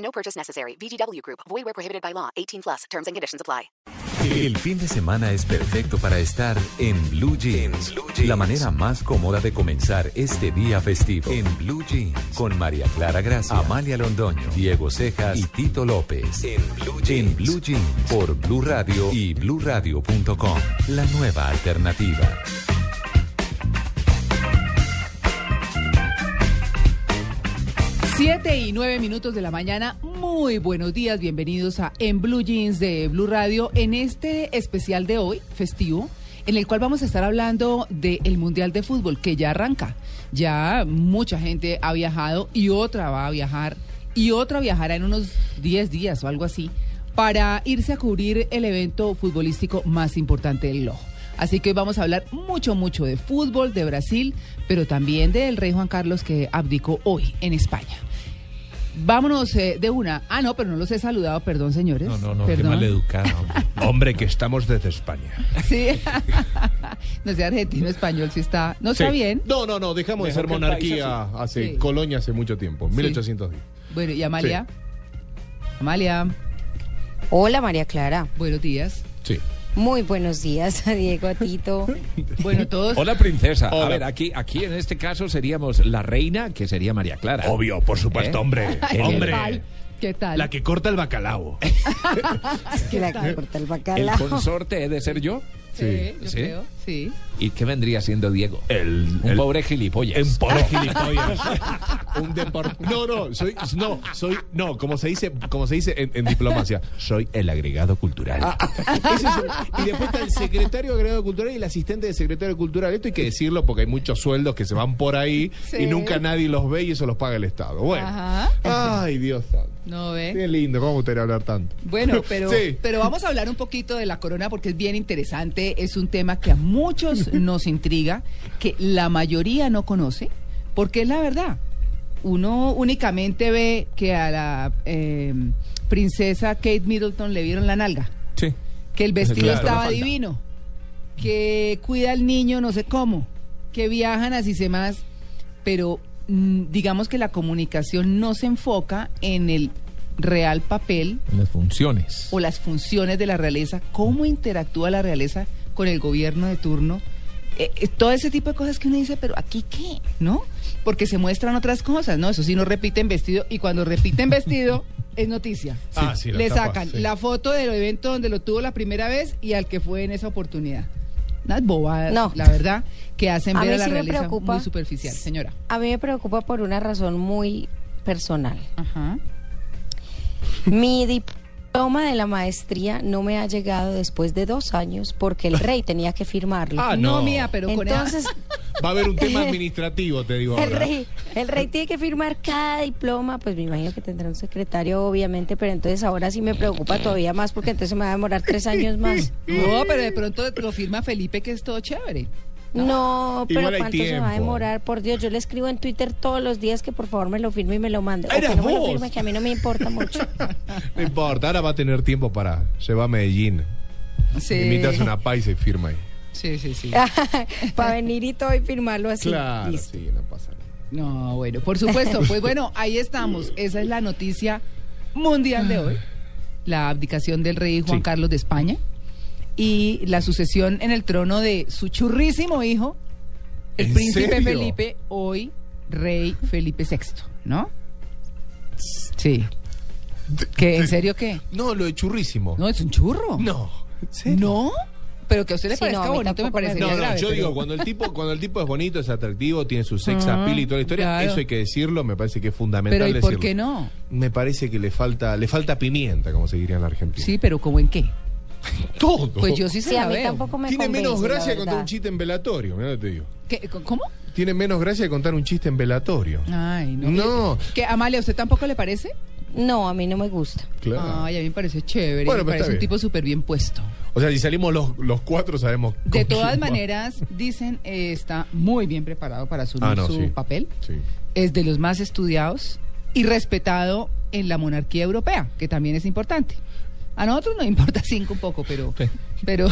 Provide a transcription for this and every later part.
No purchase necessary. VGW Group. Void where prohibited by law. 18 plus. Terms and conditions apply. El fin de semana es perfecto para estar en Blue Jeans. La manera más cómoda de comenzar este día festivo. En Blue Jeans. Con María Clara Gracia, Amalia Londoño, Diego Cejas y Tito López. En Blue Jeans. En Blue Jeans. Por Blue Radio y BlueRadio.com. La nueva alternativa. Siete y nueve minutos de la mañana. Muy buenos días, bienvenidos a En Blue Jeans de Blue Radio en este especial de hoy, festivo, en el cual vamos a estar hablando del Mundial de Fútbol que ya arranca. Ya mucha gente ha viajado y otra va a viajar y otra viajará en unos 10 días o algo así para irse a cubrir el evento futbolístico más importante del globo. Así que vamos a hablar mucho, mucho de fútbol, de Brasil, pero también del rey Juan Carlos que abdicó hoy en España. Vámonos eh, de una. Ah, no, pero no los he saludado, perdón, señores. No, no, no, qué Perdón. mal educado. Hombre, que estamos desde España. Sí. no sé, argentino, español, si está. No está Sí. bien. No, no, no, dejamos de ser monarquía hace Sí. colonia hace mucho tiempo, 1810. Bueno, ¿y Amalia? Amalia, Hola María Clara, buenos días. Sí. Muy buenos días a Diego, a Tito. Bueno, todos. Hola, princesa. A ver, aquí, aquí en este caso seríamos la reina, que sería María Clara. Obvio, por supuesto, ¿Eh? hombre. ¿Qué tal? hombre. ¿Qué tal? La que corta el bacalao. que la que corta el El bacalao. consorte he de ser yo. Sí, yo Sí. creo. Sí. ¿Y qué vendría siendo Diego? El, Un el- pobre gilipollas. Un pobre gilipollas. un. No, no, soy, no, soy, no, como se dice, como se dice en, en diplomacia, soy el agregado cultural. Es el- y después está el secretario de agregado cultural y el asistente de secretario cultural. Esto hay que decirlo porque hay muchos sueldos que se van por ahí Sí. y nunca nadie los ve y eso los paga el Estado. Bueno. Ajá. Ay, Dios santo. No ve. Qué lindo, ¿cómo me gustaría hablar tanto? Bueno, pero, Sí. pero vamos a hablar un poquito de la corona porque es bien interesante. Es un tema que a muchos nos intriga, que la mayoría no conoce, porque es la verdad. Uno únicamente ve que a la eh, princesa Kate Middleton le vieron la nalga, Sí. que el vestido Claro, estaba divino, que cuida al niño no sé cómo, que viajan así se más, pero mm, digamos que la comunicación no se enfoca en el real papel Las funciones. o las funciones de la realeza, cómo interactúa la realeza con el gobierno de turno, eh, eh, todo ese tipo de cosas que uno dice, pero aquí qué, ¿no? Porque se muestran otras cosas, ¿no? Eso sí no repiten vestido y cuando repiten vestido es noticia. Ah, sí, Le tapa, sacan sí. la foto del evento donde lo tuvo la primera vez y al que fue en esa oportunidad. Unas bobadas, No. la verdad, que hacen A ver mí a la sí preocupa. muy superficial, señora. A mí me preocupa por una razón muy personal. Ajá. Mi diploma de la maestría no me ha llegado después de dos años porque el rey tenía que firmarlo. Ah, no, no. mía, pero con Entonces, Va a haber un tema administrativo, te digo el ahora. rey, el rey tiene que firmar cada diploma, pues me imagino que tendrá un secretario, obviamente, pero entonces ahora sí me preocupa todavía más porque entonces me va a demorar tres años más. No, pero de pronto lo firma Felipe, que es todo chévere. No, pero Igual ¿cuánto se va a demorar? Por Dios, yo le escribo en Twitter todos los días que por favor me lo firme y me lo mande. O ¡Eres que no me lo firme, que a mí no me importa mucho. No importa, ahora va a tener tiempo para llevar a Medellín. Sí. Imitas una paisa y firma ahí. Sí, sí, sí. Para venir y todo y firmarlo así. Claro, Listo. sí, no pasa nada. No, bueno, por supuesto. Pues bueno, ahí estamos. Esa es la noticia mundial de hoy. La abdicación del rey Juan Sí. Carlos de España y la sucesión en el trono de su churrísimo hijo, el ¿En príncipe serio? Felipe, hoy rey Felipe VI, ¿no? Sí. ¿Qué? ¿En serio qué? No, lo de churrísimo. No, es un churro. No. ¿en serio? ¿No? Pero que a usted le Sí, no, parezca a mí bonito me parecería No, no, grave. yo pero- digo, cuando el tipo cuando el tipo es bonito, es atractivo, tiene su sex Ah, appeal y toda la historia, claro. eso hay que decirlo, me parece que es fundamental Pero ¿y decirlo. por qué no? Me parece que le falta le falta pimienta, como se diría en la Argentina. Sí, pero ¿cómo en qué? Todo. Pues yo sí se Sí, a mí veo. tampoco me Tiene convence, menos gracia contar un chiste en velatorio, mira lo que te digo. ¿Qué? ¿Cómo? Tiene menos gracia contar un chiste en velatorio. Ay, no. No. ¿Que Amalia, a usted tampoco le parece? No, a mí no me gusta. Claro. Ay, a mí me parece chévere. Bueno, me parece un bien. tipo súper bien puesto. O sea, si salimos los, los cuatro, sabemos. De todas maneras, dicen, eh, está muy bien preparado para asumir Ah, no, su sí. papel. Sí. Es de los más estudiados y respetado en la monarquía europea, que también es importante. A nosotros nos importa cinco un poco, pero... Sí. pero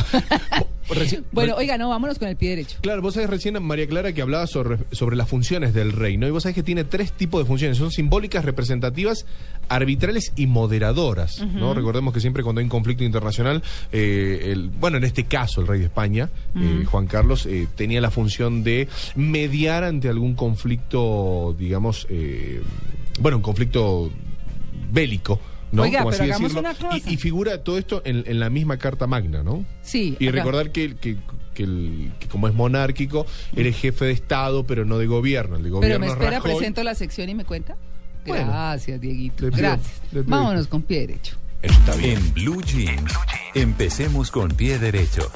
bueno, oiga, no, vámonos con el pie derecho. Claro, vos sabés recién, María Clara, que hablaba sobre, sobre las funciones del rey, ¿no? Y vos sabés que tiene tres tipos de funciones. Son simbólicas, representativas, arbitrales y moderadoras, ¿no? Recordemos que siempre cuando hay un conflicto internacional, eh, el, bueno, en este caso, el rey de España, eh, Juan Carlos, eh, tenía la función de mediar ante algún conflicto, digamos, eh, bueno, un conflicto bélico. ¿No? Oiga, Como pero así hagamos decirlo. una cosa. Y, y figura todo esto en, en la misma Carta Magna, ¿no? Sí. Y acá. recordar que, que, que el- que como es monárquico, él es jefe de Estado, pero no de gobierno. El de Pero me es espera, Rajoy. presento la sección y me cuenta. Bueno. Gracias, Dieguito. Pido- Gracias. Vámonos con pie derecho. Está bien. En Blue Jeans, empecemos con pie derecho.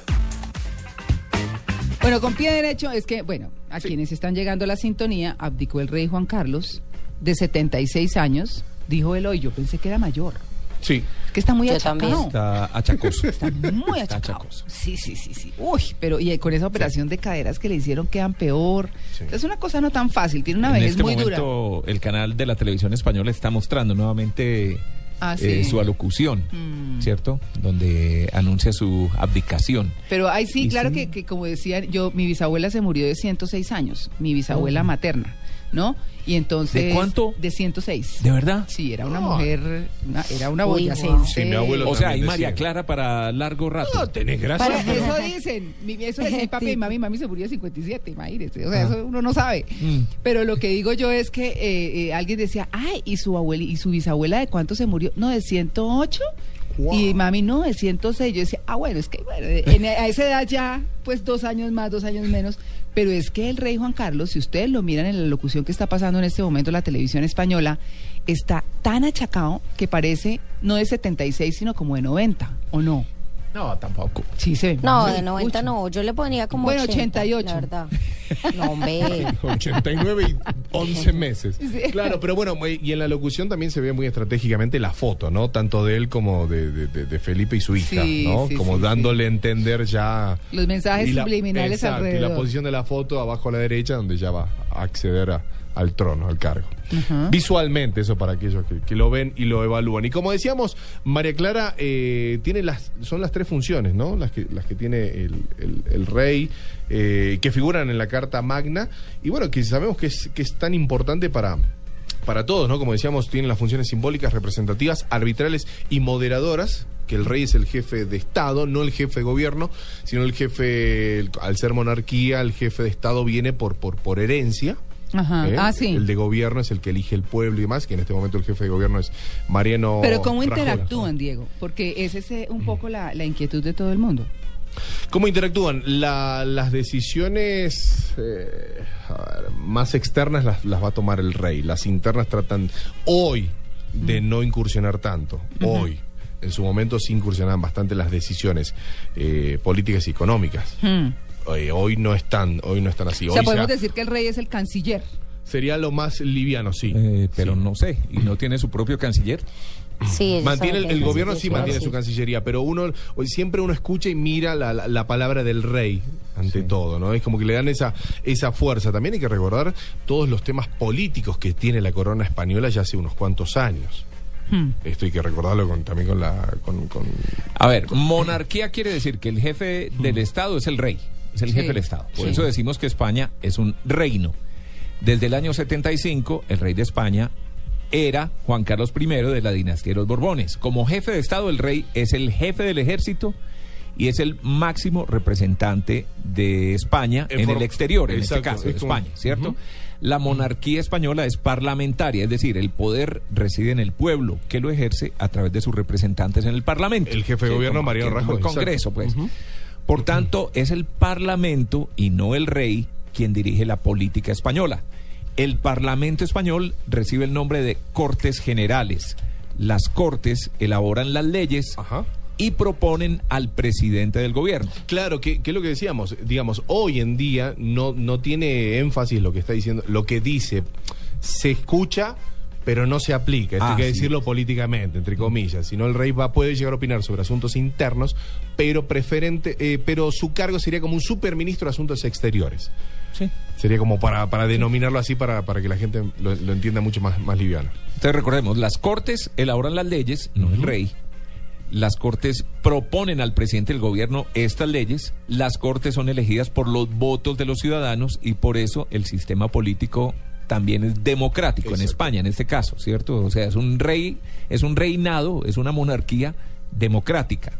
Bueno, con pie derecho es que, bueno, a quienes están llegando a la sintonía, abdicó el rey Juan Carlos, de 76 años. Dijo él hoy, yo pensé que era mayor. Sí. Que está muy Yo achacado. también. Está achacoso. Está muy Está achacado. achacoso. Sí, sí, sí, sí. Uy, pero y con esa operación de caderas que le hicieron quedan peor. Sí. Es una cosa no tan fácil, tiene una en vejez este muy dura. el canal de la televisión española está mostrando nuevamente Ah, eh, su alocución, Mm. ¿cierto? Donde anuncia su abdicación. Pero ahí sí, Y claro sí. Que, que como decía, yo, mi bisabuela se murió de 106 años, mi bisabuela materna, ¿no? Y entonces... ¿De cuánto? De 106. ¿De verdad? Sí, era una Ay. mujer, una- era una Uy, boyacense. Sí, mi abuelo O sea, hay María. Clara para largo rato. No, tenés gracia. Para- eso dicen, mi- eso decía mi papi y mami, mami se murió de 57, imagínese, o sea, eso uno no sabe. Mm. Pero lo que digo yo es que eh, eh, alguien decía, ay, ¿y su abuela y su bisabuela de cuánto se murió? No, de 108. Wow. Y mami, no, de 106. Yo decía, ah, bueno, es que bueno, en- a esa edad ya, pues dos años más, dos años menos. Pero es que el rey Juan Carlos, si ustedes lo miran en la locución que está pasando en este momento en la televisión española, está tan achacado que parece no de 76, sino como de 90, ¿o no? No, tampoco. Sí, se. No, de 90 mucho. no. Yo le ponía como Bueno, 80, 88. La verdad. No, hombre. 89 y 11 meses. Sí. Claro, pero bueno, y en la locución también se ve muy estratégicamente la foto, ¿no? Tanto de él como de, de- Felipe y su hija, Sí, ¿no? sí, como sí, dándole a entender ya... Los mensajes y la- subliminales exacto, alrededor. Y la posición de la foto abajo a la derecha, donde ya va a acceder a- al trono, al cargo. Visualmente, eso para aquellos que, que lo ven y lo evalúan. Y como decíamos, María Clara eh, tiene las, son las tres funciones, ¿no? Las que, las que tiene el, el- el rey, eh, que figuran en la Carta Magna, y bueno, que sabemos que es, que es tan importante para, para todos, ¿no? Como decíamos, tiene las funciones simbólicas, representativas, arbitrales y moderadoras que el rey es el jefe de Estado, no el jefe de gobierno, sino el jefe, el- al ser monarquía, el jefe de Estado viene por, por, por herencia. Ajá. ¿eh? Ah, sí. El de gobierno es el que elige el pueblo y demás, que en este momento el jefe de gobierno es Mariano Pero ¿cómo interactúan, Diego? Porque ese es un poco la, la inquietud de todo el mundo. ¿Cómo interactúan? La- las decisiones eh, ver, más externas las, las va a tomar el rey. Las internas tratan hoy de no incursionar tanto. Hoy. En su momento sí incursionaban bastante las decisiones eh, políticas y económicas. Hmm. Eh, hoy no están, hoy no están así. O sea, Hoy podemos sea- decir que el rey es el canciller. sería lo más liviano, sí. Eh, pero Sí. no sé. ¿Y no tiene su propio canciller? Sí, Mantiene el, gobierno sí, mantiene sí. su cancillería, pero uno hoy siempre uno escucha y mira la, la- la palabra del rey ante todo, ¿no? Es como que le dan esa esa fuerza. También hay que recordar todos los temas políticos que tiene la corona española ya hace unos cuantos años. Hmm. Esto hay que recordarlo con, también con la con, con- A ver, monarquía quiere decir que el jefe del Estado es el rey, es el Sí, jefe del Estado. Por sí. eso decimos que España es un reino. Desde el año 75, el rey de España era Juan Carlos I de la dinastía de los Borbones. Como jefe de Estado, el rey es el jefe del ejército y es el máximo representante de España En en, el exterior, en Exacto, este caso, es como- España, ¿cierto? La monarquía española es parlamentaria, es decir, el poder reside en el pueblo, que lo ejerce a través de sus representantes en el Parlamento. El jefe de gobierno, Mariano Rajoy, El Congreso, exacto. pues. Por tanto, es el Parlamento y no el rey quien dirige la política española. El Parlamento español recibe el nombre de Cortes Generales. Las Cortes elaboran las leyes Ajá. y proponen al presidente del gobierno. Claro, que, que es lo que decíamos, digamos, hoy en día no, no tiene énfasis lo que está diciendo, lo que dice, se escucha pero no se aplica. Esto Ah, hay que sí. decirlo políticamente, entre comillas. Si no, el rey va, puede llegar a opinar sobre asuntos internos, pero preferente, eh, pero su cargo sería como un superministro de asuntos exteriores. Sí. Sería como para, para denominarlo así, para, para que la gente lo, lo entienda mucho más, más liviano. Entonces recordemos, las cortes elaboran las leyes, no el rey. Las cortes proponen al presidente del gobierno estas leyes. Las cortes son elegidas por los votos de los ciudadanos y por eso el sistema político también es democrático en. España en este caso, ¿cierto? O sea, es un rey, es un reinado, es una monarquía democrática.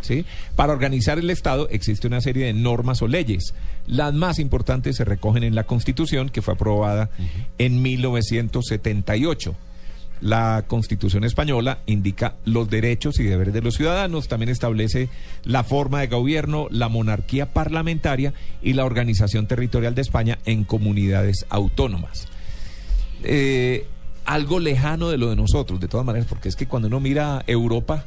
¿Sí? Para organizar el Estado existe una serie de normas o leyes. Las más importantes se recogen en la Constitución, que fue aprobada en 1978. La Constitución española indica los derechos y deberes de los ciudadanos, también establece la forma de gobierno, la monarquía parlamentaria y la organización territorial de España en comunidades autónomas. Eh, algo lejano de lo de nosotros, de todas maneras, porque es que cuando uno mira Europa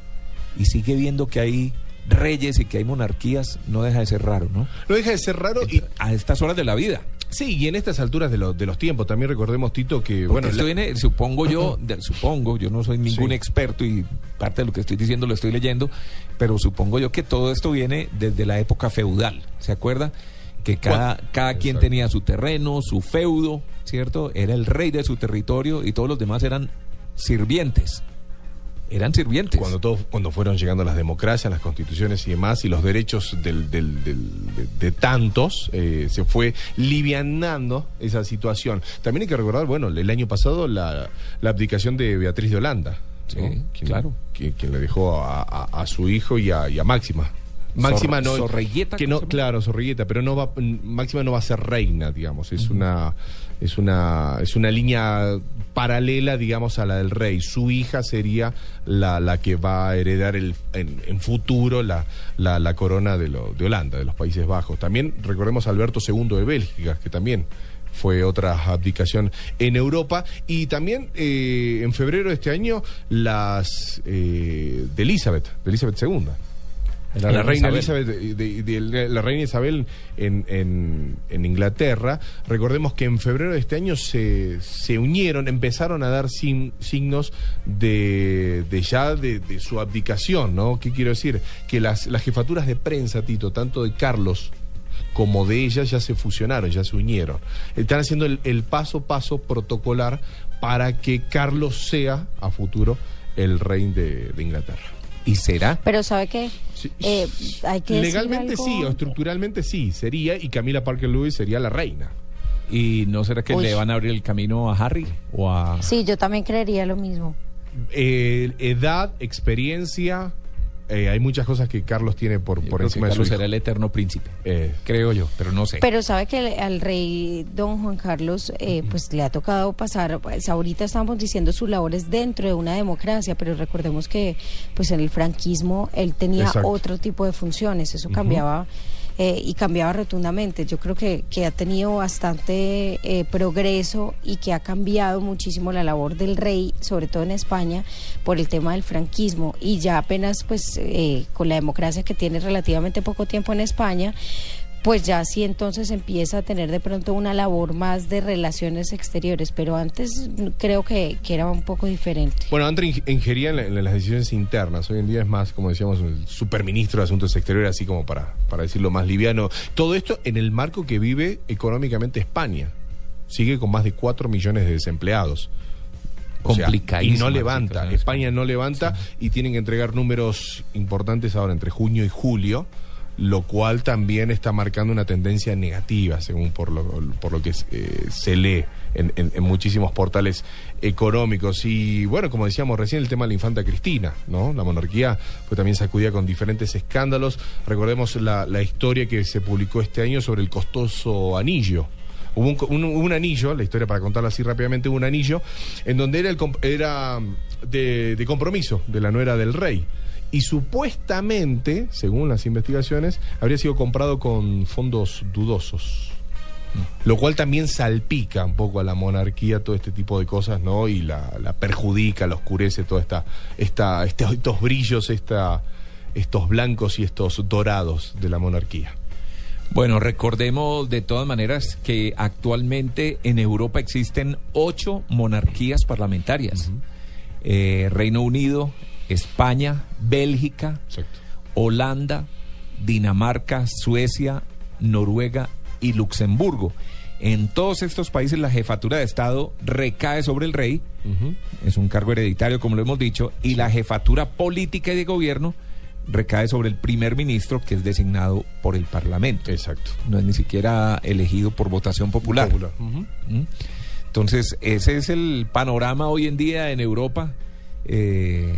y sigue viendo que hay reyes y que hay monarquías, no deja de ser raro, ¿no? No deja de ser raro y A estas horas de la vida. sí, y en estas alturas de, lo- de los tiempos, también recordemos, Tito, que Bueno, bueno, esto la- viene, supongo yo, de- supongo, yo no soy ningún Sí. experto y parte de lo que estoy diciendo lo estoy leyendo, pero supongo yo que todo esto viene desde la época feudal, ¿se acuerda? Que cada, Bueno, cada quien exacto. tenía su terreno, su feudo, ¿cierto? Era el rey de su territorio y todos los demás eran sirvientes. Eran sirvientes. cuando todos, cuando fueron llegando las democracias, las constituciones y demás, y los derechos del, del- del- de, de tantos, eh, se fue livianando esa situación. También hay que recordar, bueno, el año pasado la, la abdicación de Beatriz de Holanda. Sí, Quien- claro. Quien, quien le dejó a, a- a su hijo y a, y a Máxima. Máxima no. Zorrilleta, que ¿cómo no, claro, Zorrilleta, pero no va, Máxima no va a ser reina, digamos. Es una, es una, es una línea paralela, digamos, a la del rey. Su hija sería la, la que va a heredar el, en, en futuro la, la, la corona de, lo, de Holanda, de los Países Bajos. También recordemos a Alberto II de Bélgica, que también fue otra abdicación en Europa. Y también eh, en febrero de este año, las eh, de Elizabeth, de Elizabeth II. La, reina Isabel. Elizabeth, de, de- de- la reina Isabel en, en- en Inglaterra. Recordemos que en febrero de este año se, se unieron, empezaron a dar sin- signos de, de ya de, de su abdicación, ¿no? ¿Qué quiero decir? Que las, las jefaturas de prensa, Tito, tanto de Carlos como de ella ya se fusionaron, ya se unieron. Están haciendo el, el paso a paso protocolar para que Carlos sea a futuro el rey de, de Inglaterra. ¿Y será? Pero ¿sabe qué? Sí. Eh, hay que decir Legalmente algo- sí, o estructuralmente sí, sería, y Camila Parker Lewis sería la reina. ¿Y no será que Uy. le van a abrir el camino a Harry o a... Sí, yo también creería lo mismo. Eh, edad, experiencia, eh, hay muchas cosas que Carlos tiene por, Yo por encima que de su Carlos hijo. será el eterno príncipe. Eh, Creo yo, pero no sé. Pero sabe que le- al rey don Juan Carlos eh, pues le ha tocado pasar, pues ahorita estamos diciendo sus labores dentro de una democracia, pero recordemos que pues en el franquismo él tenía Exacto. otro tipo de funciones, eso cambiaba eh, y cambiaba rotundamente. Yo creo que, que ha tenido bastante eh, progreso y que ha cambiado muchísimo la labor del rey, sobre todo en España, por el tema del franquismo y ya apenas pues eh, con la democracia que tiene relativamente poco tiempo en España, pues ya sí entonces empieza a tener de pronto una labor más de relaciones exteriores, pero antes creo que, que era un poco diferente. bueno, antes ing- ingería en, la- en las decisiones internas. Hoy en día es más, como decíamos, el superministro de Asuntos Exteriores, así como para, para decirlo más liviano. Todo esto en el marco que vive económicamente España. Sigue con más de 4 millones de desempleados. O sea, y no levanta. España no levanta y tienen que entregar números importantes ahora entre junio y julio, lo cual también está marcando una tendencia negativa, según por lo, por lo que eh, se lee en, en- muchísimos portales económicos. Y bueno, como decíamos recién, el tema de la infanta Cristina, ¿no? La monarquía fue también sacudida con diferentes escándalos. Recordemos la, la historia que se publicó este año sobre el costoso anillo. Hubo un, un- anillo, la historia para contarla así rápidamente, hubo un anillo en donde era, el, era de, de compromiso de la nuera del rey. Y supuestamente, según las investigaciones, habría sido comprado con fondos dudosos. Lo cual también salpica un poco a la monarquía todo este tipo de cosas, ¿no? Y la, la perjudica, la oscurece toda esta, esta, estos, estos brillos, esta, estos blancos y estos dorados de la monarquía. Bueno, recordemos de todas maneras que actualmente en Europa existen ocho monarquías parlamentarias. Eh, Reino Unido, España, Bélgica, Exacto. Holanda, Dinamarca, Suecia, Noruega y Luxemburgo. En todos estos países la jefatura de Estado recae sobre el rey, es un cargo hereditario como lo hemos dicho, y la jefatura política y de gobierno recae sobre el primer ministro que es designado por el Parlamento. Exacto. No es ni siquiera elegido por votación popular. ¿Mm? Entonces, ese es el panorama hoy en día en Europa, eh,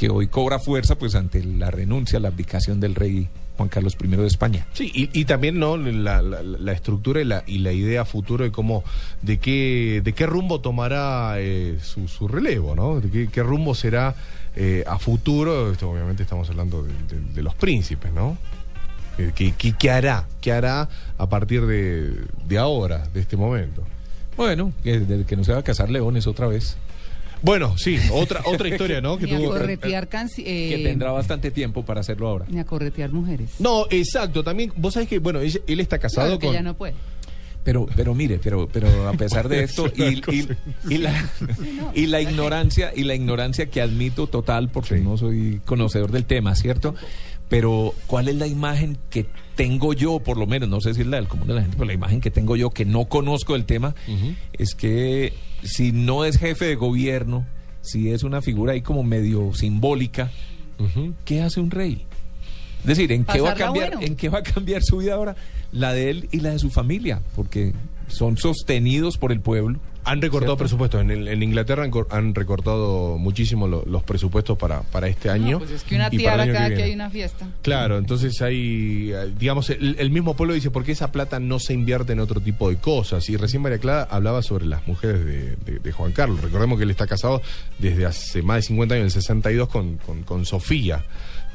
que hoy cobra fuerza pues ante la renuncia, la abdicación del rey Juan Carlos I de España. Sí, y, y también no la, la- la estructura y la, y la idea futuro de cómo, de qué, de qué rumbo tomará eh, su, su relevo, ¿no? De qué, qué rumbo será eh, a futuro. Esto obviamente estamos hablando de, de- de los príncipes, ¿no? Eh, ¿Qué, qué- qué hará? ¿Qué hará a partir de, de ahora, de este momento? Bueno, que, que no se va a casar leones otra vez, Bueno, sí, otra, otra historia, ¿no? Que Ni a tuvo- corretear canci- eh, que tendrá bastante tiempo para hacerlo ahora. Ni a corretear mujeres. No, exacto. También, vos sabés que, bueno, ella- él está casado Claro que con. ya no puede. Pero, pero mire, pero, pero a pesar de esto y, y- y la, y la ignorancia y la ignorancia que admito total porque Sí. no soy conocedor del tema, ¿cierto? Pero ¿cuál es la imagen que tengo yo, por lo menos, no sé si es la del común de la gente, pero la imagen que tengo yo que no conozco del tema es que si no es jefe de gobierno, si es una figura ahí como medio simbólica. ¿qué hace un rey? Es decir, ¿en qué va a cambiar, bueno. en qué va a cambiar su vida ahora? La de él y la de su familia, porque son sostenidos por el pueblo. Han recortado ¿Cierto? presupuestos. En, el- en Inglaterra han, han recortado muchísimo lo- los presupuestos para, para este año. No, pues es que una y para el tiara año cada que, viene. hay una fiesta. Claro, entonces hay, digamos, el, el mismo pueblo dice, ¿por qué esa plata no se invierte en otro tipo de cosas? Y recién María Clara hablaba sobre las mujeres de, de- de Juan Carlos. Recordemos que él está casado desde hace más de 50 años, en el 62, con, con, con Sofía,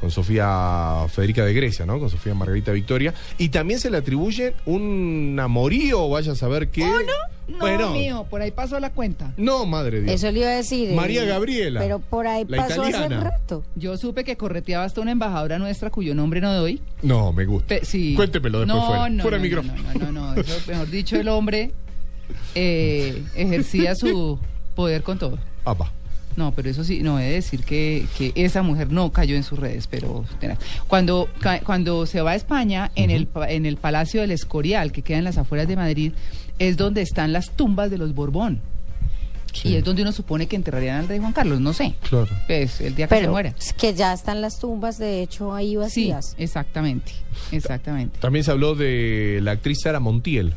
con Sofía Federica de Grecia, ¿no? Con Sofía Margarita Victoria. Y también se le atribuye un amorío, vaya a saber qué. ¿Oh, no? No, Bueno, mío, por ahí pasó la cuenta. no, madre Dios. Eso le iba a decir. eh, María Gabriela, Pero por ahí pasó hace italiana. rato. Yo supe que correteaba hasta una embajadora nuestra cuyo nombre no doy. No, me gusta. Pe- sí. Cuéntemelo después no, fuera. No, fuera no, micrófono. No, no, no, eso, mejor dicho, el hombre eh, ejercía su poder con todo. Apa. No, pero eso sí, no he de decir que, que esa mujer no cayó en sus redes, pero cuando cuando se va a España en el pa- en el Palacio del Escorial que queda en las afueras de Madrid es donde están las tumbas de los Borbón Sí. y es donde uno supone que enterrarían al rey Juan Carlos, no sé, Claro. pues el día que se muera. es que ya están las tumbas, de hecho, ahí Sí, vacías. exactamente, exactamente. También se habló de la actriz Sara Montiel.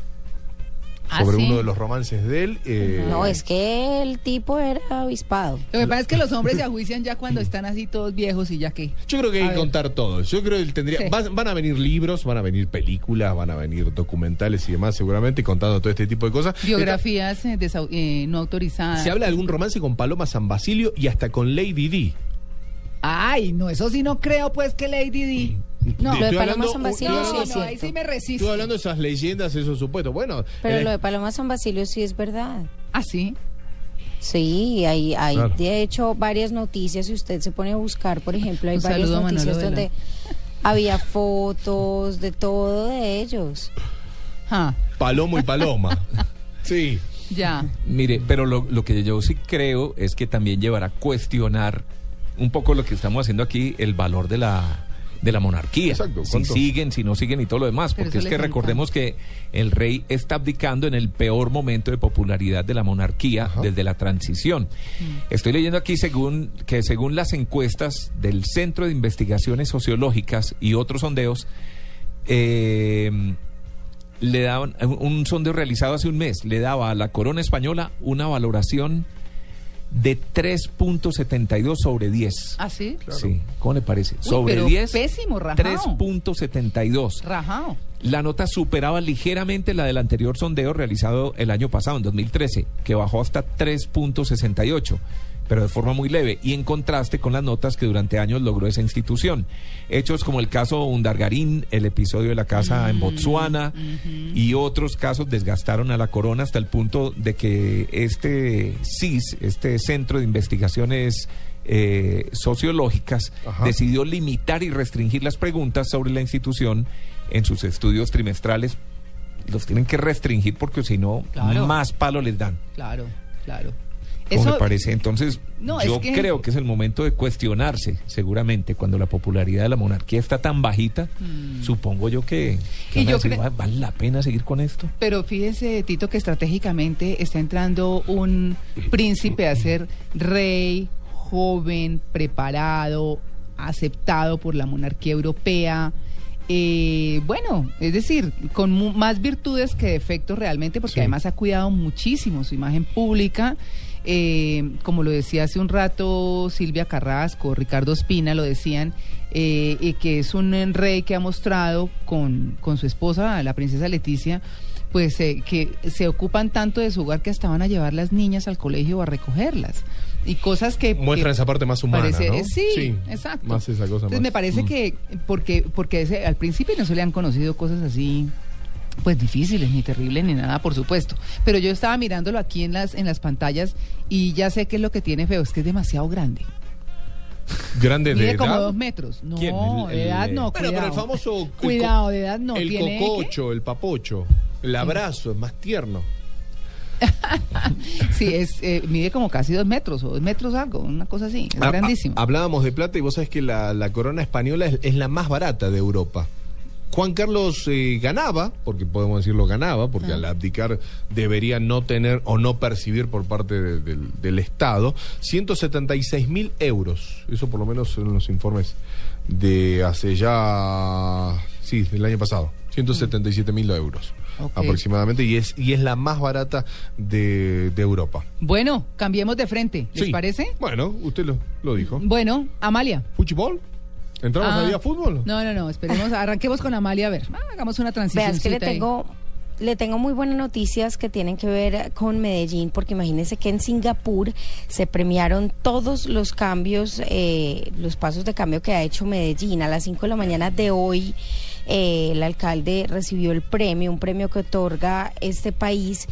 Ah, sobre ¿sí? uno de los romances de él. eh, No, es que el tipo era avispado. Lo que pasa es que los hombres se ajuician ya cuando están así todos viejos y ya que. Yo creo que hay que contar todo. Yo creo que él tendría. Sí. Van, van a venir libros, van a venir películas, van a venir documentales y demás, seguramente, contando todo este tipo de cosas. Biografías eh, desau- eh, no autorizadas. Se habla de algún romance con Paloma San Basilio y hasta con Lady D. Ay, no, eso sí no creo, pues, que Lady D. No, Lo de Paloma San Basilio estoy no, sí hablando- es no, ahí sí me resisto. Estoy hablando de esas leyendas, esos supuestos. Bueno, Pero eh, lo de Paloma San Basilio sí es verdad. Ah, sí. Sí, hay, hay Claro. de hecho varias noticias. Si usted se pone a buscar, por ejemplo, hay Un varias saludo a Manolo noticias Vela. donde había fotos de todo de ellos. Palomo y Paloma. sí. ya. Mire, pero lo, lo que yo sí creo es que también llevará a cuestionar un poco lo que estamos haciendo aquí, el valor de la de la monarquía. Exacto, Si siguen, si no siguen y todo lo demás. Pero Porque es que recordemos que el rey está abdicando en el peor momento de popularidad de la monarquía Ajá. desde la transición. Estoy leyendo aquí según que según las encuestas del Centro de Investigaciones Sociológicas y otros sondeos, eh, le daban un sondeo realizado hace un mes, le daba a la corona española una valoración de 3.72 sobre 10. ¿Ah, sí? Sí, ¿cómo le parece? Uy, sobre pero 10, pésimo, rajao. 3.72. Rajao. La nota superaba ligeramente la del anterior sondeo realizado el año pasado, en 2013, que bajó hasta 3.68, pero de forma muy leve, y en contraste con las notas que durante años logró esa institución. Hechos como el caso Undargarín, el episodio de la casa en Botsuana y otros casos desgastaron a la corona hasta el punto de que este CIS, este Centro de Investigaciones eh, Sociológicas, Ajá. decidió limitar y restringir las preguntas sobre la institución en sus estudios trimestrales, los tienen que restringir porque si no, Claro. más palo les dan. Claro, claro. ¿Cómo Eso- me parece? Entonces, No, es yo que- creo que es el momento de cuestionarse, seguramente, cuando la popularidad de la monarquía está tan bajita, supongo yo que, que Mm. Y yo decir, cre- "¿Va- ¿vale la pena seguir con esto? Pero fíjese, Tito, que estratégicamente está entrando un príncipe a ser rey, joven, preparado, aceptado por la monarquía europea. Eh, bueno, es decir, con mu- más virtudes que defectos realmente, porque Sí. además ha cuidado muchísimo su imagen pública. Eh, como lo decía hace un rato Silvia Carrasco, Ricardo Espina lo decían, eh, y que es un eh, rey que ha mostrado con, con su esposa, la princesa Leticia, pues eh, que se ocupan tanto de su hogar que hasta van a llevar las niñas al colegio o a recogerlas. Y cosas que... Muestran esa parte más humana, parece- ¿no? Sí, exacto. Más esa cosa Entonces más. me parece Mm. que, porque, porque ese- al principio no se le han conocido cosas así pues difíciles, ni terribles, ni nada, por supuesto. Pero yo estaba mirándolo aquí en las, en las pantallas y ya sé qué es lo que tiene feo, es que es demasiado grande. Grande de Mide como edad. dos metros. No, ¿Quién? El- de el- edad no, Bueno, cuidado. pero el famoso. el Cuidado, de edad no. El tiene, ¿qué? cococho, el papocho. El abrazo es más tierno. Sí, es, eh, mide como casi dos metros o dos metros algo, una cosa así, es Ah, ah, grandísimo. Hablábamos de plata y vos sabés que la, la corona española es, es la más barata de Europa. Juan Carlos eh, ganaba, porque podemos decirlo ganaba, porque Ah. al abdicar debería no tener o no percibir por parte de- del, del Estado 176 mil euros. Eso por lo menos en los informes de hace ya, sí, del año pasado. 177 mil euros aproximadamente y es, y es la más barata de, de Europa. Bueno, cambiemos de frente, ¿les Sí. parece? Bueno, usted lo, lo dijo. Bueno, Amalia. ¿Fútbol? ¿Entramos Ah, ahí a fútbol? No, no, no, esperemos, arranquemos con Amalia, a ver, ah, hagamos una transición. Veas que le tengo, le tengo muy buenas noticias que tienen que ver con Medellín, porque imagínense que en Singapur se premiaron todos los cambios, eh, los pasos de cambio que ha hecho Medellín. A las 5 de la mañana de hoy, eh, el alcalde recibió el premio, un premio que otorga este país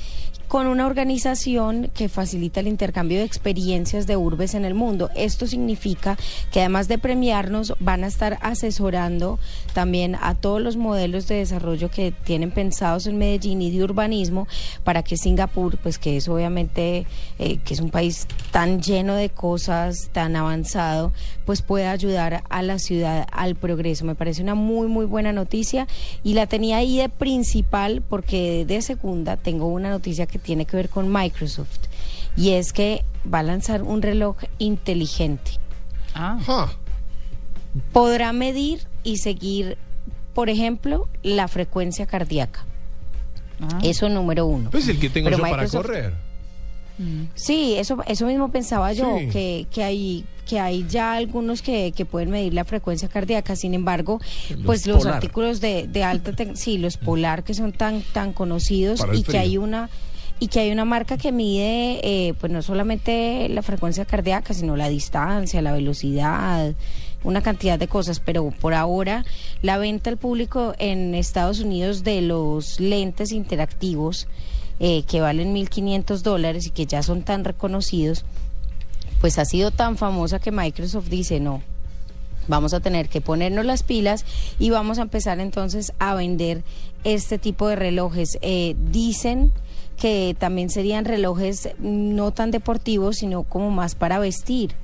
con una organización que facilita el intercambio de experiencias de urbes en el mundo. Esto significa que además de premiarnos, van a estar asesorando también a todos los modelos de desarrollo que tienen pensados en Medellín y de urbanismo para que Singapur, pues que es obviamente, eh, que es un país tan lleno de cosas, tan avanzado, pues pueda ayudar a la ciudad al progreso. Me parece una muy, muy buena noticia y la tenía ahí de principal porque de segunda tengo una noticia que tiene que ver con Microsoft y es que va a lanzar un reloj inteligente. Ah, Ah, Podrá medir y seguir, por ejemplo, la frecuencia cardíaca. ah. Eso número uno. pues es el que tengo Pero yo para correr. Mm. Sí, eso, eso mismo pensaba yo, Sí. que, que hay que hay ya algunos que, que pueden medir la frecuencia cardíaca, sin embargo, Los pues los Polar. artículos de, de alta, sí, los polar que son tan tan conocidos y que hay una y que hay una marca que mide, eh, pues no solamente la frecuencia cardíaca, sino la distancia, la velocidad, una cantidad de cosas, pero por ahora la venta al público en Estados Unidos de los lentes interactivos eh, que valen 1.500 dólares y que ya son tan reconocidos, pues ha sido tan famosa que Microsoft dice no. Vamos a tener que ponernos las pilas y vamos a empezar entonces a vender este tipo de relojes. Eh, dicen que también serían relojes no tan deportivos, sino como más para vestir,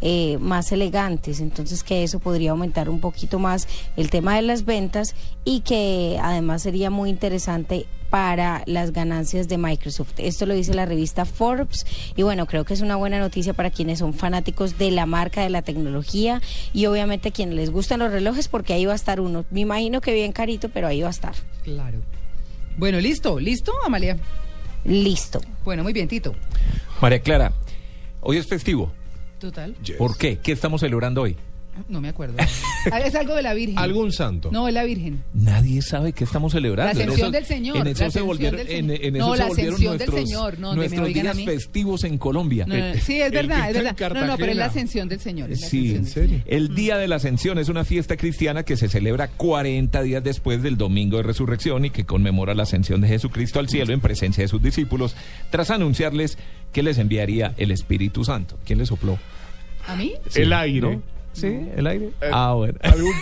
eh, más elegantes. Entonces que eso podría aumentar un poquito más el tema de las ventas y que además sería muy interesante para las ganancias de Microsoft. Esto lo dice la revista Forbes y bueno, creo que es una buena noticia para quienes son fanáticos de la marca, de la tecnología y obviamente quienes les gustan los relojes porque ahí va a estar uno. Me imagino que bien carito, pero ahí va a estar. Claro. Bueno, listo, listo, Amalia. Listo. Bueno, muy bien, Tito. María Clara, hoy es festivo. Total. Yes. ¿Por qué? ¿Qué estamos celebrando hoy? No me acuerdo. Es algo de la Virgen. ¿Algún santo? No, es la Virgen. Nadie sabe qué estamos celebrando. La En ascensión del Señor, En la eso se ascensión volvieron, del en, Señor. No, la volvieron ascensión del nuestros, Señor, no, oigan a días festivos en Colombia. No, no, no, sí, es verdad, es verdad. No, no, pero es la ascensión del Señor. es la Sí, ascensión ¿En del serio? El Día de la Ascensión es una fiesta cristiana que se celebra 40 días después del Domingo de Resurrección y que conmemora la ascensión de Jesucristo al cielo en presencia de sus discípulos, tras anunciarles que les enviaría el Espíritu Santo. ¿Quién les sopló? ¿A mí? el aire. ¿Sí? ¿El aire? Eh, ah, bueno. algún-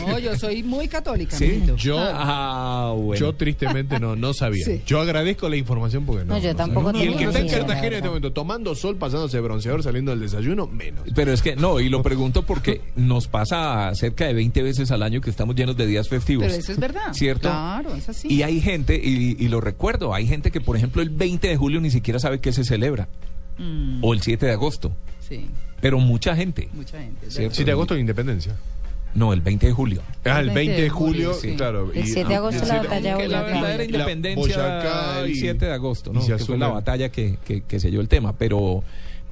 No, yo soy muy católica, ¿Sí? Yo, Ah, bueno. yo tristemente no, no sabía. Sí. Yo agradezco la información porque no. No, yo no tampoco sabía. Y el que está en Cartagena en este momento tomando sol, pasándose bronceador, saliendo del desayuno, menos. Pero es que, no, y lo pregunto porque nos pasa cerca de 20 veces al año que estamos llenos de días festivos. Pero eso es verdad. ¿Cierto? Claro, es así. Y hay gente, y, y lo recuerdo, hay gente que, por ejemplo, el 20 de julio ni siquiera sabe qué se celebra. Mm, O el 7 de agosto. sí, pero mucha gente. mucha gente. ¿Cierto? verdad. 7 de agosto de Independencia. No, el 20 de julio. Ah, el 20 de julio, sí. claro. El y- 7 de agosto la 7 batalla de la verdadera La independencia el y- 7 de agosto, ¿no? Que fue la batalla que, que, que selló el tema, pero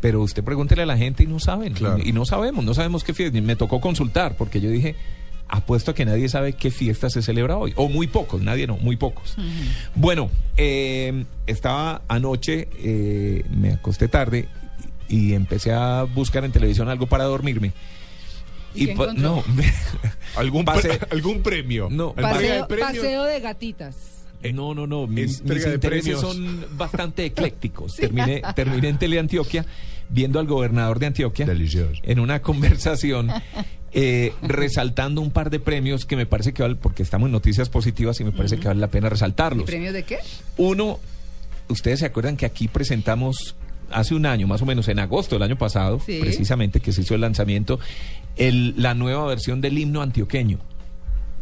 pero usted pregúntele a la gente y no saben, Claro. y, y no sabemos, no sabemos qué fiesta. Me tocó consultar porque yo dije, apuesto a que nadie sabe qué fiesta se celebra hoy, o muy pocos, nadie no, muy pocos. Bueno, eh, estaba anoche, eh, me acosté tarde y empecé a buscar en televisión algo para dormirme. ¿Y no, ¿Algún, pre- algún premio? No, ¿Entrega Paseo, de paseo de gatitas. Eh, No, no, no. Mis, mis intereses premios. son bastante eclécticos. Terminé, terminé en Teleantioquia viendo al gobernador de Antioquia Delicioso. en una conversación eh, resaltando un par de premios que me parece que vale, porque estamos en noticias positivas y me parece que vale la pena ¿Y resaltarlos. premios de qué? Uno, ustedes se acuerdan que aquí presentamos hace un año, más o menos en agosto del año pasado, Sí. precisamente que se hizo el lanzamiento, el, la nueva versión del himno antioqueño.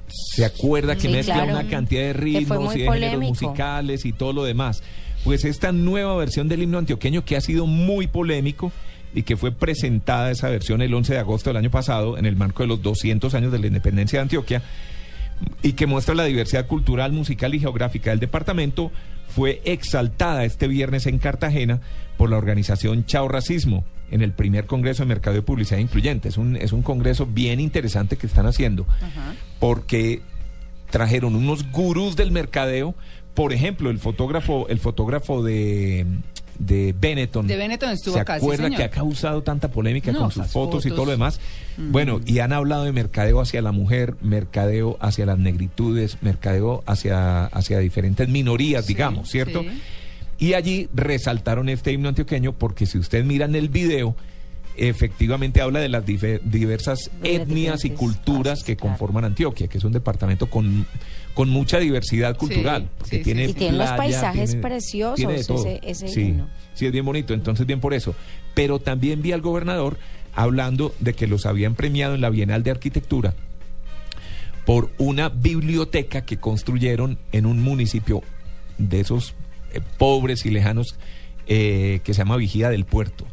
¿Se acuerda que Sí, mezcla claro. una cantidad de ritmos y de géneros musicales y todo lo demás? Pues esta nueva versión del himno antioqueño que ha sido muy polémico y que fue presentada esa versión el 11 de agosto del año pasado en el marco de los 200 años de la independencia de Antioquia, y que muestra la diversidad cultural, musical y geográfica del departamento, fue exaltada este viernes en Cartagena por la organización Chao Racismo en el primer Congreso de Mercado y Publicidad Incluyente. Es un, es un congreso bien interesante que están haciendo Ajá. porque trajeron unos gurús del mercadeo, por ejemplo, el fotógrafo, el fotógrafo de, de Benetton. De Benetton estuvo ¿Se acá, acuerda que ha causado tanta polémica No, con sus fotos, y todo lo demás? Bueno, y han hablado de mercadeo hacia la mujer, mercadeo hacia las negritudes, mercadeo hacia, hacia diferentes minorías, Sí, digamos, ¿cierto? sí. Y allí resaltaron este himno antioqueño porque si usted mira en el video, efectivamente habla de las diversas De las etnias y culturas que claro. conforman Antioquia, que es un departamento con, con mucha diversidad cultural. porque sí, tiene sí. Y tiene playa, paisajes tiene- preciosos tiene ese- ese sí, himno. sí, es bien bonito, entonces bien por eso. Pero también vi al gobernador hablando de que los habían premiado en la Bienal de Arquitectura por una biblioteca que construyeron en un municipio de esos eh, pobres y lejanos eh, que se llama Vigía del Puerto.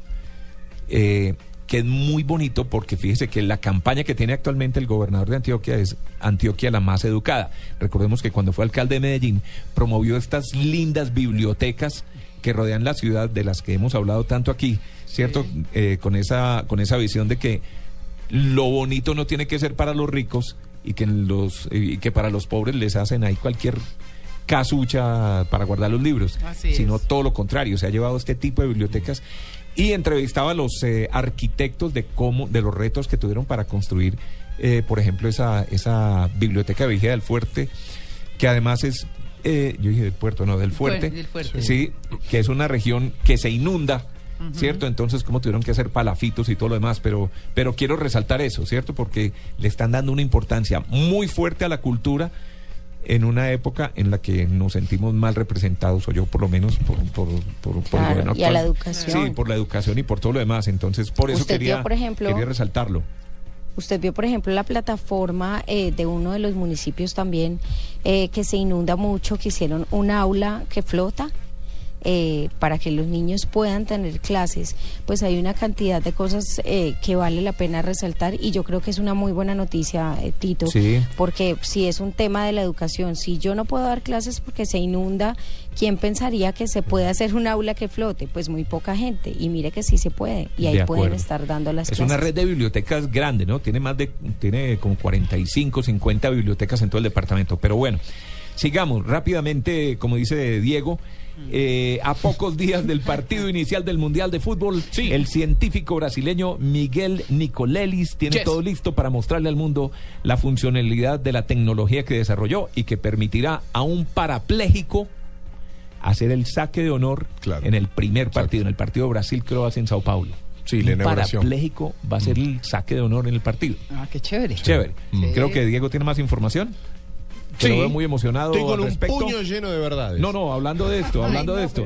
Eh, que es muy bonito porque fíjese que la campaña que tiene actualmente el gobernador de Antioquia es Antioquia la más educada. Recordemos que cuando fue alcalde de Medellín promovió estas lindas bibliotecas que rodean la ciudad de las que hemos hablado tanto aquí, ¿cierto? Eh, con esa con esa visión de que lo bonito no tiene que ser para los ricos y que los y que para los pobres les hacen ahí cualquier casucha para guardar los libros, Así sino es. todo lo contrario, se ha llevado este tipo de bibliotecas y entrevistaba a los eh, arquitectos de cómo de los retos que tuvieron para construir eh, por ejemplo esa esa biblioteca de Vigía del Fuerte que además es eh, yo dije del puerto no del fuerte, del Fuerte. sí que es una región que se inunda ¿Cierto? Entonces, cómo tuvieron que hacer palafitos y todo lo demás, pero, pero quiero resaltar eso, ¿cierto? Porque le están dando una importancia muy fuerte a la cultura en una época en la que nos sentimos mal representados, o yo por lo menos por, por, por, por el Claro, gobierno y a la educación. Sí, por la educación y por todo lo demás. Entonces, por eso quería, vio, por ejemplo, quería resaltarlo. Usted vio, por ejemplo, la plataforma eh, de uno de los municipios también eh, que se inunda mucho, que hicieron un aula que flota. Eh, para que los niños puedan tener clases, pues hay una cantidad de cosas eh, que vale la pena resaltar y yo creo que es una muy buena noticia, eh, Tito, Sí. porque si es un tema de la educación, si yo no puedo dar clases porque se inunda, ¿quién pensaría que se puede hacer un aula que flote? Pues muy poca gente y mire que sí se puede y ahí De pueden estar dando las Es clases. una red de bibliotecas grande, ¿no? Tiene más de, tiene como 45, 50 bibliotecas en todo el departamento. Pero bueno, sigamos rápidamente, como dice Diego. Eh, a pocos días del partido inicial del Mundial de Fútbol, Sí. el científico brasileño Miguel Nicolelis tiene Yes. todo listo para mostrarle al mundo la funcionalidad de la tecnología que desarrolló y que permitirá a un parapléjico hacer el saque de honor Claro. en el primer partido, en el partido Brasil-Croacia en Sao Paulo. Sí, la un inauguración. parapléjico va a ser el saque de honor en el partido. Ah, qué chévere. Chévere. Sí. Creo que Diego tiene más información. Que Sí. lo veo muy emocionado Estoy con al un puño lleno de verdades. No, no, hablando de esto, hablando de esto.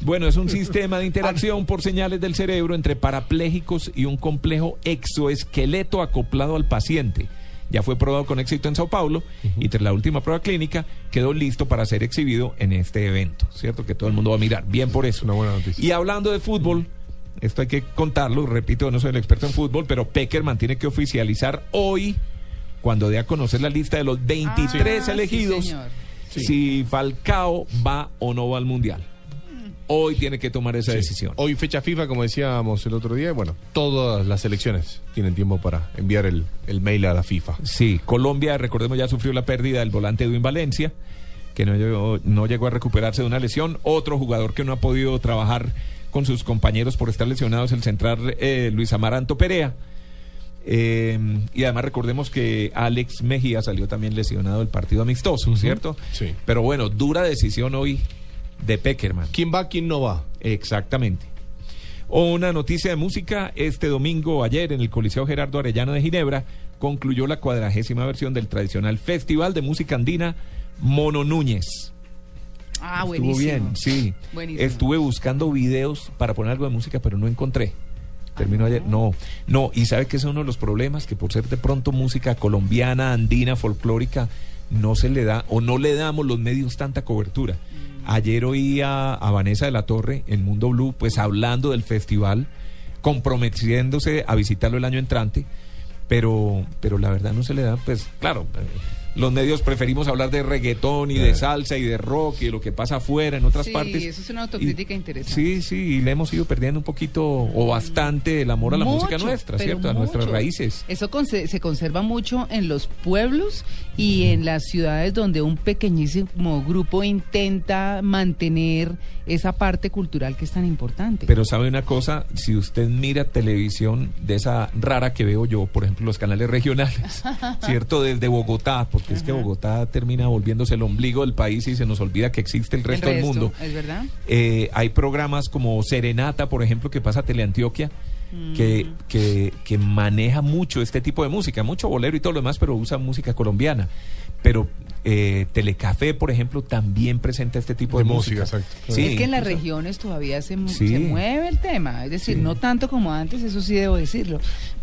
Bueno, es un sistema de interacción por señales del cerebro entre parapléjicos y un complejo exoesqueleto acoplado al paciente. Ya fue probado con éxito en Sao Paulo y tras la última prueba clínica quedó listo para ser exhibido en este evento, ¿cierto? Que todo el mundo va a mirar. Bien por eso. Una buena noticia. Y hablando de fútbol, esto hay que contarlo, repito, no soy el experto en fútbol, pero Peckerman tiene que oficializar hoy, cuando dé a conocer la lista de los 23 Ah, sí, elegidos, si Falcao va o no va al Mundial. Hoy tiene que tomar esa Sí. decisión. Hoy fecha FIFA, como decíamos el otro día, y bueno, todas las selecciones tienen tiempo para enviar el, el mail a la FIFA. Sí, Colombia, recordemos, ya sufrió la pérdida del volante Edwin Valencia, que no llegó, no llegó a recuperarse de una lesión. Otro jugador que no ha podido trabajar con sus compañeros por estar lesionado es el central eh, Luis Amaranto Perea. Eh, y además recordemos que Alex Mejía salió también lesionado del partido amistoso, ¿cierto? Sí. Pero bueno, dura decisión hoy de Peckerman. ¿Quién va, quién no va? Exactamente. Una noticia de música, este domingo, ayer, en el Coliseo Gerardo Arellano de Ginebra, concluyó la cuadragésima versión del tradicional Festival de Música Andina Mono Núñez. Ah, Estuvo buenísimo. bien, sí. Buenísimo. Estuve buscando videos para poner algo de música, pero no encontré. Terminó ayer. No, no. Y sabe que ese es uno de los problemas, que por ser de pronto música colombiana, andina, folclórica, no se le da o no le damos los medios tanta cobertura. Ayer oí a, a Vanessa de la Torre en Mundo Blue, pues hablando del festival, comprometiéndose a visitarlo el año entrante, pero, pero la verdad no se le da, pues claro, eh, los medios preferimos hablar de reggaetón y de salsa y de rock y de lo que pasa afuera en otras Sí, partes. eso es una autocrítica Y- interesante. Sí, sí, y le hemos ido perdiendo un poquito o bastante el amor a la música nuestra, ¿cierto? A nuestras raíces. Eso conse- se conserva mucho en los pueblos y en las ciudades donde un pequeñísimo grupo intenta mantener esa parte cultural que es tan importante. Pero sabe una cosa, si usted mira televisión de esa rara que veo yo, por ejemplo, los canales regionales, ¿cierto? Desde Bogotá, porque es que Bogotá termina volviéndose el ombligo del país y se nos olvida que existe el El resto, del mundo. ¿Es verdad? Eh, hay programas como Serenata, por ejemplo, que pasa Teleantioquia, que, que, que maneja mucho este tipo de música, mucho bolero y todo lo demás, pero usa música colombiana. Pero eh, Telecafé, por ejemplo, también presenta este tipo de, De música, exacto. Sí, es que en las regiones todavía se, mu- Sí. se mueve el tema, es decir, Sí. no tanto como antes, eso sí debo decirlo,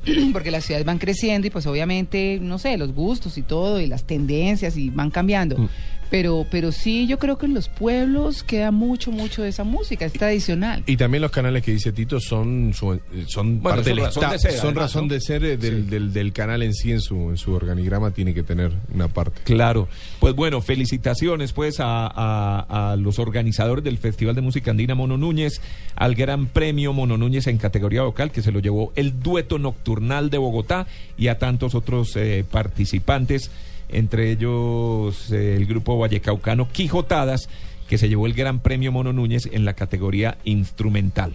porque las ciudades van creciendo y pues obviamente, no sé, los gustos y todo y las tendencias y van cambiando. Mm. Pero, pero sí, yo creo que en los pueblos queda mucho, mucho de esa música, es tradicional. Y también los canales que dice Tito son su- eh, son Bueno, parte son del razón de ser, son además, razón ¿no? de ser eh, del, del- del canal en sí en su en su organigrama tiene que tener una parte. Claro, pues bueno, felicitaciones pues a, a- a los organizadores del Festival de Música Andina Mono Núñez, al Gran Premio Mono Núñez en categoría vocal que se lo llevó el Dueto Nocturnal de Bogotá y a tantos otros eh, participantes, entre ellos eh, el grupo vallecaucano Quijotadas, que se llevó el Gran Premio Mono Núñez en la categoría instrumental.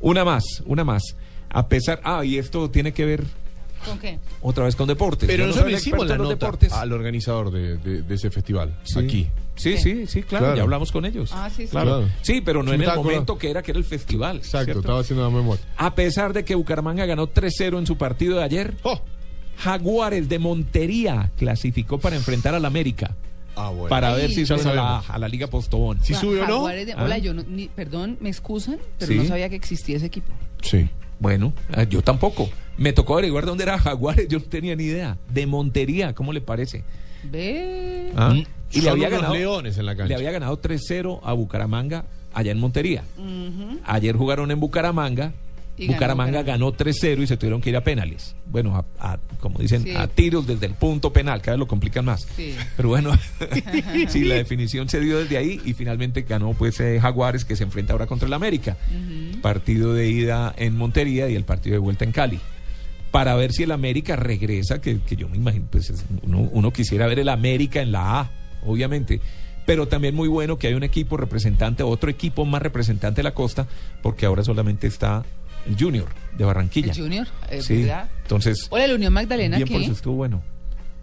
Una más, una más. A pesar, ah, y esto tiene que ver ¿Con qué? otra vez con deportes. Pero no nosotros le hicimos la en los nota deportes. al organizador de, de- de ese festival, Sí. aquí. Sí, sí, sí, claro, Claro. ya hablamos con ellos. Ah, sí, sí. Claro. Claro. Sí, pero no Sí, en el momento que era que era el festival. Exacto, ¿cierto? estaba haciendo la memoria. A pesar de que Bucaramanga ganó 3-0 en su partido de ayer, Oh. Jaguares de Montería clasificó para enfrentar al América. Ah, bueno. Para ver si ya sube a la, sabemos. a la Liga Postobón. Si sube o no. Jaguares de- Ah. Hola, yo no, ni- perdón, me excusan, pero Sí. no sabía que existía ese equipo. Sí. Bueno, ah, yo tampoco. Me tocó averiguar dónde era Jaguares, yo no tenía ni idea. De Montería, ¿cómo le parece? Ve. Ah, Mm, Y le había, ganado, leones en la cancha. le había ganado 3-0 a Bucaramanga allá en Montería. Ayer jugaron en Bucaramanga. Y ganó Bucaramanga Bucaramanga. ganó 3-0 y se tuvieron que ir a penales. Bueno, a, a- como dicen, Sí. a tiros desde el punto penal, cada vez lo complican más. Sí. Pero bueno, sí, la definición se dio desde ahí y finalmente ganó pues eh, Jaguares que se enfrenta ahora contra el América. Partido de ida en Montería y el partido de vuelta en Cali. Para ver si el América regresa, que, que yo me imagino, pues es- uno, uno quisiera ver el América en la A, obviamente. Pero también muy bueno que hay un equipo representante, otro equipo más representante de la costa, porque ahora solamente está el Junior de Barranquilla. El Junior, es Sí, verdad. entonces, Hola, la Unión Magdalena, bien por ¿qué? eso estuvo bueno.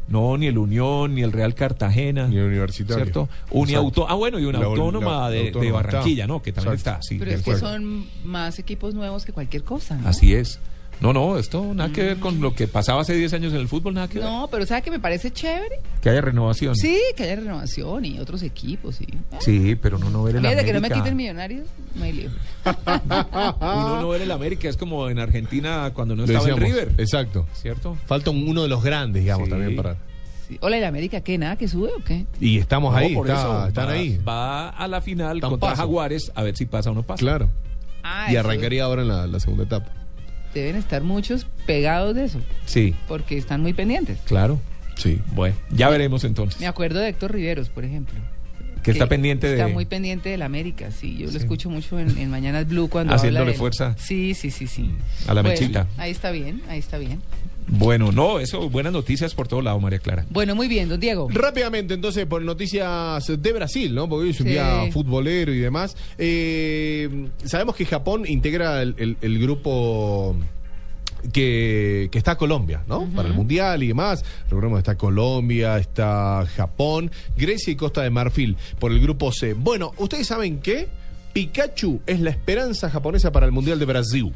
No, ni el Unión, ni el Real Cartagena. Ni el Universitario. ¿Cierto? Uniauto, ah, bueno, y una La- autónoma la- la de, de autónoma Barranquilla, está. ¿no? Que también Exacto. está, sí. Pero de es que son más equipos nuevos que cualquier cosa. ¿no? Así es. No, no, esto nada que ver con lo que pasaba hace 10 años en el fútbol, nada que ver. No, pero ¿sabe que me parece chévere? Que haya renovación. Sí, que haya renovación y otros equipos. Sí. Sí, pero no, no ver el América. que no me quiten millonarios, no hay lío. Uno no ver el América, es como en Argentina cuando no estaba en River. Exacto. ¿Cierto? Falta un- uno de los grandes, digamos, Sí. también para. Sí. Hola, ¿el América qué? ¿Nada que sube o qué? Y estamos No, ahí, por está- eso, están va, ahí. Va a la final Tan contra paso. Jaguares a ver si pasa o no pasa. Claro. Ah, Y arrancaría ahora en la, la segunda etapa. Deben estar muchos pegados de eso, Sí, porque están muy pendientes. claro. Sí. Bueno, ya veremos entonces. Me acuerdo de Héctor Riveros, por ejemplo. Que está pendiente Está de... muy pendiente del América, sí. Yo Sí. lo escucho mucho en, en Mañanas Blue cuando Haciéndole habla de fuerza. Sí, sí, sí, sí. A la Bueno, mechita. Ahí está bien, ahí está bien. Bueno, no, eso, buenas noticias por todo lado, María Clara. Bueno, muy bien, don Diego. Rápidamente, entonces, por noticias de Brasil, ¿no? Porque hoy es un Sí. día futbolero y demás. Eh, sabemos que Japón integra el, el- el grupo que, que está Colombia, ¿no? Para el Mundial y demás. Recordemos que está Colombia, está Japón, Grecia y Costa de Marfil por el grupo C. Bueno, ¿ustedes saben qué? Pikachu es la esperanza japonesa para el Mundial de Brasil.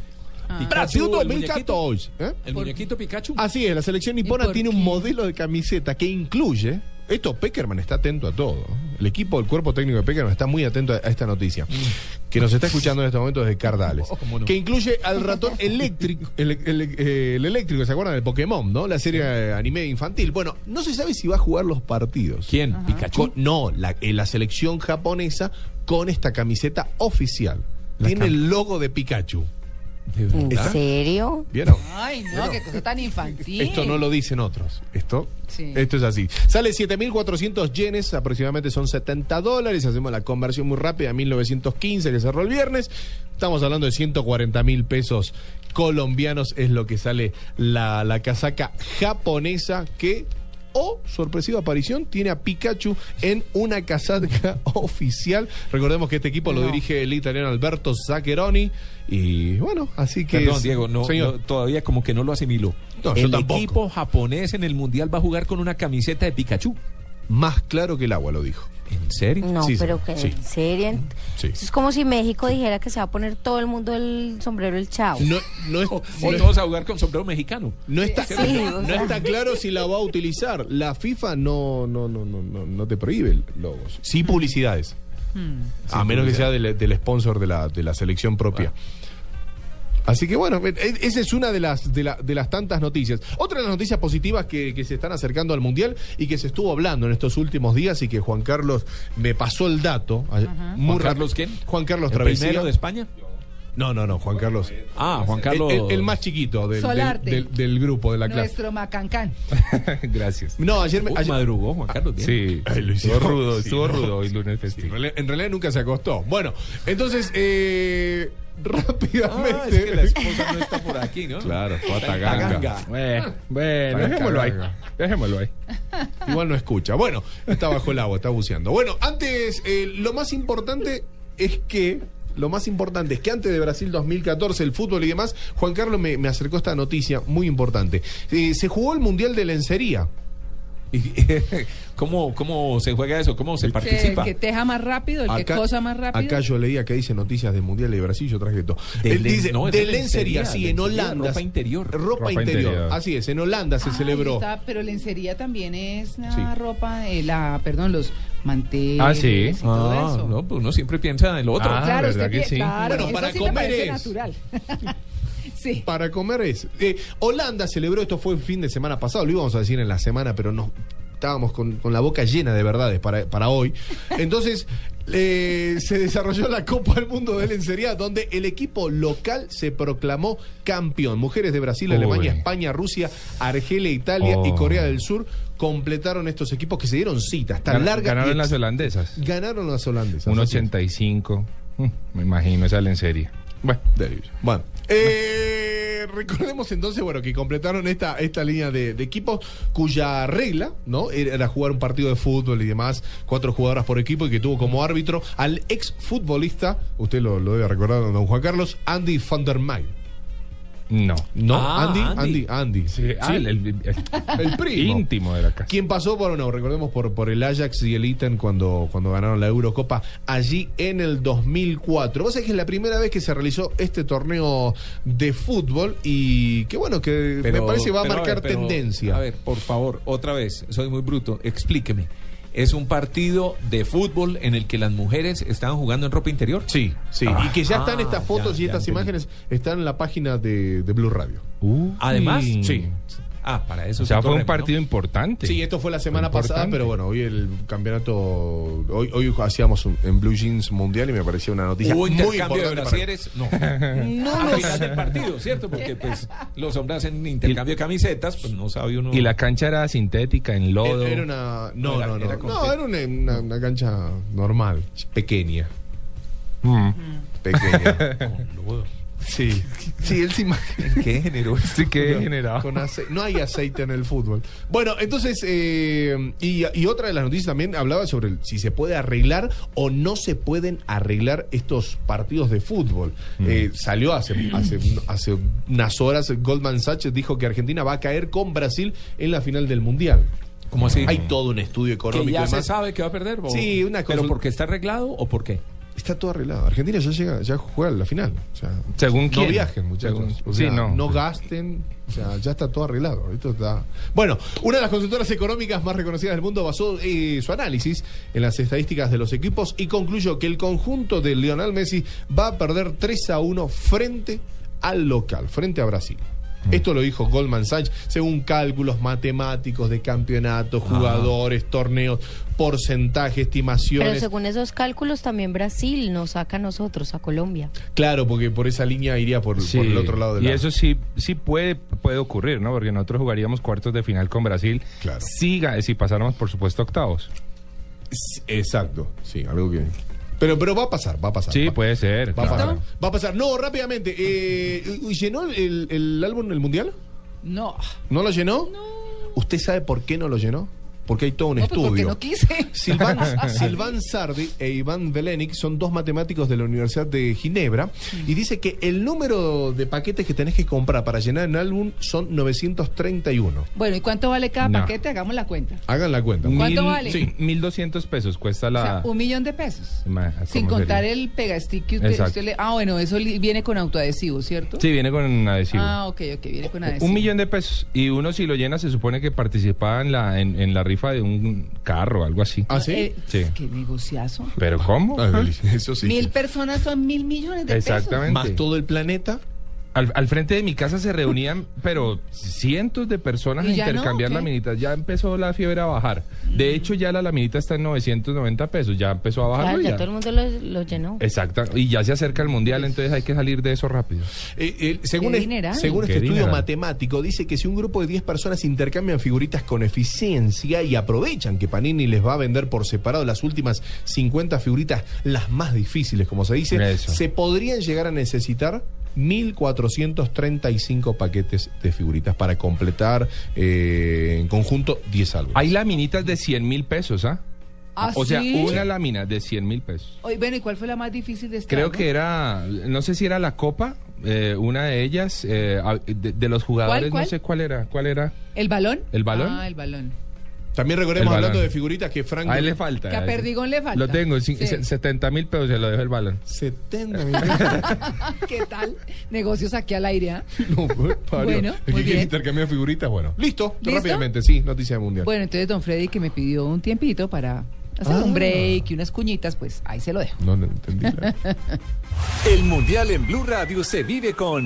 Pikachu, Brasil el 2014. ¿eh? ¿El muñequito Pikachu? Así es, la selección ¿Y nipona tiene un modelo de camiseta que incluye. Esto Peckerman está atento a todo. El equipo, el cuerpo técnico de Peckerman está muy atento a, esta noticia. Que nos está escuchando en este momento desde Cardales. Mm. Oh, no. Que incluye al ratón eléctrico, el, el- el eléctrico, ¿se acuerdan del Pokémon, no? La serie anime infantil. Bueno, no se sabe si va a jugar los partidos. ¿Quién? ¿Pikachu? Con- no, la, eh, la selección japonesa con esta camiseta oficial. La Tiene cam- el logo de Pikachu. ¿De ¿En serio? ¿Vieron? Ay, no, qué cosa tan infantil. Esto no lo dicen otros. Esto, Sí. esto es así. Sale 7.400 yenes, aproximadamente son 70 dólares. Hacemos la conversión muy rápida, 1915 que cerró el viernes. Estamos hablando de 140 mil pesos colombianos es lo que sale la, la casaca japonesa que... O, sorpresiva aparición, tiene a Pikachu en una casaca oficial. Recordemos que este equipo lo dirige el italiano Alberto Zaccheroni. Y bueno, así que... Perdón, es- Diego, no, Señor. no, todavía como que no lo asimilo. No, yo el tampoco. equipo japonés en el Mundial va a jugar con una camiseta de Pikachu. Más claro que el agua, lo dijo. ¿En serio? No, Sí, pero que sí. en serio. Sí. Eso es como si México dijera que se va a poner todo el mundo el sombrero el chavo. No, no, es- O, no o todos a jugar con sombrero mexicano. no está, Sí, no o sea. está claro si la va a utilizar. La FIFA no, no, no, no, no, no te prohíbe logos. Sí publicidades. a menos que sea del, del sponsor de la, de la selección propia. Así que bueno, e- e- esa es una de las, de, la- de las tantas noticias. Otra de las noticias positivas que, que se están acercando al Mundial y que se estuvo hablando en estos últimos días y que Juan Carlos me pasó el dato. muy ¿Juan. Carlos quién? Juan Carlos ¿El Travesía. de España? No, no, no, Juan Carlos. Ah, Juan Carlos. El, el- el más chiquito del, del, Solarte. del- del grupo, de la clase. Nuestro macancán. Gracias. No, ayer, me- Uy, ayer- madrugó Juan Carlos. bien. Sí, Ay, lo estuvo rudo, Sí, estuvo no. rudo hoy lunes en, festivo. realidad, en realidad nunca se acostó. Bueno, entonces, eh, Ah, rápidamente. es que la esposa no está por aquí, ¿no? Claro, fue a Taganga. Bueno, bueno, dejémoslo ahí. Dejémoslo ahí. Igual no escucha. Bueno, está bajo el agua, está buceando. Bueno, antes, eh, lo más importante es que. Lo más importante es que antes de Brasil 2014, el fútbol y demás, Juan Carlos me, me acercó esta noticia muy importante. Eh, se jugó el Mundial de Lencería. ¿Cómo, ¿Cómo se juega eso? ¿Cómo se participa? el que teja más rápido, el que cosa más rápido. Acá yo leía que dice noticias del Mundial de Brasil, yo traje todo. De Él dice, no, de de lencería, lencería, sí, en Holanda. ropa interior. Ropa, Ropa interior. interior. Así es, en Holanda se Ay, celebró. está, pero lencería también es la Sí. ropa, eh, la, perdón, los manteles Ah, sí. y todo Ah, eso. no, pues uno siempre piensa en lo otro. Ah, claro, ¿verdad usted que sí? claro, Bueno, para sí comer es. natural. sí. Para comer es. eh, Holanda celebró, esto fue el fin de semana pasado, lo íbamos a decir en la semana, pero no. Estábamos con, con la boca llena de verdades para, para hoy. Entonces, eh, se desarrolló la Copa del Mundo de Lencería, donde el equipo local se proclamó campeón. Mujeres de Brasil, Uy. Alemania, España, Rusia, Argelia, Italia y Oh. Corea del Sur completaron estos equipos que se dieron citas tan Gan- largas. Ganaron las holandesas. Ganaron las holandesas. Un así es. 85. Mm, Me imagino esa lencería. Bueno, Bueno, eh, recordemos entonces, bueno, que completaron esta, esta línea de, equipos cuya regla, ¿no? Era jugar un partido de fútbol y demás, cuatro jugadoras por equipo y que tuvo como árbitro al ex futbolista, usted lo, debe recordar, don Juan Carlos, Andy van der. No. No, Ah, Andy, Andy. Andy, Andy. Sí, ah, el, el- el- El primo. íntimo de la casa. Quien pasó, bueno, recordemos por, por el Ajax y el Iten cuando, cuando ganaron la Eurocopa allí en el 2004. Vos sabés que es la primera vez que se realizó este torneo de fútbol y que bueno, que me parece va a pero marcar ver, pero, tendencia. A ver, por favor, otra vez, soy muy bruto, explíqueme. ¿Es un partido de fútbol en el que las mujeres estaban jugando en ropa interior? Sí, sí. y que ya están Ah, estas fotos ya, y ya estas entendí. imágenes están en la página de, de Blue Radio. Además, Sí. Ah, para eso O sea, se fue un corre, ¿no? partido importante. Sí, esto fue la semana Importante. pasada, pero bueno, hoy el campeonato, hoy, hoy hacíamos un- en Blue Jeans Mundial y me pareció una noticia ¿Hubo muy intercambio de importante. para- brasieres? No. no Al del partido, ¿cierto? Porque pues los hombres hacen intercambio de camisetas, pues no sabe uno. Y la cancha era sintética, en lodo. Era, era una. No, No, era- no, no. era con No, té. era una, una- una cancha normal, pequeña. Mm. Pequeña. Lodo. Sí. Sí, él se imagina. ¿Qué que generado. Con No hay aceite en el fútbol. Bueno, entonces, eh, y, y otra de las noticias también hablaba sobre el- si se puede arreglar o no se pueden arreglar estos partidos de fútbol. Eh, salió hace, hace, hace unas horas, Goldman Sachs dijo que Argentina va a caer con Brasil en la final del Mundial. ¿Cómo así? Hay todo un estudio económico. que y ya se sabe que va a perder. o- Sí, una cosa- ¿Pero porque está arreglado o por qué? Está todo arreglado. Argentina ya llega, ya juega la final. O sea, Según no quién. viajen, muchachos. Según- O sí, sea, no. gasten. O sea, ya está todo arreglado. Esto está. Bueno, una de las consultoras económicas más reconocidas del mundo basó eh, su análisis en las estadísticas de los equipos y concluyó que el conjunto de Lionel Messi va a perder 3 a 1 frente al local, frente a Brasil. Esto lo dijo Goldman Sachs según cálculos matemáticos de campeonatos, jugadores, torneos, porcentaje, Pero estimaciones. según esos cálculos, también Brasil nos saca a nosotros, a Colombia. Claro, porque por esa línea iría por, Sí, por el otro lado de la... Y eso sí, sí puede, puede ocurrir, ¿no? Porque nosotros jugaríamos cuartos de final con Brasil. Claro. Si, si pasáramos, por supuesto, octavos. Exacto, sí, algo que... Pero, pero va a pasar, va a pasar. Sí, va, puede ser. va a claro. pasar. Va a pasar. No, rápidamente. Eh, ¿Llenó el, el álbum el Mundial? No. ¿No lo llenó? ¿Usted sabe por qué no lo llenó? Porque hay todo un No, pues porque estudio. no quise. Silvan, Silvan Sardi e Iván Velenik son dos matemáticos de la Universidad de Ginebra y dice que el número de paquetes que tenés que comprar para llenar un álbum son 931. Bueno, ¿y cuánto vale cada No. paquete? Hagamos la cuenta. Hagan la cuenta. ¿Cuánto Mil- vale? Sí, 1.200 pesos cuesta O sea, la... un millón de pesos. Ma- Sin ¿cómo contar sería? el pegastick que usted, le... Ah, bueno, eso viene con autoadhesivo, ¿cierto? Sí, viene con un adhesivo. Ah, ok, ok, viene con adhesivo. Un millón de pesos. Y uno si lo llena se supone que participaba en la, en, en la rifa de un carro, algo así. ¿Ah, sí? Eh, Sí. Qué negociazo. ¿Pero cómo? Ah, Eso sí. Mil personas son mil millones de Exactamente. Más todo el planeta. Al, al frente de mi casa se reunían, pero cientos de personas a ¿Y ya no, intercambiar laminitas. Ya empezó la fiebre a bajar. De hecho, ya la laminita está en 990 pesos. Ya empezó a bajar. Claro, ya todo el mundo lo, lo llenó. Exacto. Y ya se acerca el mundial, entonces hay que salir de eso rápido. Eh, eh, según es- este estudio dineral. matemático, dice que si un grupo de 10 personas intercambian figuritas con eficiencia y aprovechan que Panini les va a vender por separado las últimas 50 figuritas, las más difíciles, como se dice, Eso. se podrían llegar a necesitar 1.435 paquetes de figuritas para completar eh, en conjunto 10 álbumes. Hay laminitas de 100 mil pesos, ¿ah? ¿Ah, o sea, sí? una lámina de 100 mil pesos. Oye, bueno, ¿y cuál fue la más difícil de este Creo que era, no sé si era la copa, eh, una de ellas, eh, de, de los jugadores, cuál? no sé cuál era, cuál era. ¿El balón? ¿El balón? Ah, el balón. También recordemos, hablando de figuritas, que Frank... A él le falta. Que a. Perdigón le falta. Lo tengo, Sí. se- 70 mil pesos se lo dejo el balón. 70 ¿Qué tal? Negocios aquí al aire, ¿ah? No, pues. Bueno, muy bien. intercambiar figuritas, bueno. Listo, ¿Listo? rápidamente, sí, noticia mundial. Bueno, entonces don Freddy que me pidió un tiempito para hacer Ah. un break y unas cuñitas, pues ahí se lo dejo. No, no entendí. la- El Mundial en Blue Radio se vive con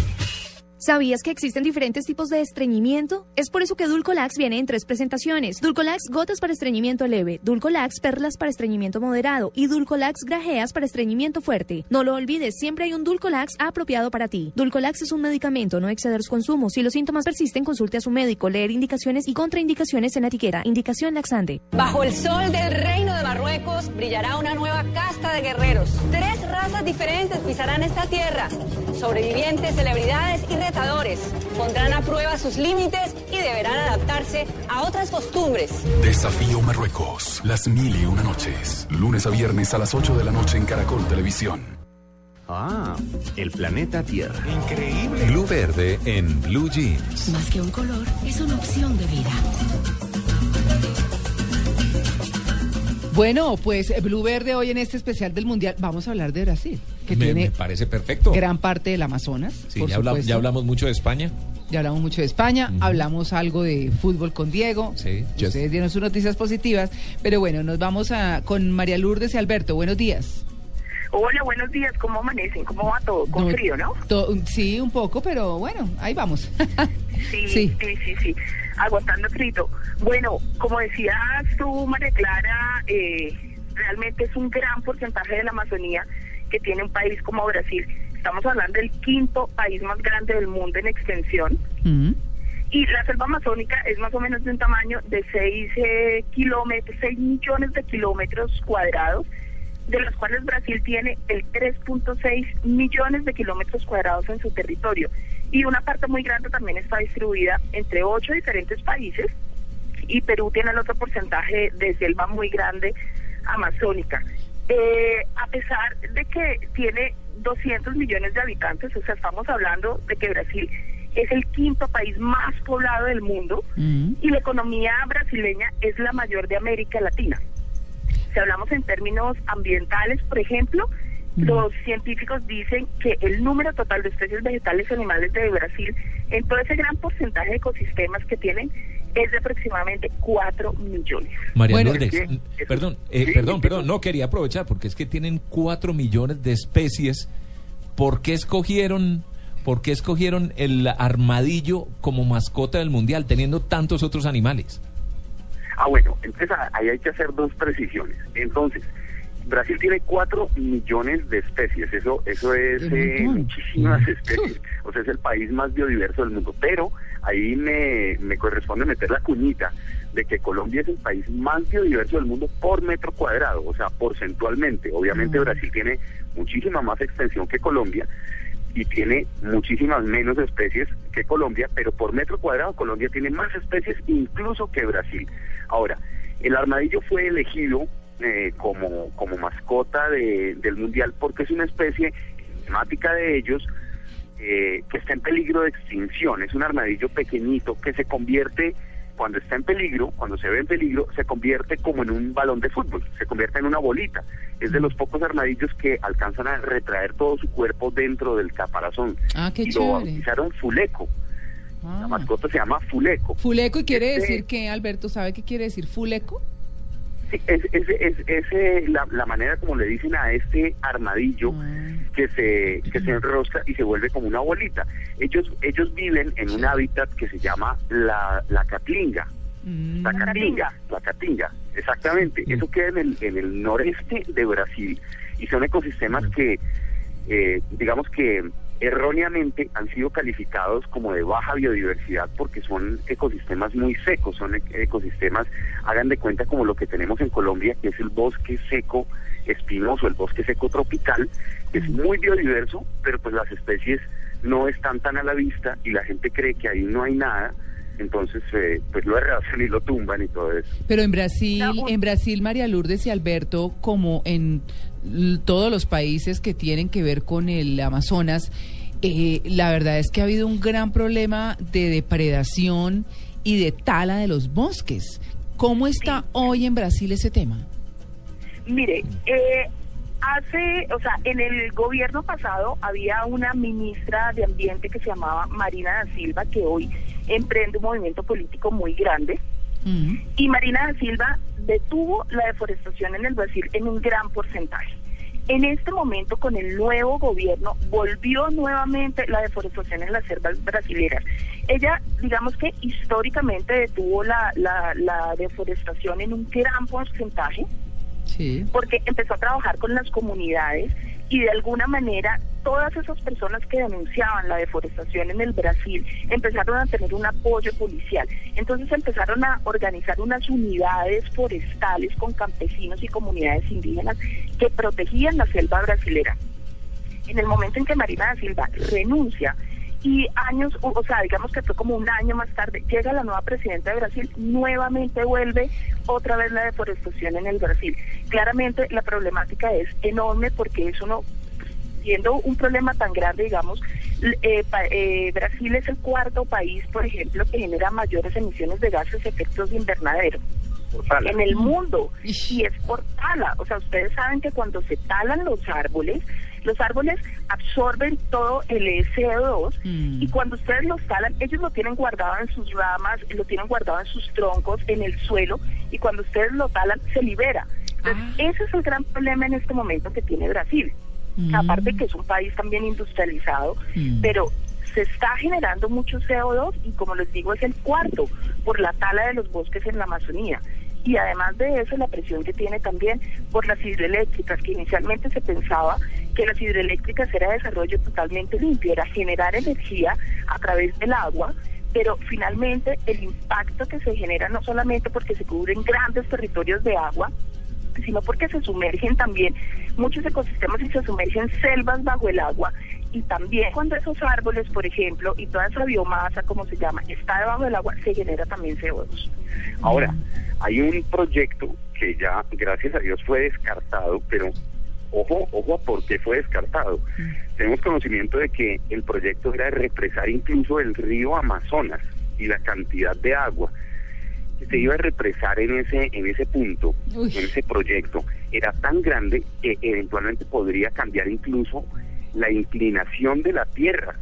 ¿Sabías que existen diferentes tipos de estreñimiento? Es por eso que Dulcolax viene en tres presentaciones. Dulcolax gotas para estreñimiento leve, Dulcolax perlas para estreñimiento moderado y Dulcolax grajeas para estreñimiento fuerte. No lo olvides, siempre hay un Dulcolax apropiado para ti. Dulcolax es un medicamento, no exceder su consumo. Si los síntomas persisten, consulte a su médico, leer indicaciones y contraindicaciones en la etiqueta. Indicación laxante. Bajo el sol del reino de Marruecos brillará una nueva casta de guerreros. Tres razas diferentes pisarán esta tierra. Sobrevivientes, celebridades y Pondrán a prueba sus límites y deberán adaptarse a otras costumbres. Desafío Marruecos. Las mil y una noches. Lunes a viernes a las 8 de la noche en Caracol Televisión. Ah, el planeta Tierra. Increíble. Blue Verde en Blue Jeans. Más que un color, es una opción de vida. Bueno, pues Blue Verde hoy en este especial del Mundial vamos a hablar de Brasil, que me, tiene me parece perfecto. gran parte del Amazonas. Sí, por ya, habla- supuesto. ya hablamos mucho de España. Ya hablamos mucho de España, hablamos algo de fútbol con Diego. Sí, Ustedes dieron sus noticias positivas, pero bueno, nos vamos a con María Lourdes y Alberto. Buenos días. Hola, buenos días. ¿Cómo amanecen? ¿Cómo va todo? Con No, frío, ¿no? to- sí, un poco, pero bueno, ahí vamos. Sí, Sí. sí, sí, sí. Aguantando frito. Bueno, como decías tú, María Clara, eh, realmente es un gran porcentaje de la Amazonía que tiene un país como Brasil. Estamos hablando del quinto país más grande del mundo en extensión. Mm. Y la selva amazónica es más o menos de un tamaño de 6 eh, kilómetros, 6 millones de kilómetros cuadrados, de los cuales Brasil tiene el 3.6 millones de kilómetros cuadrados en su territorio. Y una parte muy grande también está distribuida entre ocho diferentes países. Y Perú tiene el otro porcentaje de selva muy grande amazónica. Eh, a pesar de que tiene 200 millones de habitantes, o sea, estamos hablando de que Brasil es el quinto país más poblado del mundo Mm. y la economía brasileña es la mayor de América Latina. Si hablamos en términos ambientales, por ejemplo, los científicos dicen que el número total de especies vegetales y animales de Brasil, en todo ese gran porcentaje de ecosistemas que tienen, es de aproximadamente 4 millones. María Bueno, Lourdes, es que- mm, perdón, eh, perdón, perdón, no quería aprovechar porque es que tienen cuatro millones de especies. ¿Por qué escogieron, por qué escogieron el armadillo como mascota del mundial, teniendo tantos otros animales? Ah, bueno, entonces ah, ahí hay que hacer dos precisiones. Entonces, Brasil tiene cuatro millones de especies, eso eso es eh, muchísimas especies, o sea, es el país más biodiverso del mundo, pero ahí me, me corresponde meter la cuñita de que Colombia es el país más biodiverso del mundo por metro cuadrado, o sea, porcentualmente. Obviamente Brasil tiene muchísima más extensión que Colombia, y tiene muchísimas menos especies que Colombia, pero por metro cuadrado Colombia tiene más especies incluso que Brasil. Ahora, el armadillo fue elegido eh, como, como mascota de- del Mundial porque es una especie emblemática de ellos eh, que está en peligro de extinción. Es un armadillo pequeñito que se convierte, cuando está en peligro, cuando se ve en peligro, se convierte como en un balón de fútbol, se convierte en una bolita. Es de los pocos armadillos que alcanzan a retraer todo su cuerpo dentro del caparazón. Ah, qué y lo chévere. bautizaron Fuleco. Ah. La mascota se llama Fuleco. Fuleco, ¿y quiere Este- decir que, Alberto, sabe qué quiere decir fuleco? Sí, es, es, es, es, la, la manera como le dicen a este armadillo que se que se enrosca y se vuelve como una bolita. Ellos ellos viven en un hábitat que se llama la, la catlinga. La Caatinga, la Caatinga, exactamente. Eso queda en el, en el noreste de Brasil y son ecosistemas que, eh, digamos que erróneamente han sido calificados como de baja biodiversidad porque son ecosistemas muy secos, son ec- ecosistemas, hagan de cuenta como lo que tenemos en Colombia, que es el bosque seco espinoso, el bosque seco tropical, que es muy biodiverso, pero pues las especies no están tan a la vista y la gente cree que ahí no hay nada, entonces eh, pues lo arrasan y lo tumban y todo eso. Pero en Brasil, en Brasil, María Lourdes y Alberto, como en todos los países que tienen que ver con el Amazonas, eh, la verdad es que ha habido un gran problema de depredación y de tala de los bosques. ¿Cómo está hoy en Brasil ese tema? Mire, eh, hace, o sea, en el gobierno pasado había una ministra de Ambiente que se llamaba Marina da Silva, que hoy emprende un movimiento político muy grande. Y Marina da Silva detuvo la deforestación en el Brasil en un gran porcentaje. En este momento, con el nuevo gobierno, volvió nuevamente la deforestación en las selvas brasileras. Ella, digamos que históricamente detuvo la, la, la deforestación en un gran porcentaje, Sí. porque empezó a trabajar con las comunidades y de alguna manera todas esas personas que denunciaban la deforestación en el Brasil empezaron a tener un apoyo policial. Entonces empezaron a organizar unas unidades forestales con campesinos y comunidades indígenas que protegían la selva brasilera. En el momento en que Marina da Silva renuncia y años, o o sea, digamos que fue como un año más tarde, llega la nueva presidenta de Brasil, nuevamente vuelve otra vez la deforestación en el Brasil. Claramente la problemática es enorme porque eso no, siendo un problema tan grande, digamos, eh, pa- eh, Brasil es el cuarto país, por ejemplo, que genera mayores emisiones de gases de efectos de invernadero en el mundo y es por tala. O sea, ustedes saben que cuando se talan los árboles, los árboles absorben todo el CO2 y cuando ustedes los talan, ellos lo tienen guardado en sus ramas, lo tienen guardado en sus troncos, en el suelo y cuando ustedes lo talan, se libera. Entonces, ese es el gran problema en este momento que tiene Brasil. Aparte que es un país también industrializado, pero se está generando mucho CO2 y como les digo es el cuarto por la tala de los bosques en la Amazonía. Y además de eso, la presión que tiene también por las hidroeléctricas, que inicialmente se pensaba que las hidroeléctricas era desarrollo totalmente limpio, era generar energía a través del agua, pero finalmente el impacto que se genera no solamente porque se cubren grandes territorios de agua, sino porque se sumergen también muchos ecosistemas y se sumergen selvas bajo el agua y también cuando esos árboles, por ejemplo, y toda esa biomasa, como se llama, está debajo del agua, se genera también CO2. Ahora, hay un proyecto que ya, gracias a Dios, fue descartado, pero ojo, ojo a por qué fue descartado. Tenemos conocimiento de que el proyecto era de represar incluso el río Amazonas y la cantidad de agua que se iba a represar en ese en ese punto, en ese proyecto, era tan grande que eventualmente podría cambiar incluso la inclinación de la Tierra.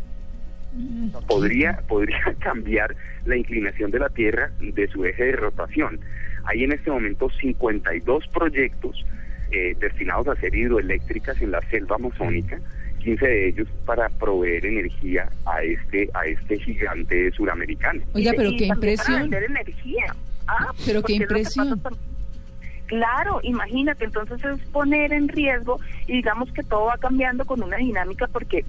Podría, podría cambiar la inclinación de la Tierra de su eje de rotación. Hay en este momento 52 proyectos eh, destinados a ser hidroeléctricas en la selva amazónica, 15 de ellos para proveer energía a este a este gigante suramericano. Oiga, pero Y qué para impresión. vender energía. Ah, Pero qué impresión. Claro, imagínate, entonces es poner en riesgo y digamos que todo va cambiando con una dinámica porque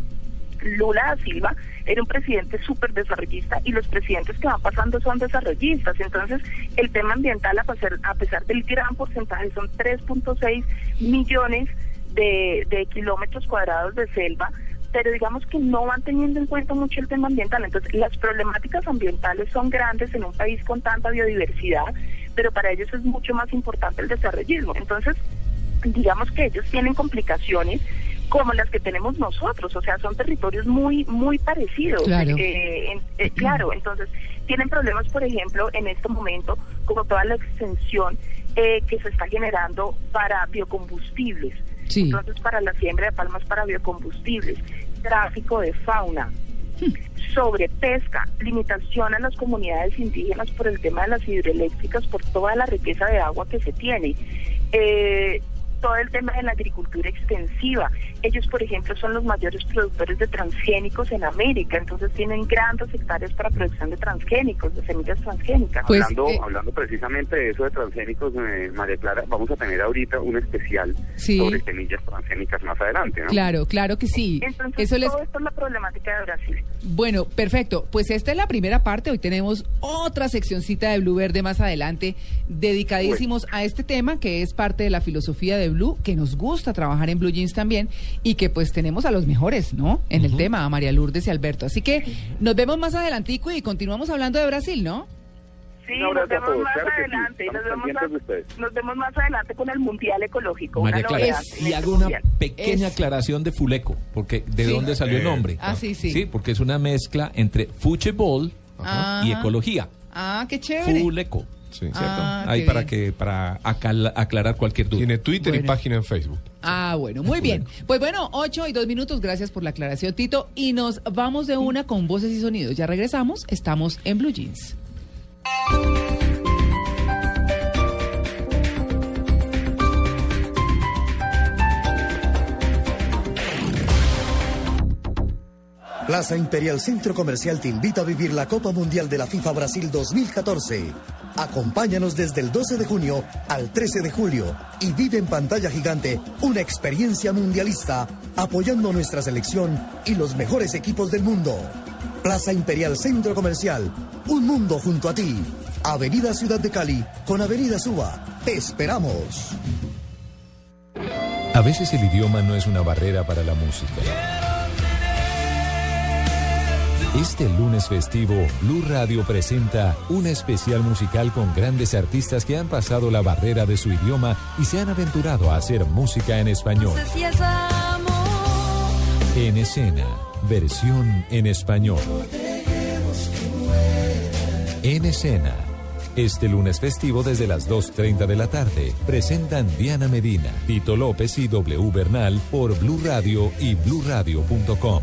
Lula da Silva era un presidente súper desarrollista y los presidentes que van pasando son desarrollistas. Entonces, el tema ambiental, a pesar, a pesar del gran porcentaje, son 3.6 millones de, de kilómetros cuadrados de selva, pero digamos que no van teniendo en cuenta mucho el tema ambiental. Entonces, las problemáticas ambientales son grandes en un país con tanta biodiversidad, pero para ellos es mucho más importante el desarrollismo. Entonces, digamos que ellos tienen complicaciones como las que tenemos nosotros, o sea, son territorios muy muy parecidos. Claro. Eh, en- eh, claro, entonces tienen problemas, por ejemplo, en este momento, como toda la extensión eh, que se está generando para biocombustibles. Sí. Entonces, para la siembra de palmas para biocombustibles, tráfico de fauna, sobre pesca, limitación a las comunidades indígenas por el tema de las hidroeléctricas, por toda la riqueza de agua que se tiene. Eh, todo el tema de la agricultura extensiva. Ellos, por ejemplo, son los mayores productores de transgénicos en América, entonces tienen grandes hectáreas para producción de transgénicos, de semillas transgénicas. Pues, hablando, eh, hablando precisamente de eso de transgénicos, eh, María Clara, vamos a tener ahorita un especial Sí. sobre semillas transgénicas más adelante, ¿no? Claro, claro que sí. Entonces, Eso les todo esto es la problemática de Brasil. Bueno, perfecto. Pues esta es la primera parte. Hoy tenemos otra seccioncita de Blue Verde más adelante, dedicadísimos a este tema que es parte de la filosofía de Blue, que nos gusta trabajar en Blue Jeans también y que pues tenemos a los mejores, ¿no? En el tema, a María Lourdes y Alberto. Así que nos vemos más adelantico y continuamos hablando de Brasil, ¿no? Sí, nos vemos todos, más claro que sí, adelante. nos, vemos más, ustedes. nos vemos más adelante con el Mundial Ecológico. María Clara, y este hago una pequeña Es- aclaración de Fuleco, porque ¿de Sí. dónde salió el Eh, nombre? Ah, sí, sí. Sí, porque es una mezcla entre fútbol y ecología. Ah, qué chévere. Fuleco. Sí. Ah, ¿cierto? Ahí para que para aclarar cualquier duda. Tiene Twitter y página en Facebook. Ah, bueno, muy bien. Pues bueno, 8 y 2 minutos, gracias por la aclaración, Tito. Y nos vamos de una con voces y sonidos. Ya regresamos, estamos en Blue Jeans. Plaza Imperial Centro Comercial te invita a vivir la Copa Mundial de la FIFA Brasil 2014. Acompáñanos desde el 12 de junio al 13 de julio y vive en pantalla gigante una experiencia mundialista apoyando nuestra selección y los mejores equipos del mundo. Plaza Imperial Centro Comercial, un mundo junto a ti. Avenida Ciudad de Cali con Avenida Suba. Te esperamos. A veces el idioma no es una barrera para la música. Este lunes festivo, Blue Radio presenta un especial musical con grandes artistas que han pasado la barrera de su idioma y se han aventurado a hacer música en español. En escena, versión en español. En escena. Este lunes festivo desde las 2.30 de la tarde presentan Diana Medina, Tito López y W Bernal por Blue Radio y bluradio.com.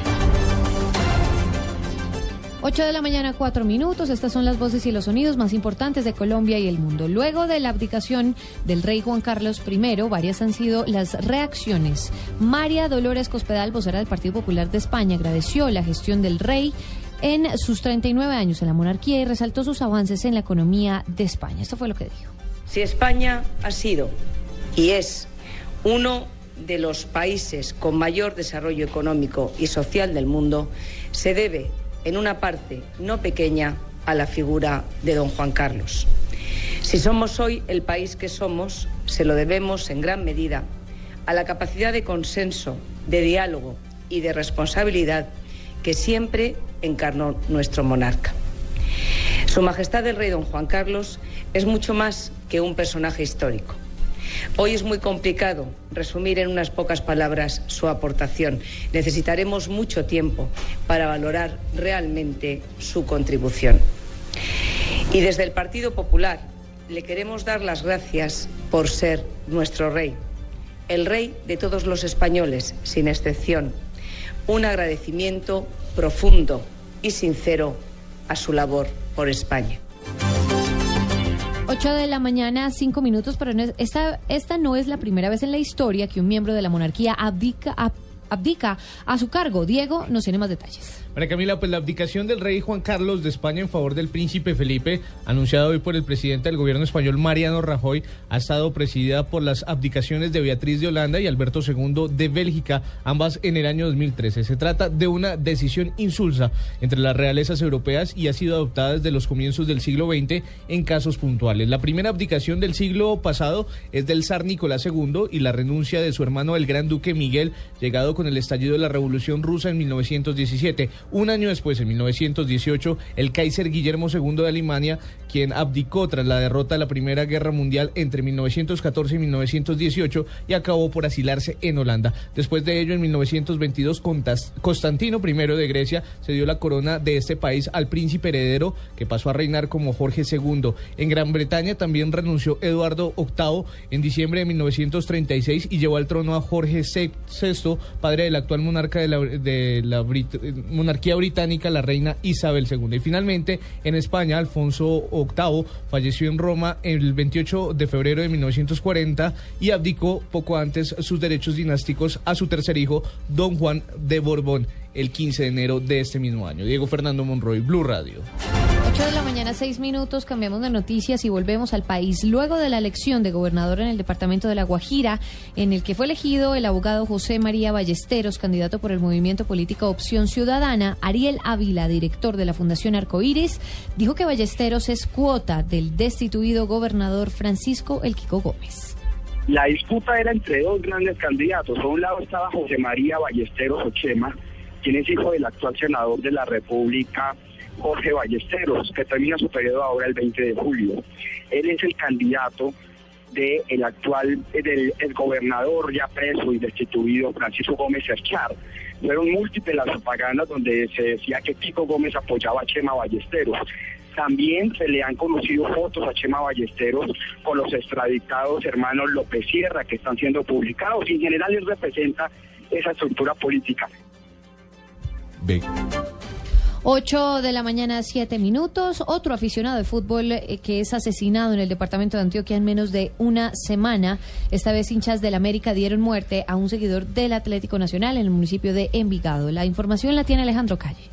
8 de la mañana, 4 minutos. Estas son las voces y los sonidos más importantes de Colombia y el mundo. Luego de la abdicación del rey Juan Carlos I, varias han sido las reacciones. María Dolores Cospedal, vocera del Partido Popular de España, agradeció la gestión del rey en sus 39 años en la monarquía y resaltó sus avances en la economía de España. Esto fue lo que dijo. Si España ha sido y es uno de los países con mayor desarrollo económico y social del mundo, se debe, en una parte no pequeña, a la figura de don Juan Carlos. Si somos hoy el país que somos, se lo debemos en gran medida a la capacidad de consenso, de diálogo y de responsabilidad que siempre encarnó nuestro monarca. Su Majestad el Rey Don Juan Carlos es mucho más que un personaje histórico. Hoy es muy complicado resumir en unas pocas palabras su aportación. Necesitaremos mucho tiempo para valorar realmente su contribución. Y desde el Partido Popular le queremos dar las gracias por ser nuestro rey, el rey de todos los españoles, sin excepción. Un agradecimiento profundo y sincero a su labor por España. 8 de la mañana, 5 minutos, pero no es- esta, esta no es la primera vez en la historia que un miembro de la monarquía abdica, ab- abdica a su cargo. Diego nos tiene más detalles. María Camila, pues la abdicación del rey Juan Carlos de España en favor del príncipe Felipe, anunciada hoy por el presidente del gobierno español Mariano Rajoy, ha estado presidida por las abdicaciones de Beatriz de Holanda y Alberto II de Bélgica, ambas en el año 2013. Se trata de una decisión insulsa entre las realezas europeas y ha sido adoptada desde los comienzos del siglo XX en casos puntuales. La primera abdicación del siglo pasado es del zar Nicolás II y la renuncia de su hermano el gran duque Miguel, llegado con el estallido de la Revolución Rusa en 1917. Un año después, en 1918, el Kaiser Guillermo II de Alemania, quien abdicó tras la derrota de la Primera Guerra Mundial entre 1914 y 1918 y acabó por asilarse en Holanda. Después de ello, en 1922, Contas- Constantino I de Grecia se dio la corona de este país al príncipe heredero que pasó a reinar como Jorge II. En Gran Bretaña también renunció Eduardo VIII en diciembre de 1936 y llevó al trono a Jorge VI, padre del actual monarca de la, eh, monarquía británica, la reina Isabel II. Y finalmente, en España, Alfonso VIII falleció en Roma el 28 de febrero de 1940 y abdicó poco antes sus derechos dinásticos a su tercer hijo, don Juan de Borbón, el 15 de enero de este mismo año. Diego Fernando Monroy, Blue Radio. 8 de la mañana, 6 minutos, cambiamos de noticias y volvemos al país. Luego de la elección de gobernador en el departamento de La Guajira, en el que fue elegido el abogado José María Ballesteros, candidato por el movimiento político Opción Ciudadana, Ariel Ávila, director de la Fundación Arcoíris, dijo que Ballesteros es cuota del destituido gobernador Francisco El Quico Gómez. La disputa era entre dos grandes candidatos. Por un lado estaba José María Ballesteros Ochema, quien es hijo del actual senador de la República, Jorge Ballesteros, que termina su periodo ahora el 20 de julio. Él es el candidato del actual, del el gobernador ya preso y destituido Francisco Gómez Cerchar. Fueron múltiples las propagandas donde se decía que Pico Gómez apoyaba a Chema Ballesteros. También se le han conocido fotos a Chema Ballesteros con los extraditados hermanos López Sierra que están siendo publicados en general les representa esa estructura política. 8 de la mañana, 7 minutos. Otro aficionado de fútbol eh, que es asesinado en el departamento de Antioquia en menos de una semana. Esta vez hinchas del América dieron muerte a un seguidor del Atlético Nacional en el municipio de Envigado. La información la tiene Alejandro Calle.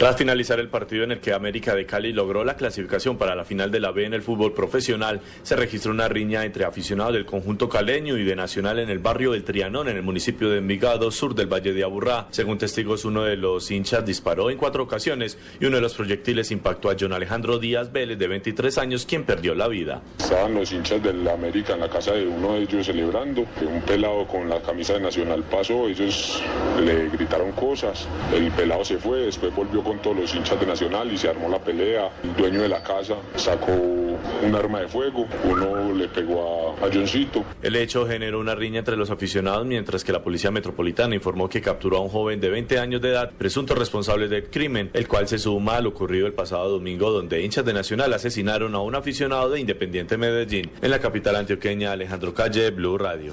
Tras finalizar el partido en el que América de Cali logró la clasificación para la final de la B en el fútbol profesional, se registró una riña entre aficionados del conjunto caleño y de Nacional en el barrio del Trianón, en el municipio de Envigado, sur del Valle de Aburrá. Según testigos, uno de los hinchas disparó en cuatro ocasiones y uno de los proyectiles impactó a John Alejandro Díaz Vélez, de 23 años, quien perdió la vida. Estaban los hinchas del América en la casa de uno de ellos celebrando. Un pelado con la camisa de Nacional pasó, ellos le gritaron cosas. El pelado se fue, después volvió con todos los hinchas de Nacional y se armó la pelea. El dueño de la casa sacó un arma de fuego, uno le pegó a, a. El hecho generó una riña entre los aficionados, mientras que la Policía Metropolitana informó que capturó a un joven de 20 años de edad, presunto responsable del crimen, el cual se suma al ocurrido el pasado domingo, donde hinchas de Nacional asesinaron a un aficionado de Independiente Medellín. En la capital antioqueña, Alejandro Calle, Blue Radio.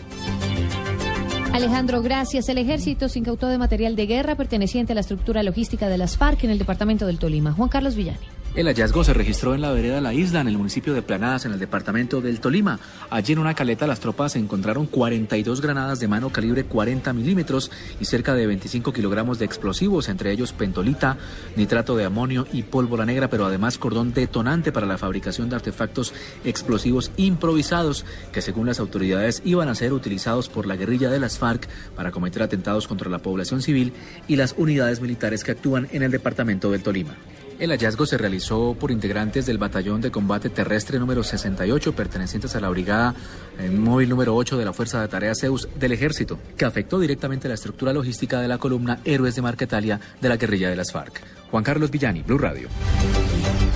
Alejandro, gracias. El ejército se incautó de material de guerra perteneciente a la estructura logística de las FARC en el departamento del Tolima. Juan Carlos Villani. El hallazgo se registró en la vereda La Isla, en el municipio de Planadas, en el departamento del Tolima. Allí en una caleta las tropas encontraron 42 granadas de mano calibre 40 milímetros y cerca de 25 kilogramos de explosivos, entre ellos pentolita, nitrato de amonio y pólvora negra, pero además cordón detonante para la fabricación de artefactos explosivos improvisados que según las autoridades iban a ser utilizados por la guerrilla de las FARC para cometer atentados contra la población civil y las unidades militares que actúan en el departamento del Tolima. El hallazgo se realizó por integrantes del Batallón de Combate Terrestre número 68, pertenecientes a la Brigada eh, Móvil número 8 de la Fuerza de Tareas Zeus del Ejército, que afectó directamente la estructura logística de la columna Héroes de Marquetalia de la guerrilla de las FARC. Juan Carlos Villani, Blue Radio.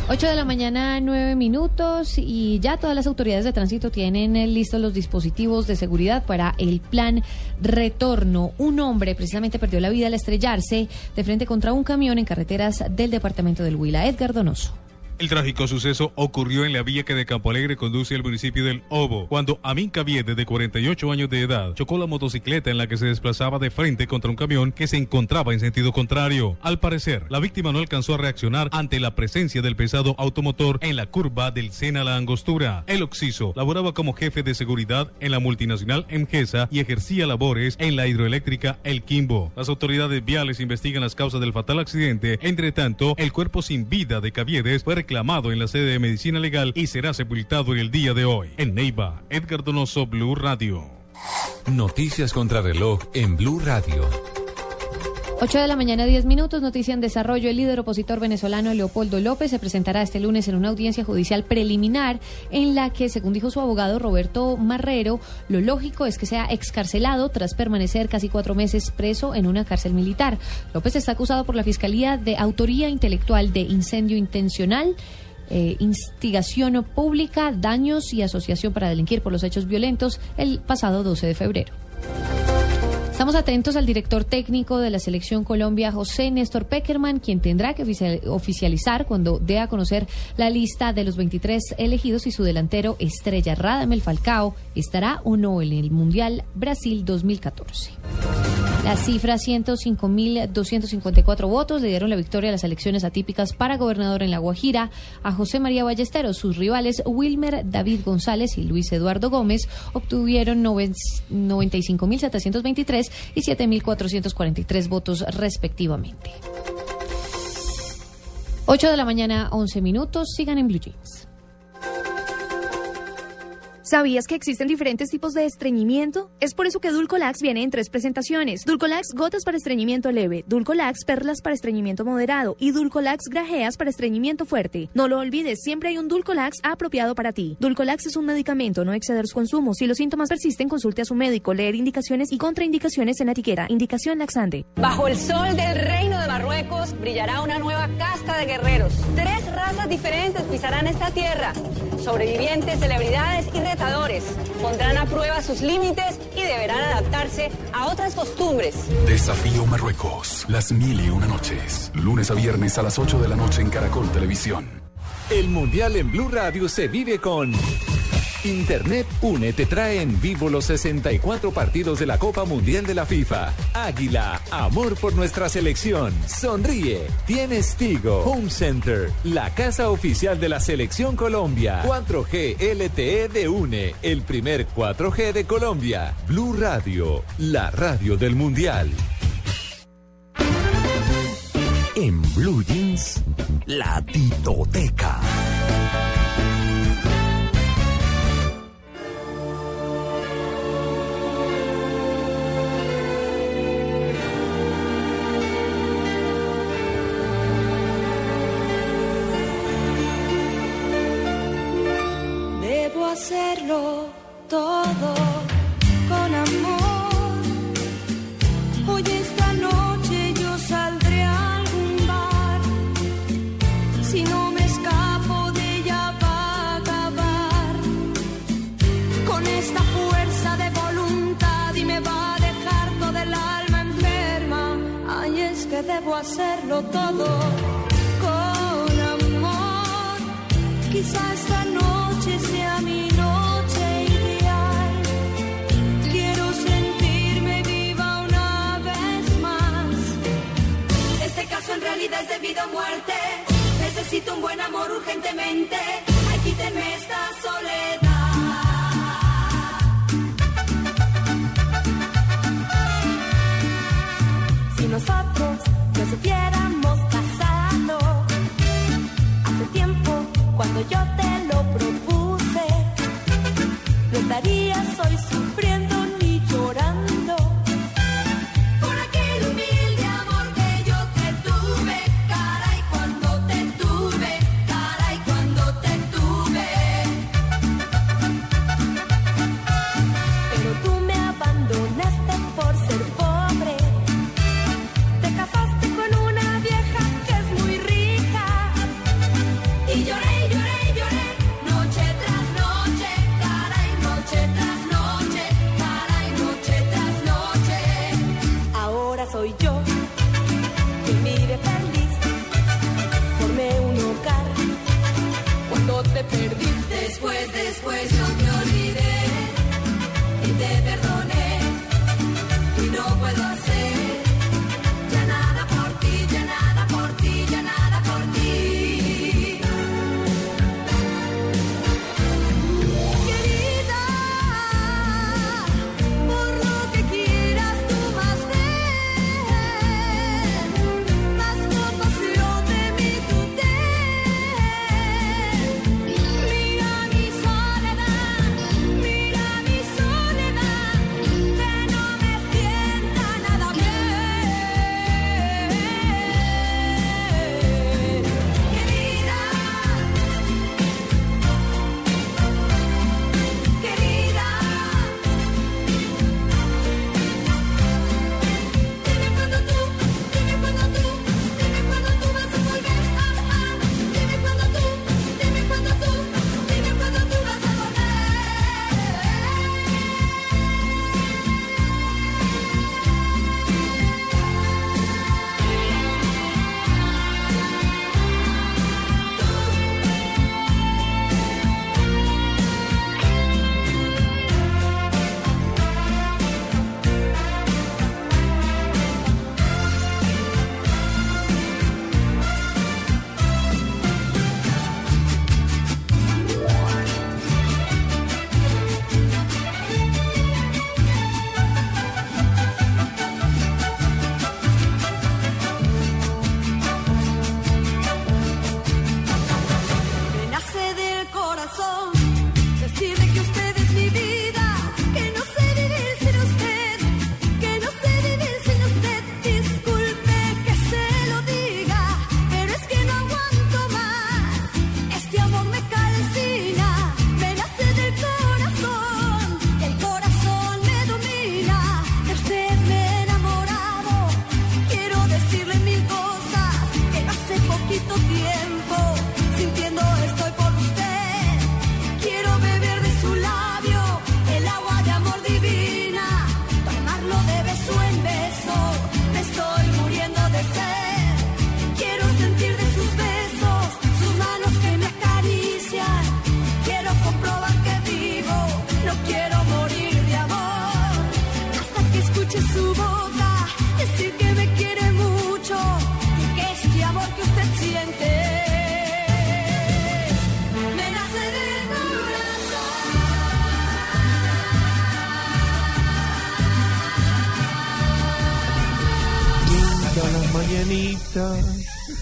8 de la mañana, 9 minutos y ya todas las autoridades de tránsito tienen eh, listos los dispositivos de seguridad para el plan retorno. Un hombre precisamente perdió la vida al estrellarse de frente contra un camión en carreteras del departamento del Huila. Edgar Donoso. El trágico suceso ocurrió en la vía que de Campo Alegre conduce al municipio del Obo, cuando Amin Caviede, de 48 años de edad, chocó la motocicleta en la que se desplazaba de frente contra un camión que se encontraba en sentido contrario. Al parecer, la víctima no alcanzó a reaccionar ante la presencia del pesado automotor en la curva del Sena La Angostura. El Oxiso laboraba como jefe de seguridad en la multinacional Emgesa y ejercía labores en la hidroeléctrica El Quimbo. Las autoridades viales investigan las causas del fatal accidente. Entre tanto, el cuerpo sin vida de Caviedes fue reclamado en la sede de medicina legal y será sepultado en el día de hoy. En Neiva, Edgar Donoso, Blue Radio. Noticias contra reloj en Blue Radio. 8 de la mañana, 10 minutos. Noticia en desarrollo. El líder opositor venezolano Leopoldo López se presentará este lunes en una audiencia judicial preliminar en la que, según dijo su abogado Roberto Marrero, lo lógico es que sea excarcelado tras permanecer casi cuatro meses preso en una cárcel militar. López está acusado por la Fiscalía de autoría intelectual de incendio intencional. eh, instigación pública, daños y asociación para delinquir por los hechos violentos el pasado 12 de febrero. Estamos atentos al director técnico de la selección Colombia, José Néstor Peckerman, quien tendrá que oficializar cuando dé a conocer la lista de los 23 elegidos y su delantero estrella Radamel Falcao estará o no en el Mundial Brasil 2014. La cifra 105.254 votos le dieron la victoria a las elecciones atípicas para gobernador en La Guajira a José María Ballesteros. Sus rivales Wilmer David González y Luis Eduardo Gómez obtuvieron 95.723 y 7.443 votos respectivamente. 8 de la mañana, 11 minutos. Sigan en Blue Jeans. ¿Sabías que existen diferentes tipos de estreñimiento? Es por eso que Dulcolax viene en tres presentaciones. Dulcolax gotas para estreñimiento leve, Dulcolax perlas para estreñimiento moderado y Dulcolax grajeas para estreñimiento fuerte. No lo olvides, siempre hay un Dulcolax apropiado para ti. Dulcolax es un medicamento, no exceder su consumo. Si los síntomas persisten, consulte a su médico, leer indicaciones y contraindicaciones en la etiqueta. Indicación laxante. Bajo el sol del reino de Marruecos brillará una nueva casta de guerreros. Tres razas diferentes pisarán esta tierra. Sobrevivientes, celebridades y pondrán a prueba sus límites y deberán adaptarse a otras costumbres. Desafío Marruecos. Las mil y una noches. Lunes a viernes a las 8 de la noche en Caracol Televisión. El Mundial en Blue Radio se vive con Internet Une te trae en vivo los 64 partidos de la Copa Mundial de la FIFA. Águila, amor por nuestra selección. Sonríe. Tienes Tigo. Home Center, la casa oficial de la selección Colombia. 4G LTE de Une, el primer 4G de Colombia. Blue Radio, la radio del Mundial. En Blue Jeans, la titoteca. Debo hacerlo todo hacerlo todo con amor. Quizá esta noche sea mi noche ideal. Quiero sentirme viva una vez más. Este caso en realidad es debido a muerte. Necesito un buen amor urgentemente. Ay, quíteme esta soledad. Nosotros nos hubiéramos casado hace tiempo, cuando yo te después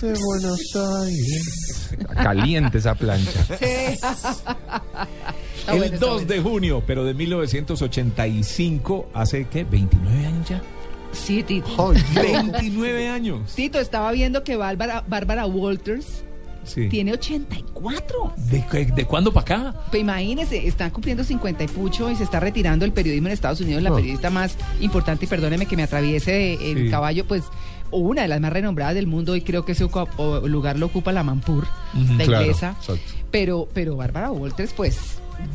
mañanitas de Buenos Aires. Caliente esa plancha. El está 2 de junio, pero de 1985, hace qué, 29 años ya. Sí, Tito. 29 años. Tito, estaba viendo que Bárbara, Bárbara Walters Sí. tiene 84. ¿De, qué- de cuándo para acá? Pues imagínese, están cumpliendo 50 y pucho y se está retirando el periodismo en Estados Unidos, la Oh. periodista más importante, y perdóneme que me atraviese el Sí. caballo, pues o una de las más renombradas del mundo y creo que ese lugar lo ocupa la Mampur, la inglesa. exacto. Pero, pero Bárbara Walters, pues,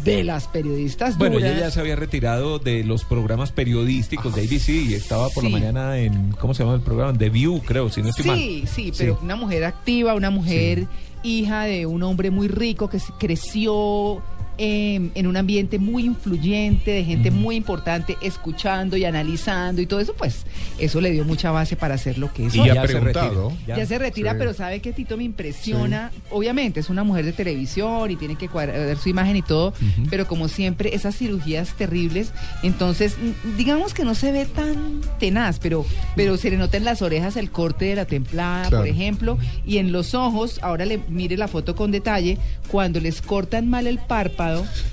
de las periodistas Bueno, duras. ella ya se había retirado de los programas periodísticos de ABC y estaba por Sí. la mañana en, ¿cómo se llama el programa? The View, creo, si no estoy mal. Sí, sí, pero una mujer activa, una mujer hija de un hombre muy rico que se- creció em, en un ambiente muy influyente, de gente muy importante, escuchando y analizando y todo eso, pues eso le dio mucha base para hacer lo que es. Y hoy. ha preguntado. Ya, se retira, Sí. pero ¿sabe qué, Tito? Me impresiona. Obviamente, es una mujer de televisión y tiene que cuadrar su imagen y todo, pero como siempre, esas cirugías terribles, entonces, digamos que no se ve tan tenaz, pero, pero se le nota en las orejas el corte de la templada, Claro. por ejemplo, y en los ojos, ahora le mire la foto con detalle, cuando les cortan mal el párpado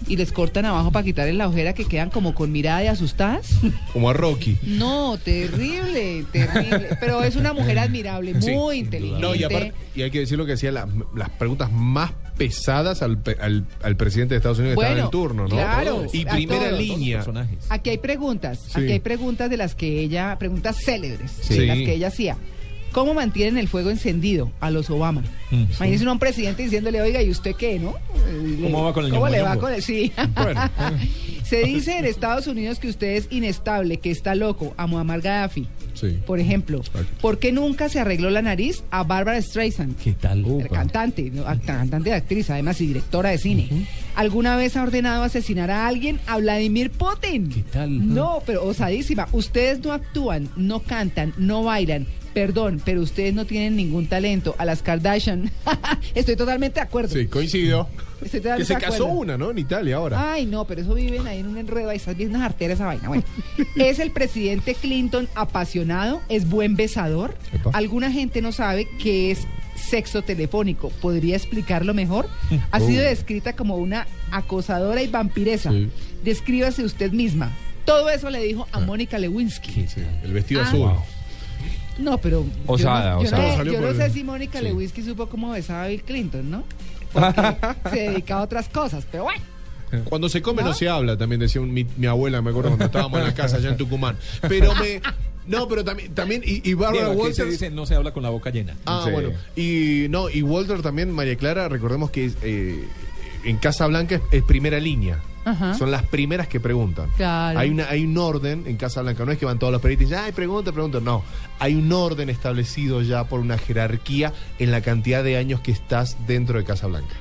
y les cortan abajo para quitarle la ojera que quedan como con mirada de asustadas. Como a Rocky. No, terrible, terrible. Pero es una mujer admirable, Sí. muy inteligente. No, y aparte, y hay que decir lo que decía, la- las preguntas más pesadas al, al, al presidente de Estados Unidos que estaba en turno, ¿no? claro, y primera todos. línea. Aquí hay preguntas, Sí. aquí hay preguntas de las que ella, preguntas célebres, Sí. de las que ella hacía. ¿Cómo mantienen el fuego encendido a los Obama? Mm, sí. Imagínese un presidente diciéndole, oiga, ¿y usted qué, no? Eh, ¿Cómo va con el ¿Cómo le va con el sí? Bueno. Se dice en Estados Unidos que usted es inestable, que está loco, a Muammar Gaddafi. Sí. Por ejemplo, ¿por qué nunca se arregló la nariz a Barbara Streisand? ¿Qué tal? Cantante, ¿no? Act- cantante de actriz, además, y directora de cine. ¿Alguna vez ha ordenado asesinar a alguien? A Vladimir Putin. ¿Qué tal? No, pero osadísima. Ustedes no actúan, no cantan, no bailan. Perdón, pero ustedes no tienen ningún talento. A las Kardashian. Estoy totalmente de acuerdo. Sí, Que se casó una, ¿no? En Italia ahora. Ay, no, pero eso viven ahí en un enredo, ahí estás viendo unas arterias esa vaina. Bueno, ¿es el presidente Clinton apasionado? ¿Es buen besador? Alguna gente no sabe qué es sexo telefónico. ¿Podría explicarlo mejor? Ha Oh. sido descrita como una acosadora y vampiresa. Descríbase usted misma. Todo eso le dijo a Mónica Lewinsky. El vestido Ah. azul. No, pero yo Osada, no, yo osada. no- Salió yo no sé si Mónica sí. Lewinsky supo cómo besaba a Bill Clinton, ¿no? Porque se dedica a otras cosas, pero bueno. Cuando se come no, se habla, también decía un- mi, mi abuela, me acuerdo cuando estábamos en la casa allá en Tucumán. Pero me. No, pero también, también y, y Bárbara Diego, aquí se Walters. dice no se habla con la boca llena. Ah, Sí. bueno. Y no, y Walter también, María Clara, recordemos que eh, en Casa Blanca es, es primera línea. Ajá. Son las primeras que preguntan. Claro. Hay, una, hay un orden en Casa Blanca, no es que van todos los periodistas y dicen, ay, pregunta, pregunta. No, hay un orden establecido ya por una jerarquía en la cantidad de años que estás dentro de Casa Blanca.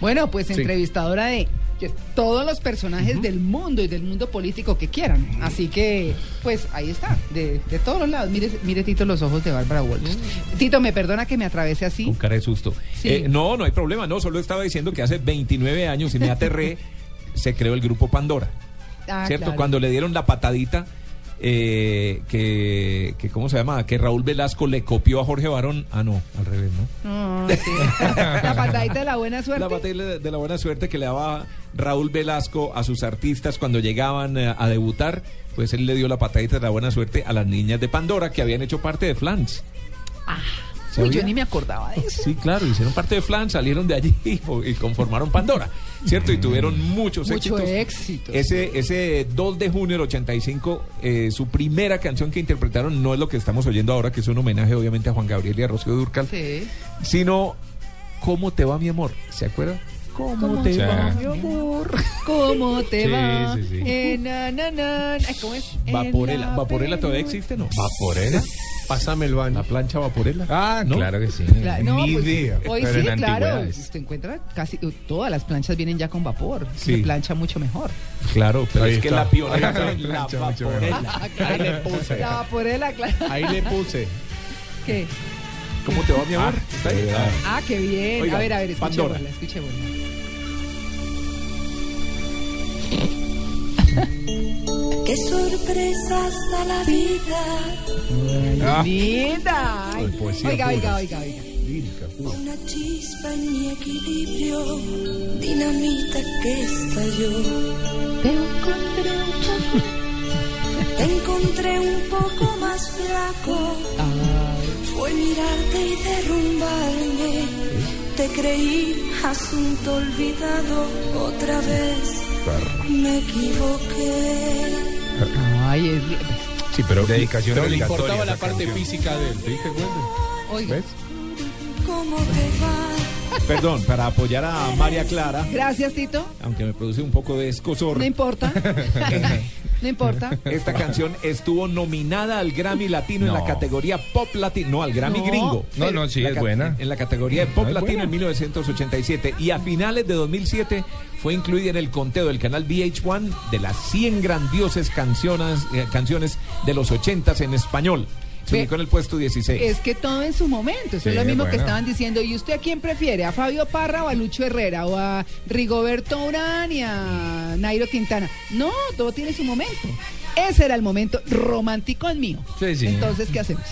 Bueno, pues Sí. entrevistadora de todos los personajes del mundo y del mundo político que quieran. Así que, pues ahí está, de, de todos los lados. Mire, mire, Tito, los ojos de Bárbara Walters. Tito, me perdona que me atravese así. Con cara de susto. Sí. Eh, no, no hay problema. No, solo estaba diciendo que hace 29 años y me aterré, se creó el grupo Pandora. Ah, ¿Cierto? claro. Cuando le dieron la patadita, eh, que, que, ¿cómo se llama? Que Raúl Velasco le copió a Jorge Barón. Ah, no, al revés, ¿no? No, sí. La patadita de la buena suerte. La batalla de la buena suerte que le daba Raúl Velasco a sus artistas cuando llegaban eh, a debutar, pues él le dio la patadita de la buena suerte a las niñas de Pandora que habían hecho parte de Flans. Uy, yo ni me acordaba de eso. Sí, claro, hicieron parte de Flan, salieron de allí y, y conformaron Pandora, ¿cierto? Y tuvieron muchos Mucho éxitos. éxito. Ese, ese 2 de junio del 85, eh, su primera canción que interpretaron no es lo que estamos oyendo ahora, que es un homenaje obviamente a Juan Gabriel y a Rocío Durcal, Sí. sino ¿Cómo te va mi amor? ¿Se acuerdan? ¿Cómo, te te va mi amor? ¿Cómo te Sí, va? sí, sí. Eh, na, na, na. Ay, ¿Cómo es? Vaporela. la ¿Vaporela todavía existe, no? ¿Vaporela? Pásame el baño. La plancha vaporela. Ah, ¿No? claro que sí. Cla- no, Ni pues, idea. Hoy Pero sí, en claro. antigüedades. Se encuentra casi uh, todas las planchas vienen ya con vapor. Sí. Se plancha mucho mejor. Claro, pero Ahí es que está. la está. la Plancha mucho vaporela. mejor. Ahí le puse. La vaporela, claro. Ahí le puse. ¿Qué? ¿Cómo te va mi amor? ¿Está ahí? Ah, qué bien. Oiga, a ver, a ver, escuchémosla, escuchémosla. qué sorpresas da la vida. Ay, linda. Ay, poesía oiga, oiga, oiga, oiga. Lírica. Una chispa en mi equilibrio, dinamita que estalló. Te encontré Te encontré un poco más flaco. Fue mirarte y derrumbarme. Te creí asunto olvidado otra vez. Me equivoqué. Ay, es. Sí, pero Dedicación pero le importaba la parte canción. física de él, ¿te diste cuenta? Oiga. ¿Ves? ¿Cómo te va? Perdón, para apoyar a María Clara, Gracias, Tito. aunque me produce un poco de escosor. No importa. no importa. Esta canción estuvo nominada al Grammy Latino en la categoría Pop Latino, no, al Grammy No, Gringo. No, no, sí, es buena. En la categoría de Pop Latino en 1987 y a finales de 2007 fue incluida en el conteo del canal VH1 de las 100 grandiosas canciones, eh, canciones de los 80s en español. Se ubicó en el puesto 16. Es que todo en su momento. Eso Sí, es lo mismo que estaban diciendo. ¿Y usted a quién prefiere? ¿A Fabio Parra o a Lucho Herrera? ¿O a Rigoberto Urán y a Nairo Quintana? No, todo tiene su momento. Ese era el momento romántico el mío. Sí, sí. Entonces, ¿qué hacemos?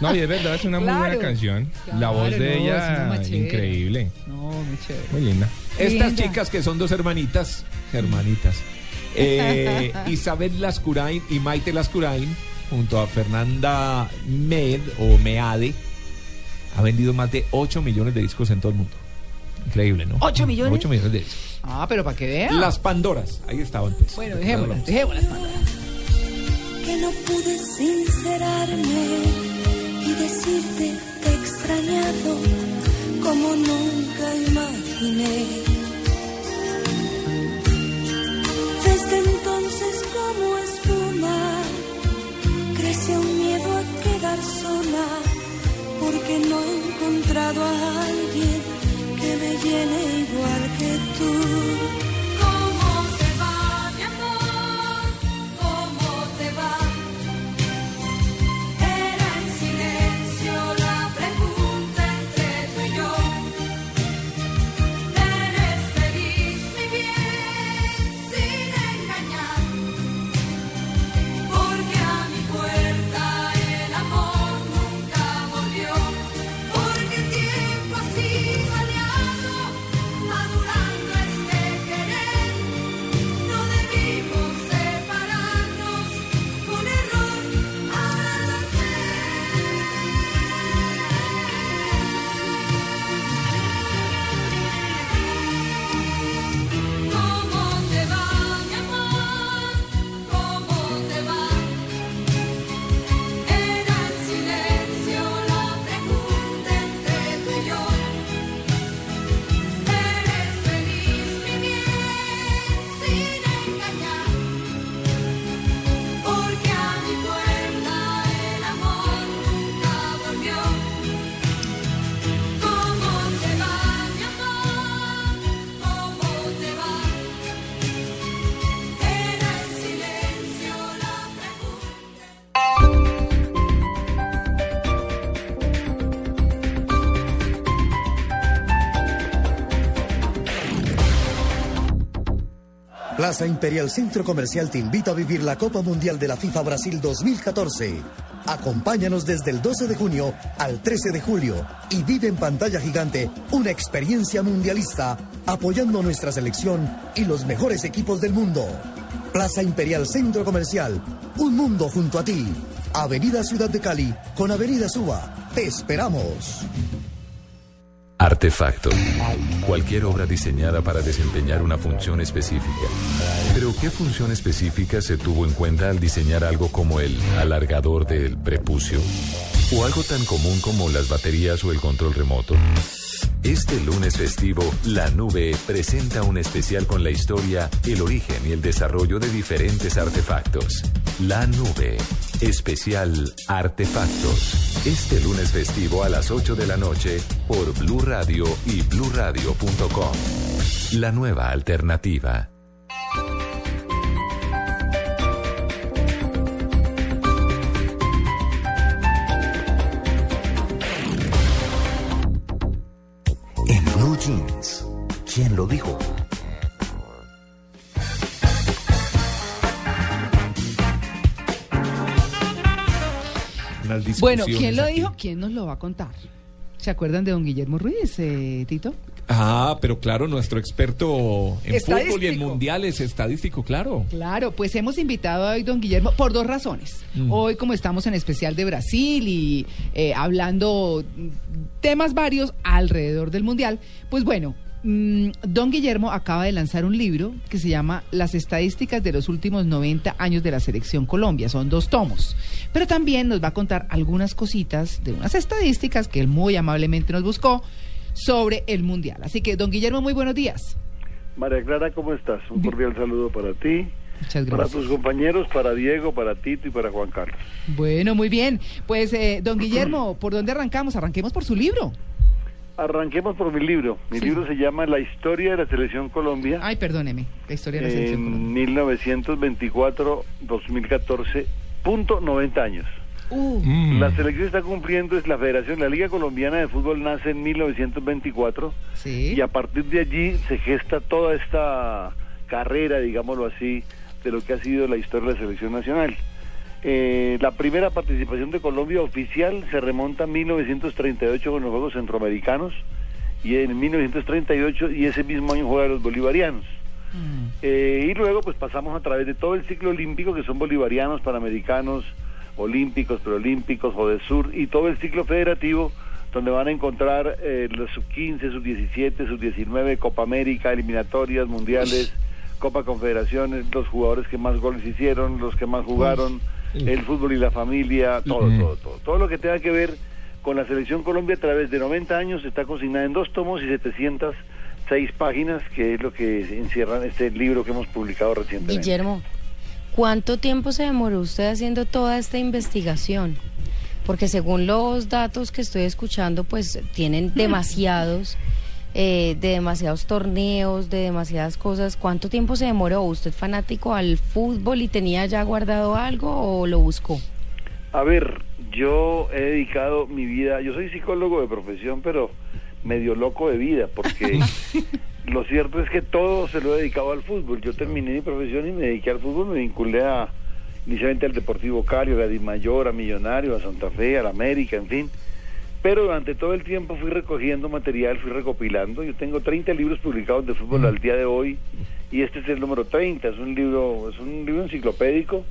No, y es verdad, es una muy buena canción. la voz de es ella, machera. increíble. No, muy chévere. Muy linda. Estas chicas que son dos hermanitas, hermanitas, eh, Isabel Lascurain y Maite Lascurain, junto a Fernanda Med o Meade, ha vendido más de 8 millones de discos en todo el mundo. Increíble, ¿no? ¿Ocho millones? 8 millones de discos. Ah, pero para que vean. Las Pandoras, ahí estaban pues. Bueno, dejémoslas, dejémoslas. Pandora. que no pude sincerarme y decirte te he extrañado como nunca imaginé. Desde entonces como espuma crece un miedo a quedar sola porque no he encontrado a alguien que me llene igual que tú. Plaza Imperial Centro Comercial te invita a vivir la Copa Mundial de la FIFA Brasil 2014. Acompáñanos desde el 12 de junio al 13 de julio y vive en pantalla gigante una experiencia mundialista apoyando nuestra selección y los mejores equipos del mundo. Plaza Imperial Centro Comercial, un mundo junto a ti. Avenida Ciudad de Cali con Avenida Suba. Te esperamos. Artefacto. Cualquier obra diseñada para desempeñar una función específica. Pero ¿qué función específica se tuvo en cuenta al diseñar algo como el alargador del prepucio? ¿O algo tan común como las baterías o el control remoto? Este lunes festivo, La Nube presenta un especial con la historia, el origen y el desarrollo de diferentes artefactos. La Nube, especial Artefactos. Este lunes festivo a las 8 de la noche por Blue Radio y bluradio.com. La nueva alternativa. ¿Quién lo dijo? Bueno, ¿quién lo dijo? ¿Quién nos lo va a contar? ¿Se acuerdan de don Guillermo Ruiz, eh, Tito? Ah, pero claro, nuestro experto en fútbol y en mundiales, estadístico, claro. Claro, pues hemos invitado a hoy don Guillermo por dos razones. Mm. Hoy como estamos en especial de Brasil y eh, hablando temas varios alrededor del Mundial, pues bueno, don Guillermo acaba de lanzar un libro que se llama Las estadísticas de los últimos 90 años de la selección Colombia. Son dos tomos. Pero también nos va a contar algunas cositas de unas estadísticas que él muy amablemente nos buscó sobre el Mundial. Así que, don Guillermo, muy buenos días. María Clara, ¿cómo estás? Un cordial saludo para ti, Muchas para gracias. tus compañeros, para Diego, para Tito y para Juan Carlos. Bueno, muy bien. Pues, eh, don Guillermo, ¿por dónde arrancamos? Arranquemos por su libro. Arranquemos por mi libro. Mi Sí. libro se llama La historia de la selección Colombia. Ay, perdóneme, la historia de la selección en Colombia. 1924-2014, punto 90 años. Uh, Mm. La selección está cumpliendo, es la Federación, la Liga Colombiana de Fútbol nace en 1924 sí. y a partir de allí se gesta toda esta carrera, digámoslo así, de lo que ha sido la historia de la selección nacional. Eh, la primera participación de Colombia oficial se remonta a 1938 con los Juegos Centroamericanos y en 1938 y ese mismo año juegan los bolivarianos. Eh, y luego pues pasamos a través de todo el ciclo olímpico que son bolivarianos, panamericanos, olímpicos, preolímpicos, Sur y todo el ciclo federativo donde van a encontrar eh, los sub 15, sub 17, sub 19, Copa América, eliminatorias, mundiales, Copa Confederaciones, los jugadores que más goles hicieron, los que más jugaron, el fútbol y la familia, todo, todo, todo. Todo lo que tenga que ver con la selección Colombia a través de 90 años está consignada en dos tomos y 706 páginas, que es lo que encierran este libro que hemos publicado recientemente. Guillermo, ¿cuánto tiempo se demoró usted haciendo toda esta investigación? Porque según los datos que estoy escuchando, pues tienen demasiados, eh, de demasiados torneos, de demasiadas cosas. ¿Cuánto tiempo se demoró? ¿Usted fanático al fútbol y tenía ya guardado algo o lo buscó? A ver, yo he dedicado mi vida, yo soy psicólogo de profesión, pero medio loco de vida, porque lo cierto es que todo se lo he dedicado al fútbol. Yo terminé mi profesión y me dediqué al fútbol, me vinculé a, inicialmente al Deportivo Cali, a Dimayor, a Millonario, a Santa Fe, a la América, en fin. Pero durante todo el tiempo fui recogiendo material, fui recopilando. Yo tengo 30 libros publicados de fútbol al día de hoy y este es el número 30. Es un libro, es un libro enciclopédico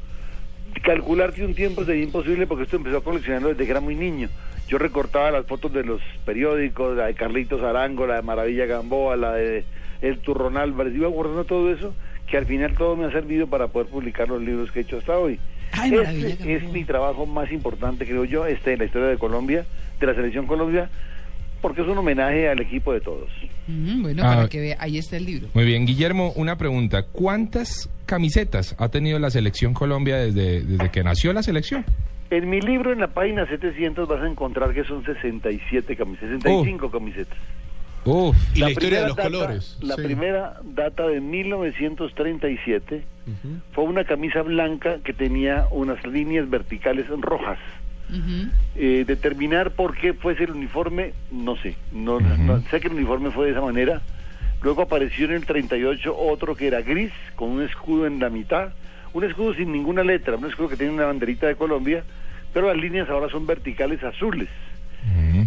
calcular que un tiempo sería imposible porque esto empezó a coleccionarlo desde que era muy niño. Yo recortaba las fotos de los periódicos, la de Carlitos Arango, la de Maravilla Gamboa, la de El Turrón Álvarez, iba guardando todo eso, que al final todo me ha servido para poder publicar los libros que he hecho hasta hoy. Ay, este es mi trabajo más importante, creo yo, este en la historia de Colombia, de la selección Colombia, porque es un homenaje al equipo de todos. Mm, bueno, Ah. para que vea, ahí está el libro. Muy bien, Guillermo, una pregunta. ¿Cuántas camisetas ha tenido la selección Colombia desde, desde que nació la selección? En mi libro, en la página 700, vas a encontrar que son 67 camisetas, 65 camisetas. Uf. Y la, historia primera de los data- colores. La Sí. primera data de 1937 fue una camisa blanca que tenía unas líneas verticales rojas. Eh, determinar por qué fuese el uniforme, no sé. No, no- sé que el uniforme fue de esa manera. Luego apareció en el 38 otro que era gris, con un escudo en la mitad. Un escudo sin ninguna letra, un escudo que tiene una banderita de Colombia, pero las líneas ahora son verticales azules.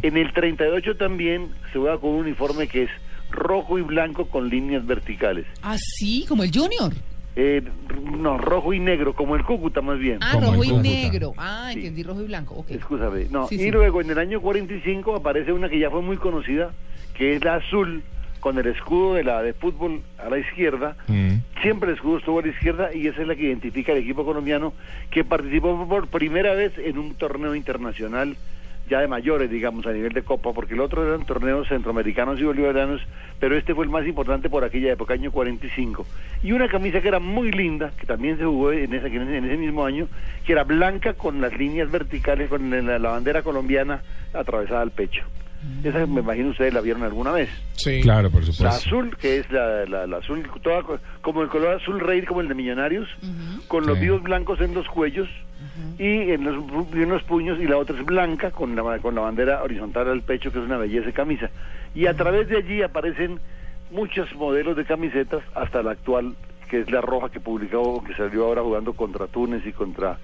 En el 38 también se juega con un uniforme que es rojo y blanco con líneas verticales. Así, como el Junior. Eh, no, rojo y negro, como el Cúcuta más bien. Ah, rojo y negro. Ah, entendí rojo y blanco. Ok. Escúchame. No, Sí, y sí. luego en el año 45 aparece una que ya fue muy conocida, que es la azul, con el escudo de la de fútbol a la izquierda. Siempre el escudo estuvo a la izquierda y esa es la que identifica al equipo colombiano que participó por primera vez en un torneo internacional ya de mayores, digamos, a nivel de Copa, porque el otro eran torneos centroamericanos y bolivarianos, pero este fue el más importante por aquella época, año 45. Y una camisa que era muy linda, que también se jugó en, esa, en ese mismo año, que era blanca con las líneas verticales, con la, la bandera colombiana atravesada al pecho. Esa me imagino ustedes la vieron alguna vez. Sí. Claro, por La supuesto. azul, que es la, la- la azul, toda co- como el color azul rey, como el de Millonarios, con los Sí. vivos blancos en los cuellos y en los, y en los puños, y la otra es blanca con la, con la bandera horizontal al pecho, que es una belleza de camisa. Y a través de allí aparecen muchos modelos de camisetas, hasta la actual, que es la roja que publicó, que salió ahora jugando contra Túnez y contra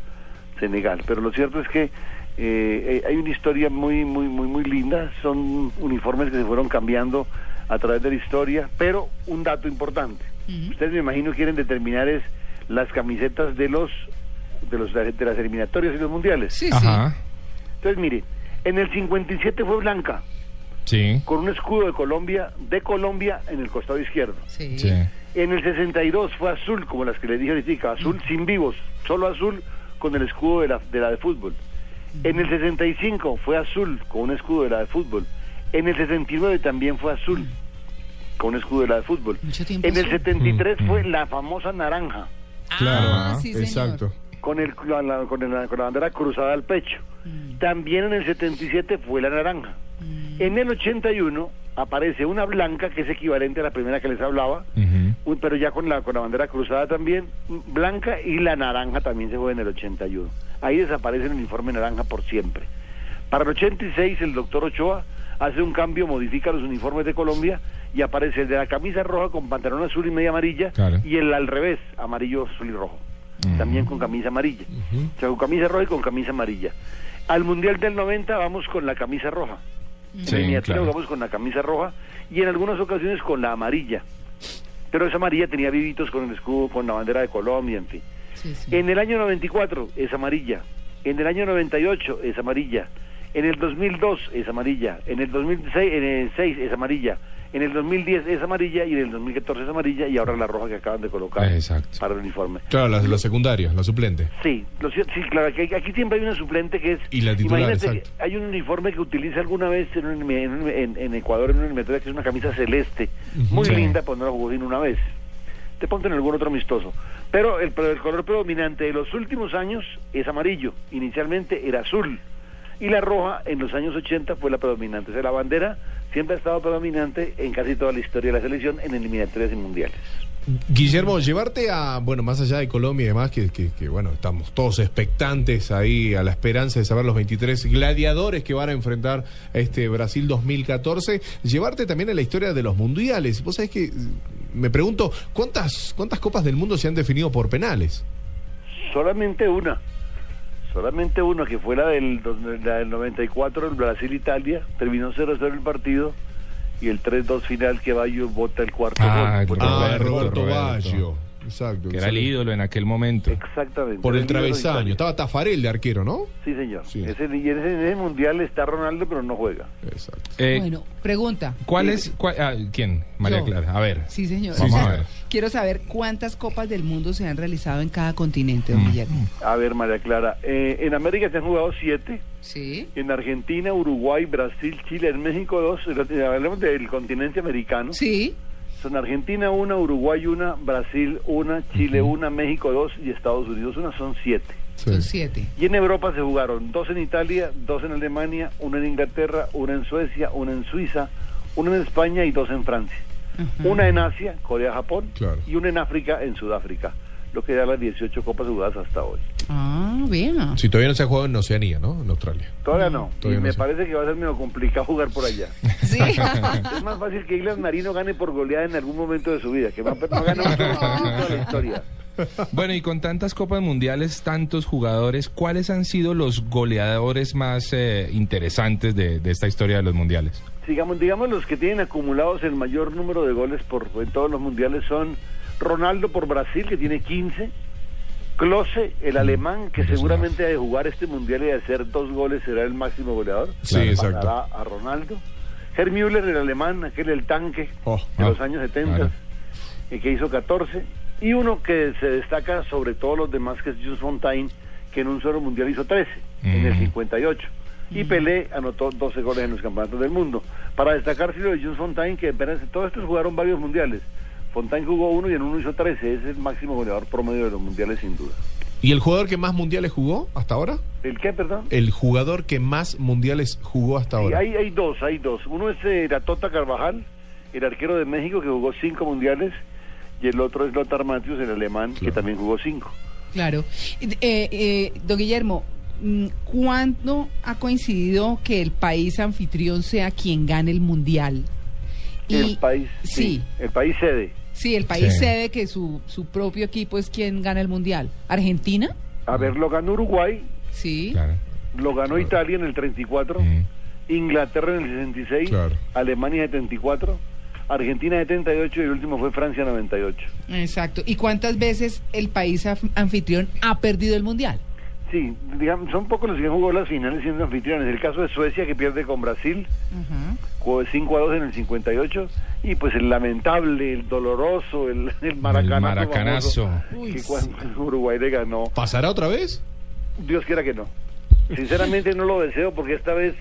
Senegal. Pero lo cierto es que Eh, eh, hay una historia muy, muy, muy, muy linda. Son uniformes que se fueron cambiando a través de la historia, pero un dato importante. Ustedes me imagino quieren determinar es las camisetas de los de los de las eliminatorias y los mundiales. Sí, Ajá. Entonces, mire, en el 57 fue blanca, Sí. con un escudo de Colombia, de Colombia en el costado izquierdo. Sí. Sí. En el 62 fue azul, como las que le dije ahorita, azul sin vivos, solo azul con el escudo de la de, la de fútbol. En el 65 fue azul con un escudo de la de fútbol. En el 69 también fue azul con un escudo de la de fútbol. Mucho tiempo En el azul. 73 Mm, fue la famosa naranja Claro, Ah, sí, señor. exacto. con el con la, con el- con la bandera cruzada al pecho. También en el 77 fue la naranja. En el 81 aparece una blanca que es equivalente a la primera que les hablaba. Uy, pero ya con la, con la bandera cruzada también, blanca y la naranja también se fue en el 81. Ahí desaparece el uniforme naranja por siempre. Para el 86 el doctor Ochoa hace un cambio, modifica los uniformes de Colombia y aparece el de la camisa roja con pantalón azul y media amarilla Claro. y el al revés, amarillo, azul y rojo. También con camisa amarilla. O sea, con camisa roja y con camisa amarilla. Al Mundial del 90 vamos con la camisa roja. Sí, en claro. jugamos con la camisa roja y en algunas ocasiones con la amarilla. Pero esa amarilla tenía vivitos con el escudo, con la bandera de Colombia, en fin. Sí, sí. En el año 94 es amarilla. En el año 98 es amarilla. En el 2002 es amarilla. En el 2006 en el 6 es amarilla. En el 2010 es amarilla y en el 2014 es amarilla y ahora la roja que acaban de colocar Exacto. para el uniforme. Claro, la, la secundaria, la suplente. Sí, lo sí, claro, aquí, aquí siempre hay una suplente que es... Y la titular, imagínate que hay un uniforme que utiliza alguna vez en, un- en, en- en Ecuador, en una eliminatoria, que es una camisa celeste, muy Sí. linda, pues no la jugó una vez. Te ponte en algún otro amistoso. Pero el, pero el color predominante de los últimos años es amarillo. Inicialmente era azul. Y la roja en los años 80 fue la predominante. O sea, la bandera siempre ha estado predominante en casi toda la historia de la selección en eliminatorias y mundiales. Guillermo, llevarte a, bueno, más allá de Colombia y demás, que, que, que, bueno, estamos todos expectantes ahí a la esperanza de saber los 23 gladiadores que van a enfrentar a este Brasil 2014, llevarte también a la historia de los mundiales. Vos sabés que eh, me pregunto, ¿cuántas, cuántas copas del mundo se han definido por penales? Solamente una. Solamente una, que fue la del, la del 94, el Brasil-Italia. Terminó 0-0 el partido. Y el 3-2 final que Bayo bota el cuarto Ah, gol. Ah, Roberto, Roberto, Roberto. Baggio. Exacto. Que era el ídolo en aquel momento. Exactamente. Por el de travesaño. Estaba Tafarel de arquero, ¿no? Sí, señor. Sí. Ese, y en ese, en ese mundial está Ronaldo, pero no juega. Exacto. Eh, Bueno, pregunta. ¿Cuál es? cuál- ah, ¿Quién? María Yo. Clara. A ver. Sí, señor. Vamos a ver. Quiero saber cuántas copas del mundo se han realizado en cada continente, Mm. don Guillermo. A ver, María Clara. eh, en América se han jugado siete. Sí. En Argentina, Uruguay, Brasil, Chile, en México dos. Hablemos del continente americano. Sí. Son Argentina una, Uruguay una, Brasil una, Chile una, México dos y Estados Unidos una, son siete. Son siete. Y en Europa se jugaron dos en Italia, dos en Alemania, una en Inglaterra, una en Suecia, una en Suiza, una en España y dos en Francia. Una en Asia, Corea, Japón, Claro. y una en África, en Sudáfrica. Lo que da las 18 copas jugadas hasta hoy. Ah, bien. Si todavía no se ha jugado en Oceanía, ¿no? En Australia. Todavía no. Todavía y no me parece que va a ser medio complicado jugar por allá. Sí. es más fácil que Islas Marino gane por goleada en algún momento de su vida, que no, no gana un de la historia. Bueno, y con tantas copas mundiales, tantos jugadores, ¿cuáles han sido los goleadores más eh, interesantes de, de esta historia de los mundiales? Digamos, digamos, los que tienen acumulados el mayor número de goles por en todos los mundiales son Ronaldo por Brasil, que tiene 15, Klose, el alemán, que seguramente ha de jugar este mundial y de hacer dos goles será el máximo goleador. Sí, exacto. Pasará a Ronaldo. Herr Müller, el alemán, aquel el tanque Oh, de ah, los años 70, claro. eh, que hizo 14. Y uno que se destaca sobre todos los demás, que es Jules Fontaine, que en un solo mundial hizo 13, en el Mm. 58. Y Pelé anotó 12 goles en los campeonatos del mundo. Para destacar, sí, lo de Jules Fontaine, que apenas todos estos jugaron varios mundiales. Fontaine jugó uno y en uno hizo 13. Es el máximo goleador promedio de los mundiales, sin duda. ¿Y el jugador que más mundiales jugó hasta ahora? ¿El qué, perdón? El jugador que más mundiales jugó hasta Sí, ahora. hay, hay dos, hay dos. Uno es eh, la Tota Carvajal, el arquero de México que jugó cinco mundiales, y el otro es Lothar Matthäus, el alemán, que también jugó cinco. Claro. Eh, eh, don Guillermo, mm, ¿cuándo ha coincidido que el país anfitrión sea quien gane el mundial? El país, sí. el país sede. Sí, el país Sí. cede que su, su propio equipo es quien gana el mundial. ¿Argentina? A ver, lo ganó Uruguay, Sí. Lo ganó Italia en el 34, Inglaterra en el 66, Alemania en el 74, Argentina en el 78 y el último fue Francia en el 98. Exacto. ¿Y cuántas veces el país anfitrión ha perdido el mundial? Sí, digamos, son pocos los que han jugado las finales siendo anfitriones. El caso de Suecia que pierde con Brasil, jugó 5 a 2 en el 58 y pues el lamentable, el doloroso, el, el maracanazo. maracanazo. famoso, que cuando Uruguay le ganó. ¿Pasará otra vez? Dios quiera que no. Sinceramente no lo deseo porque esta vez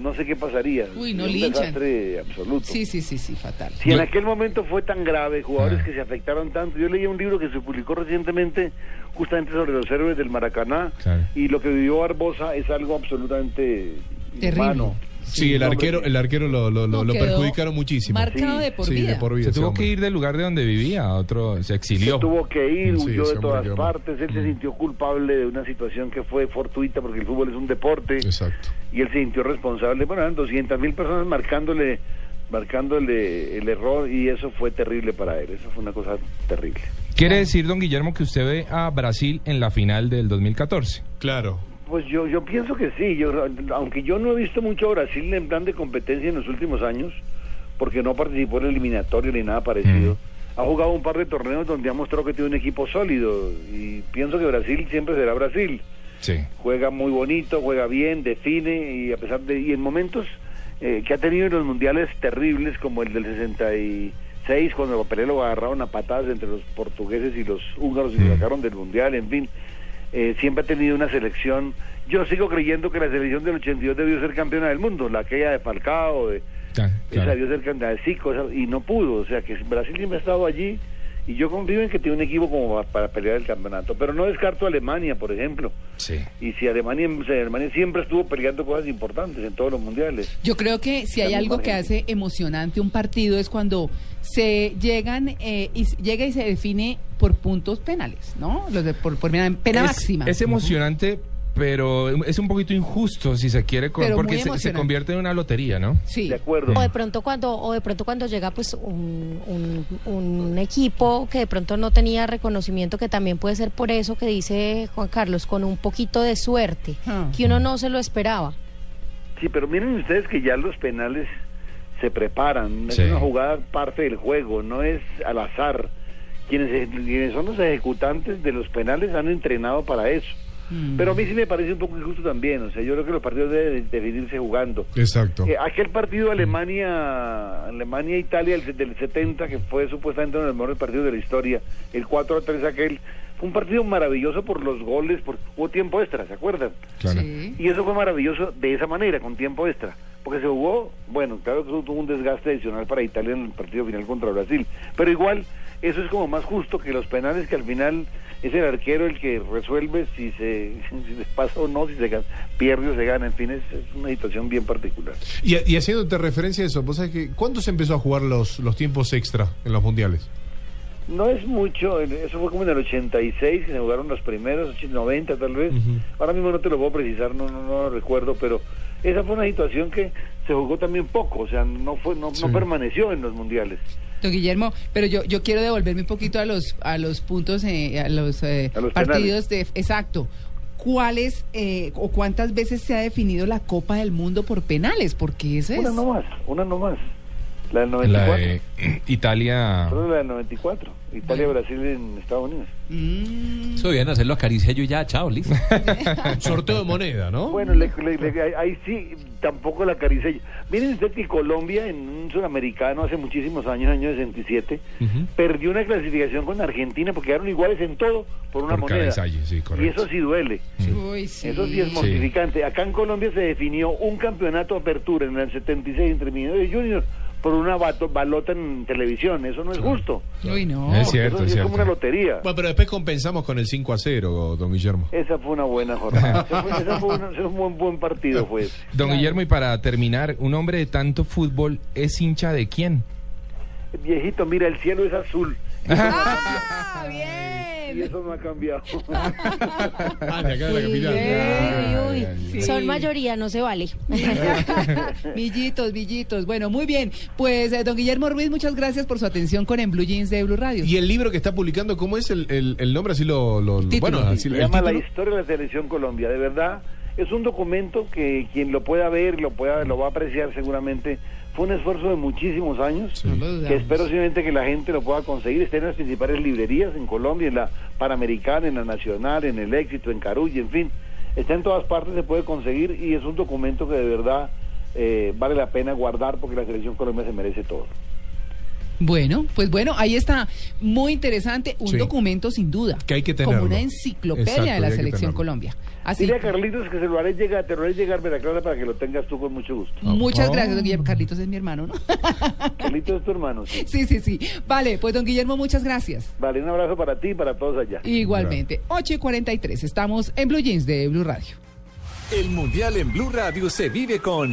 no sé qué pasaría. Uy, no un linchan. desastre absoluto. Sí, sí, sí, sí, fatal. Si en aquel momento fue tan grave, Ah. jugadores que se afectaron tanto. Yo leí un libro que se publicó recientemente justamente sobre los héroes del Maracaná y lo que vivió Barbosa es algo absolutamente Terrible. humano. Sí, el arquero, el arquero lo, lo, lo- No, lo quedó perjudicaron muchísimo. marcado de por sí, vida. de por vida. Se tuvo que ir del lugar de donde vivía, a otro, se exilió. Se tuvo que ir, Sí, huyó de todas partes, él se sintió culpable de una situación que fue fortuita porque el fútbol es un deporte Exacto. y él se sintió responsable. Bueno, eran 200 mil personas marcándole marcándole el error y eso fue terrible para él, eso fue una cosa terrible. Quiere decir, don Guillermo, que usted ve a Brasil en la final del 2014. Claro. Pues yo, yo pienso que sí, yo, aunque yo no he visto mucho a Brasil en plan de competencia en los últimos años, porque no participó en el eliminatorio ni nada parecido. Ha jugado un par de torneos donde ha mostrado que tiene un equipo sólido y pienso que Brasil siempre será Brasil. Sí. Juega muy bonito, juega bien, define y a pesar de y en momentos eh, que ha tenido en los mundiales terribles como el del 66 cuando Pelé lo agarraron a patadas entre los portugueses y los húngaros y lo sacaron del mundial, en fin. Eh, siempre ha tenido una selección. Yo sigo creyendo que la selección del 82 debió ser campeona del mundo, la aquella de Falcao, de, esa debió ser campeona de Zico, esa- y no pudo. O sea que Brasil siempre ha estado allí y yo confío en que tiene un equipo como pa- para pelear el campeonato. Pero no descarto a Alemania, por ejemplo. Sí. Y si Alemania, si Alemania siempre estuvo peleando cosas importantes en todos los mundiales. Yo creo que si hay algo que hace emocionante un partido es cuando se llegan eh, y llega y se define por puntos penales, ¿no? Los de, por, por pena, pena es, máxima. Es emocionante, pero es un poquito injusto, si se quiere, con- porque se- convierte en una lotería, ¿no? Sí. De acuerdo. O de pronto cuando, o de pronto cuando llega pues un, un, un equipo que de pronto no tenía reconocimiento, que también puede ser por eso que dice Juan Carlos, con un poquito de suerte, Ah. que uno no se lo esperaba. Sí, pero miren ustedes que ya los penales se preparan. Sí. Es una jugada parte del juego, no es al azar. Quienes, quienes son los ejecutantes de los penales han entrenado para eso. Mm. Pero a mí sí me parece un poco injusto también. O sea, yo creo que los partidos deben definirse jugando. Exacto. Eh, aquel partido Alemania Alemania Italia del, del 70 que fue supuestamente uno de los mejores partidos de la historia el 4 a 3 aquel fue un partido maravilloso por los goles por hubo tiempo extra ¿se acuerdan? Claro. Sí. y eso fue maravilloso de esa manera con tiempo extra porque se jugó bueno claro que eso tuvo un desgaste adicional para Italia en el partido final contra Brasil pero igual eso es como más justo que los penales que al final es el arquero el que resuelve si se, si se pasa o no, si se gana, pierde o se gana, en fin, es, es una situación bien particular. Y, y haciéndote referencia a eso, ¿vos sabés que ¿cuándo se empezó a jugar los, los tiempos extra en los mundiales? No es mucho, eso fue como en el 86 que se jugaron los primeros, 80, 90 tal vez. Ahora mismo no te lo puedo precisar, no, no, no lo recuerdo, pero esa fue una situación que se jugó también poco, o sea, no fue no, Sí. no permaneció en los mundiales. Don Guillermo, pero yo, yo quiero devolverme un poquito a los a los puntos, eh, a los, eh, A los partidos de... Exacto. ¿Cuáles eh, o cuántas veces se ha definido la Copa del Mundo por penales? Porque Una es... no más, una no más. La del La 94. de Italia. Solo la del 94. Italia-Brasil en Estados Unidos. Mm. Eso debían hacerlo acaricia yo ya, chao, listo. Sorteo de moneda, ¿no? Bueno, le- le- le- ahí- sí, tampoco la acaricié. Miren usted que Colombia, en un sudamericano hace muchísimos años, año 67, perdió una clasificación con Argentina porque quedaron iguales en todo por una Por moneda. sí, y eso sí duele. Uy, sí. Eso sí es Sí. mortificante. Acá en Colombia se definió un campeonato de apertura en el 76 entre Millonarios y Junior por una bato- balota en televisión. Eso no es justo. Uy, no. Es cierto, Eso es es como una lotería. Bueno, pero después compensamos con el 5 a 0, don Guillermo. Esa fue una buena jornada. Esa fue, ese fue un buen, buen partido, fue ese. Don Guillermo, y para terminar, un hombre de tanto fútbol es hincha de quién? Viejito, mira, el cielo es azul. Ah, Y eso no ha cambiado. Ah, de acá de la capital. bien. Uy, Sí. Son mayoría, no se vale. Villitos, villitos. Bueno, muy bien. Pues, eh, don Guillermo Ruiz, muchas gracias por su atención con En Blue Jeans de Blue Radio. Y el libro que está publicando, ¿cómo es el, el, el nombre? Así lo. lo- Título. bueno, así Se llama La título. historia de la selección Colombia. De verdad, es un documento que quien lo pueda ver, lo pueda, lo va a apreciar seguramente. Fue un esfuerzo de muchísimos años, que espero simplemente que la gente lo pueda conseguir. Está en las principales librerías en Colombia, en la Panamericana, en la Nacional, en el Éxito, en Carulla, en fin. Está en todas partes, se puede conseguir y es un documento que de verdad eh, vale la pena guardar porque la selección colombiana se merece todo. Bueno, pues bueno, ahí está. Muy interesante. Un Sí. documento sin duda. Que hay que Como tenerlo. una enciclopedia Exacto, de la selección. Colombia. Así Dile a Carlitos que se lo haré llegar, te lo haré llegar, Vera Clara, para que lo tengas tú con mucho gusto. Muchas gracias, don Guillermo. Carlitos es mi hermano, ¿no? Carlitos es tu hermano, sí. Sí, sí, sí. Vale, pues don Guillermo, muchas gracias. Vale, un abrazo para ti y para todos allá. Igualmente. 8 y 43. Estamos en Blue Jeans de Blue Radio. El Mundial en Blue Radio se vive con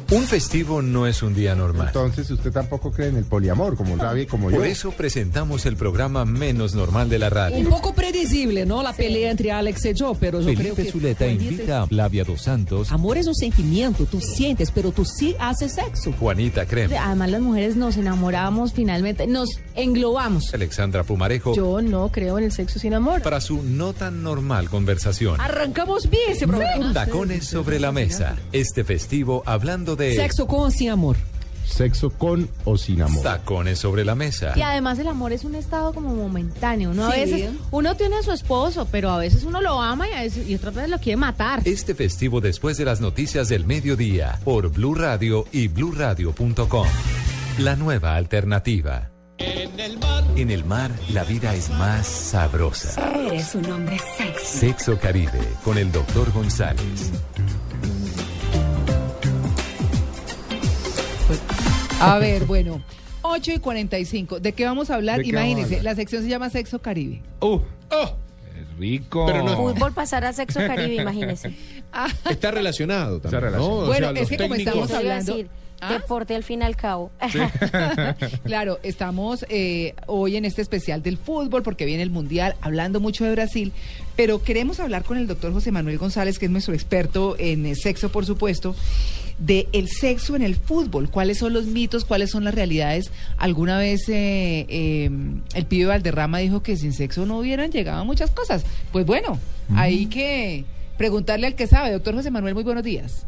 Un festivo no es un día normal. Entonces usted tampoco cree en el poliamor, como Gaby, como yo. Por eso presentamos el programa menos normal de la Un radio. poco predecible, ¿no? La pelea entre Alex y yo, pero yo creo Felipe que... Zuleta invita a Flavia Dos Santos, Amor es un sentimiento, tú sientes, pero tú sí haces sexo. Juanita Creme, Además, las mujeres nos enamoramos finalmente, nos englobamos. Alexandra Pumarejo, Yo no creo en el sexo sin amor. para su no tan normal conversación. Arrancamos bien ese programa. Tacones sobre la mesa. Este festivo hablando de Sexo con o sin amor. Sexo con o sin amor. tacones sobre la mesa. Y además el amor es un estado como momentáneo. Uno a Sí. veces, uno tiene a su esposo, pero a veces uno lo ama y, a veces, y otras veces lo quiere matar. Este festivo después de las noticias del mediodía por Blue Radio y bluradio.com. La nueva alternativa. En el mar, la vida es más sabrosa. Eres un hombre sexy. Sexo Caribe con el doctor González. A ver, bueno. 8 y 45. ¿De qué vamos a hablar? ¿De qué vamos a Imagínense, hablar? la sección se llama Sexo Caribe. Uh, es rico. Pero no- Fútbol pasar a sexo caribe, imagínese. Está relacionado también. Está ¿no? O Bueno, sea, es que como estamos hablando- decir, ¿Ah? deporte al fin y al cabo. Claro, estamos eh, hoy en este especial del fútbol porque viene el Mundial, hablando mucho de Brasil, pero queremos hablar con el doctor José Manuel González, que es nuestro experto en eh, sexo, por supuesto, de el sexo en el fútbol. ¿Cuáles son los mitos? ¿Cuáles son las realidades? Alguna vez eh, eh, el pibe Valderrama dijo que sin sexo no hubieran llegado a muchas cosas. Pues bueno, hay que preguntarle al que sabe. Doctor José Manuel, muy buenos días.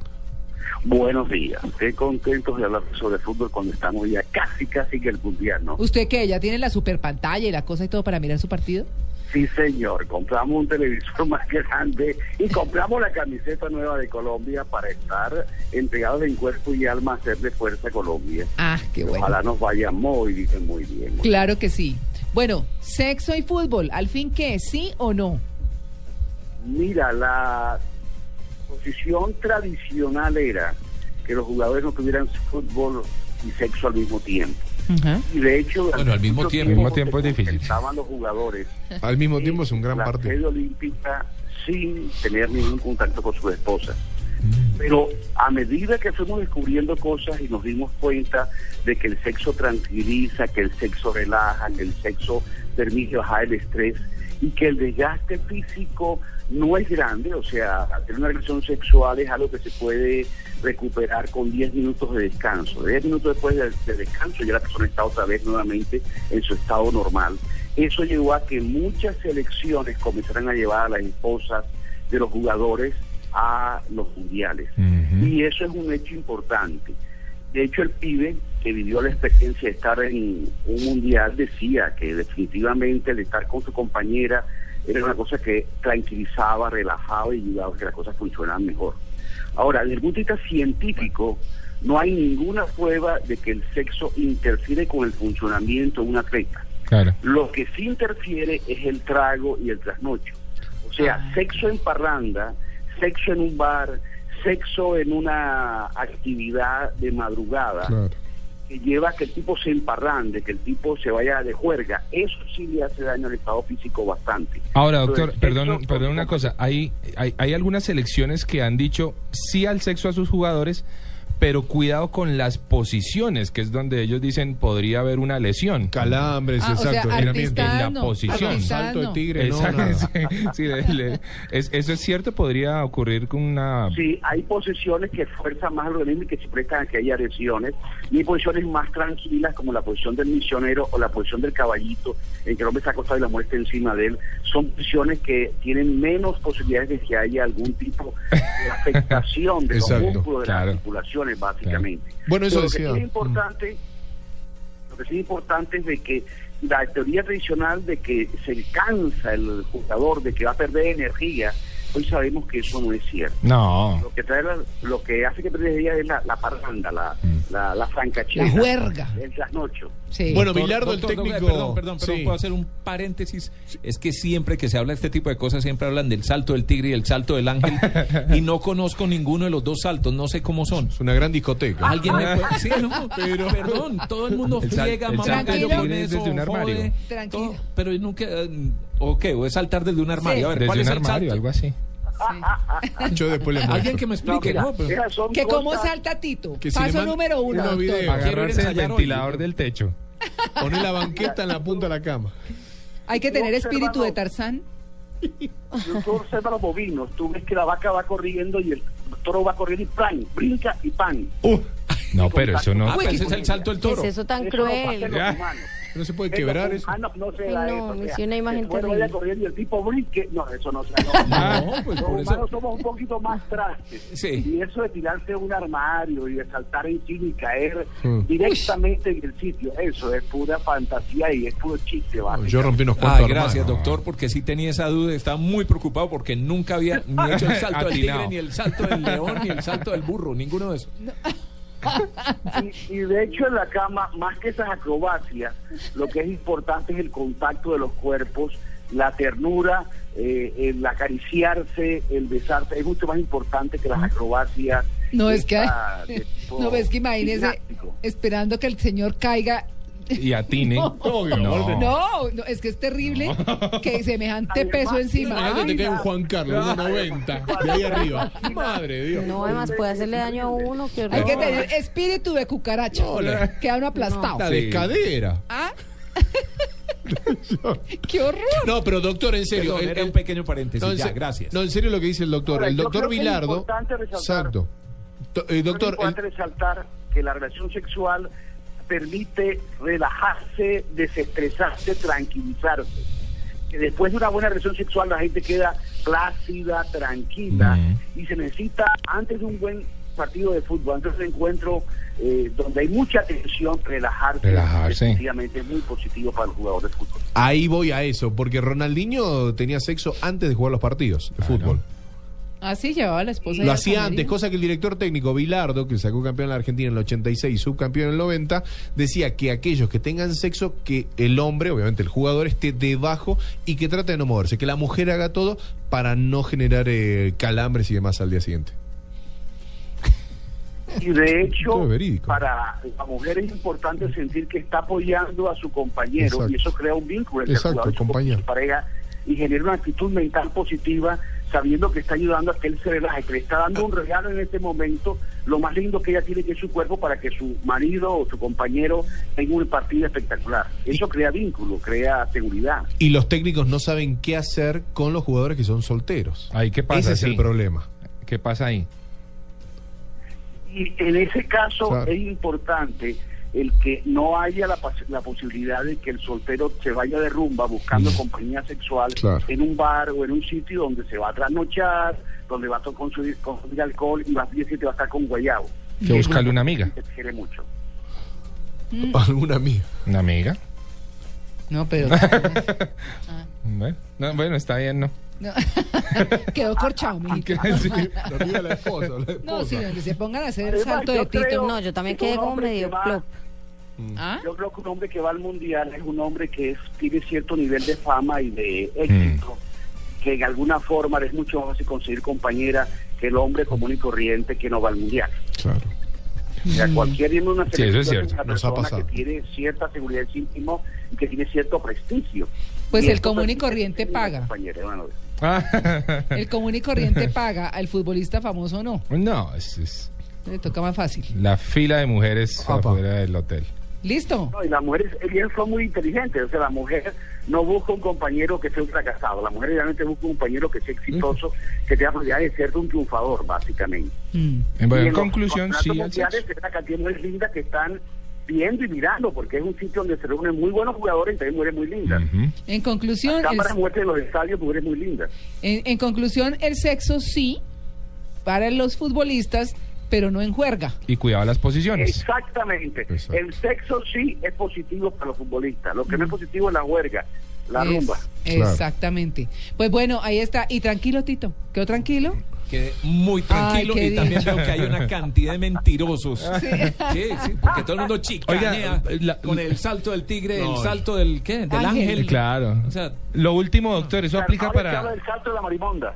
Buenos días. Qué contentos de hablar sobre fútbol cuando estamos ya casi, casi que el mundial, ¿no? ¿Usted qué? ¿Ya tiene la super pantalla y la cosa y todo para mirar su partido? Sí, señor. Compramos un televisor más grande y compramos la camiseta nueva de Colombia para estar entregados en cuerpo y alma a hacerle fuerza a Colombia. Ah, qué bueno. Ojalá nos vaya muy bien, muy bien. Claro que sí. Bueno, sexo y fútbol, ¿al fin qué? ¿Sí o no? Mira, la posición tradicional era que los jugadores no tuvieran fútbol y sexo al mismo tiempo. Y de hecho, Bueno, al mismo tiempo. Al mismo tiempo es difícil. concentraban los jugadores Al mismo tiempo es un gran la partido. sede olímpica sin tener ningún contacto con su esposa. Mm. Pero a medida que fuimos descubriendo cosas y nos dimos cuenta de que el sexo tranquiliza, que el sexo relaja, que el sexo permite bajar el estrés y que el desgaste físico no es grande, o sea, tener una relación sexual es algo que se puede recuperar con 10 minutos de descanso. 10 minutos después de, de descanso ya la persona está otra vez nuevamente en su estado normal. Eso llevó a que muchas selecciones comenzaran a llevar a las esposas de los jugadores a los mundiales. Y eso es un hecho importante. De hecho, el pibe que vivió la experiencia de estar en un mundial decía que definitivamente el estar con su compañera era una cosa que tranquilizaba, relajaba y ayudaba a que las cosas funcionaran mejor. Ahora, desde el punto de vista científico, no hay ninguna prueba de que el sexo interfiere con el funcionamiento de un atleta. Claro. Lo que sí interfiere es el trago y el trasnocho. O sea, sexo en parranda, sexo en un bar, sexo en una actividad de madrugada, que lleva a que el tipo se emparrande, que el tipo se vaya de juerga, eso sí le hace daño al estado físico bastante. Ahora, doctor, perdón, sexo, perdón una cosa. Hay, hay, hay algunas selecciones que han dicho sí al sexo a sus jugadores, pero cuidado con las posiciones, que es donde ellos dicen podría haber una lesión. Calambres, Ah, o sea, exacto. en la no, posición. Salto de tigre, no, Exacto, sí, sí, le- le- es- eso es cierto, podría ocurrir con una... Sí, hay posiciones que fuerzan más al organismo y que se prestan a que haya lesiones. Y hay posiciones más tranquilas, como la posición del misionero o la posición del caballito, en que el hombre está acostado y la muerte encima de él. Son posiciones que tienen menos posibilidades de que haya algún tipo de afectación de los Exacto, músculos, de claro. las articulaciones, básicamente. Bueno, eso Pero lo que sí es importante, lo que sí es importante es de que la teoría tradicional de que se cansa el jugador, de que va a perder energía, hoy sabemos que eso no es cierto. No. Lo que trae la- lo que hace que energía es la, la parranda, la, la, la francachela. La juerga. El trasnocho. Sí. Bueno, Bilardo, el técnico. Perdón, perdón, perdón, Sí. puedo hacer un paréntesis. Es que siempre que se habla de este tipo de cosas, siempre hablan del salto del tigre y el salto del ángel. y no conozco ninguno de los dos saltos, no sé cómo son. Es una gran discoteca. Alguien me puede... Sí, no, pero... Perdón, todo el mundo El sal- friega, el mamá, del con tigre es eso, desde un armario. jode, Tranquilo. todo, pero nunca... eh, Ok, o es saltar desde un armario. Sí. A ver, Desde ¿cuál un es el armario, salto? algo así. Yo después le Alguien que me No, explique, mira, ¿no? Pero- ¿Que cómo salta Tito? Que Paso número uno, videos. Quiero Agarrarse el ensayar hoy. ventilador del techo. Poner la banqueta en la punta de la cama. Hay que tener espíritu de Tarzán. Tú observas los bovinos, tú ves que la vaca va corriendo y el toro va corriendo y plan, brinca y pan. No, pero eso no... Ah, pues ese es el salto del ¿Qué toro. es eso tan Eso no cruel? humanos. No se puede quebrar eso. humanos no se Ay, da no, eso, o me una imagen terrible. corriendo y el tipo brinque, no, eso no se da. No, No, pues los por eso- humanos somos un poquito más trastes. Sí. Y eso de tirarse de un armario y de saltar encima y caer Mm. directamente en el sitio, eso es pura fantasía y es puro chiste, ¿vale? Yo rompí unos cuantos Ay, gracias, doctor, porque sí tenía esa duda. Estaba muy preocupado porque nunca había ni hecho el salto del tigre, ni el salto del león, ni el salto del burro, ninguno de esos. Y, y de hecho en la cama, más que esas acrobacias, lo que es importante es el contacto de los cuerpos, la ternura, eh, el acariciarse, el besarse, es mucho más importante que las acrobacias. No es que, no ves que imagínese esperando que el señor caiga. Y atine. No, No. no, no, es que es terrible que semejante peso encima. Ay, que hay un Juan Carlos, 1.90, de ahí arriba. Madre de Dios. No, además puede hacerle daño a uno. qué Hay que tener espíritu de cucaracha. No, la- Queda uno aplastado. La Sí. de cadera. ¿Ah? ¡Qué horror! No, pero doctor, en serio. Perdón, el- era el- un pequeño paréntesis, no, en ya, gracias. No, en serio lo que dice el doctor. Ahora, el doctor que es Vilardo. importante resaltar- Exacto. To- eh, Doctor, es doctor, el- importante resaltar que la relación sexual permite relajarse, desestresarse, tranquilizarse. Que después de una buena relación sexual la gente queda plácida, tranquila y se necesita antes de un buen partido de fútbol, antes de un encuentro eh, donde hay mucha tensión, relajarse, Relajarse. definitivamente es muy positivo para el jugador de fútbol. ahí voy a eso, porque Ronaldinho tenía sexo antes de jugar los partidos de fútbol. Así llevaba la esposa. Lo hacía camerino. antes, cosa que el director técnico Vilardo, que sacó campeón en la Argentina en el 86 y subcampeón en el 90, decía que aquellos que tengan sexo, que el hombre, obviamente el jugador, esté debajo y que trate de no moverse, que la mujer haga todo para no generar eh, calambres y demás al día siguiente. Y de hecho, para la mujer es importante sentir que está apoyando a su compañero Exacto. y eso crea un vínculo entre Exacto, el jugador y su, compañero. su pareja y genera una actitud mental positiva sabiendo que está ayudando a que él se relaje, que le está dando un regalo en este momento, lo más lindo que ella tiene que es su cuerpo para que su marido o su compañero tenga un partido espectacular. Eso crea vínculo, crea seguridad. Y los técnicos no saben qué hacer con los jugadores que son solteros. Ahí, ¿qué pasa? Ese es Sí. el problema. ¿Qué pasa ahí? Y en ese caso Claro. es importante el que no haya la, posibilidad de que el soltero se vaya de rumba buscando compañía sexual Mm. Claro. en un bar o en un sitio donde se va a trasnochar, donde va a consumir, consumir alcohol y va a decir que va a estar con guayabo. Que buscarle una amiga. Que quiere mucho. Alguna amiga. ¿Una amiga? No, pero. Bueno, no, bueno, está bien, ¿no? no. Quedó corchado, mijito. Sí. La amiga de la esposa, la esposa. No, sí, donde se pongan a hacer el salto de Tito. No, yo también que quedé como medio que va- plop. ¿Ah? Yo creo que un hombre que va al mundial es un hombre que es, tiene cierto nivel de fama y de éxito, que en alguna forma es mucho más fácil conseguir compañera que el hombre común y corriente que no va al mundial. Claro. O sea, cualquier miembro de una Sí, eso es una Nos ha persona que tiene cierta seguridad en sí mismo y que tiene cierto prestigio. Pues Y el común y corriente paga. El común y corriente paga, al futbolista famoso no. No, es, es Le toca más fácil. la fila de mujeres afuera del hotel. ¿Listo? No, y las mujeres ellas son muy inteligentes, o sea, la mujer no busca un compañero que sea un fracasado, la mujer realmente busca un compañero que sea exitoso, que tenga posibilidad de ser un triunfador, básicamente. En, Y bueno, en los conclusión, campeonatos sí al mundiales es una cantidad de mujeres lindas que están viendo y mirando, porque es un sitio donde se reúnen muy buenos jugadores y también mujeres muy lindas. En conclusión, el, Cámaras muestran los estadios mujeres muy lindas. en, en conclusión, el sexo sí para los futbolistas, pero no en juerga. Y cuidado las posiciones. Exactamente. Exacto. El sexo sí es positivo para los futbolistas. Lo que no es positivo es la huelga, la Es- rumba. Exactamente. Pues bueno, ahí está. Y tranquilo, Tito. ¿Quedó tranquilo? Quedé muy tranquilo Ay, y también veo que hay una cantidad de mentirosos. Sí. Sí, sí, porque todo el mundo chicanea Oiga, con el salto del tigre, No, el salto del ¿qué? Del ángel. Claro. O sea, lo último, doctor, eso aplica para... del salto de la marimonda.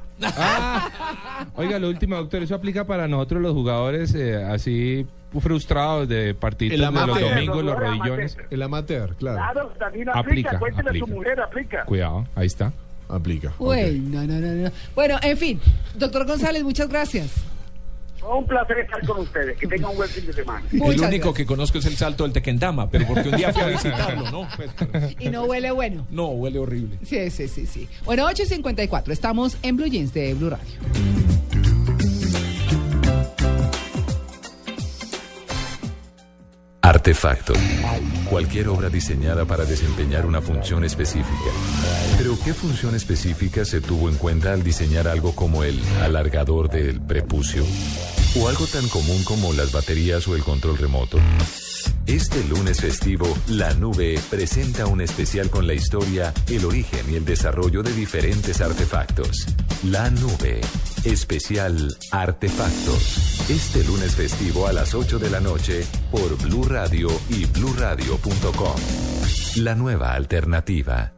Oiga, lo último, doctor, eso aplica para nosotros los jugadores eh, así frustrados de partidos El de los domingos, los rodillones. El amateur, claro. Claro, también Aplica, aplica. Cuéntele a su mujer, aplica. Cuidado, ahí está. Aplica. Uy, no, no, no, no. Bueno, en fin, doctor González, muchas gracias. Un placer estar con ustedes. Que tengan un buen fin de semana. el único que conozco es el salto del Tequendama, pero porque un día fui a visitarlo, ¿no? Pues, Y no huele bueno. no, huele horrible. Sí, sí, sí, sí. Bueno, 8.54. Estamos en Blue Jeans de Blue Radio. Artefacto. Cualquier obra diseñada para desempeñar una función específica. Pero ¿qué función específica se tuvo en cuenta al diseñar algo como el alargador del prepucio? ¿O algo tan común como las baterías o el control remoto? Este lunes festivo, La Nube presenta un especial con la historia, el origen y el desarrollo de diferentes artefactos. La Nube, especial Artefactos. Este lunes festivo a las 8 de la noche por Blue Radio y bluradio.com. La nueva alternativa.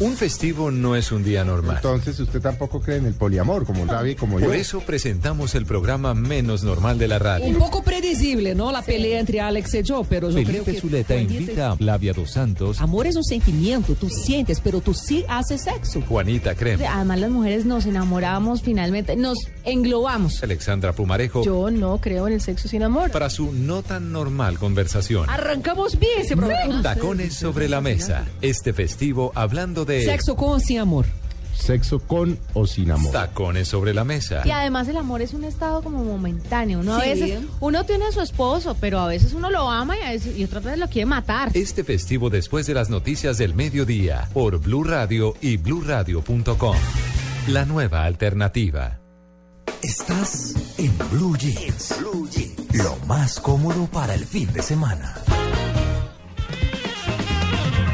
Un festivo no es un día normal. Entonces usted tampoco cree en el poliamor, como Gaby, como yo. Por eso presentamos el programa menos normal de la radio. Un poco predecible, ¿no? La pelea entre Alex y yo, pero yo creo Felipe que... Zuleta invita a Flavia Dos Santos, Amor es un sentimiento, tú sientes, pero tú sí haces sexo. Juanita Crem, Además, las mujeres nos enamoramos finalmente, nos englobamos. Alexandra Pumarejo, Yo no creo en el sexo sin amor. para su no tan normal conversación. Arrancamos bien ese programa. Tacones sobre la mesa. Este festivo hablando de Sexo con o sin amor. Sexo con o sin amor. tacones sobre la mesa. Y además el amor es un estado como momentáneo, ¿no? A Sí. veces uno tiene a su esposo, pero a veces uno lo ama y, a veces, y otras veces lo quiere matar. Este festivo después de las noticias del mediodía por Blue Radio y bluradio.com. La nueva alternativa. Estás en Blue Jeans. Lo más cómodo para el fin de semana.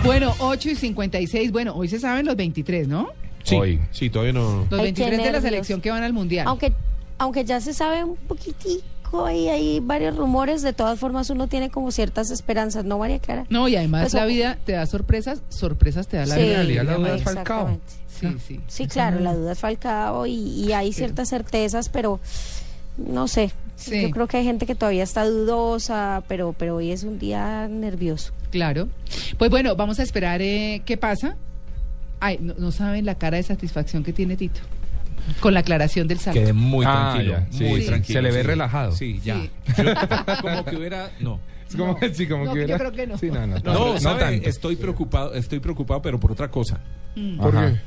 Bueno, 8 y 56. Bueno, hoy se saben los 23, ¿no? Sí, Hoy. sí, todavía no. Los Ay, 23 qué de la selección que van al mundial. Aunque, aunque ya se sabe un poquitico y hay varios rumores, de todas formas uno tiene como ciertas esperanzas, ¿no, María Clara? No, y además Pues, la vida te da sorpresas, sorpresas te da la Sí, vida. realidad la duda es. Falcao. Sí, sí. Sí, claro, la duda es Falcao y, y hay ciertas certezas, pero no sé. Sí. Yo creo que hay gente que todavía está dudosa, pero, pero hoy es un día nervioso. Claro. Pues bueno, vamos a esperar eh, qué pasa. Ay, no, no saben la cara de satisfacción que tiene Tito con la aclaración del salto. Quedé muy Ah, tranquilo. ya, sí, muy sí. tranquilo. Se le ve sí. relajado. Sí, ya. Sí. Yo- como que hubiera. No. Es como, sí, como No, que yo hubiera- creo que no. Sí, no, no, No, no ¿sabe? tanto. Estoy preocupado, estoy preocupado, pero por otra cosa. ¿Por Ajá. qué?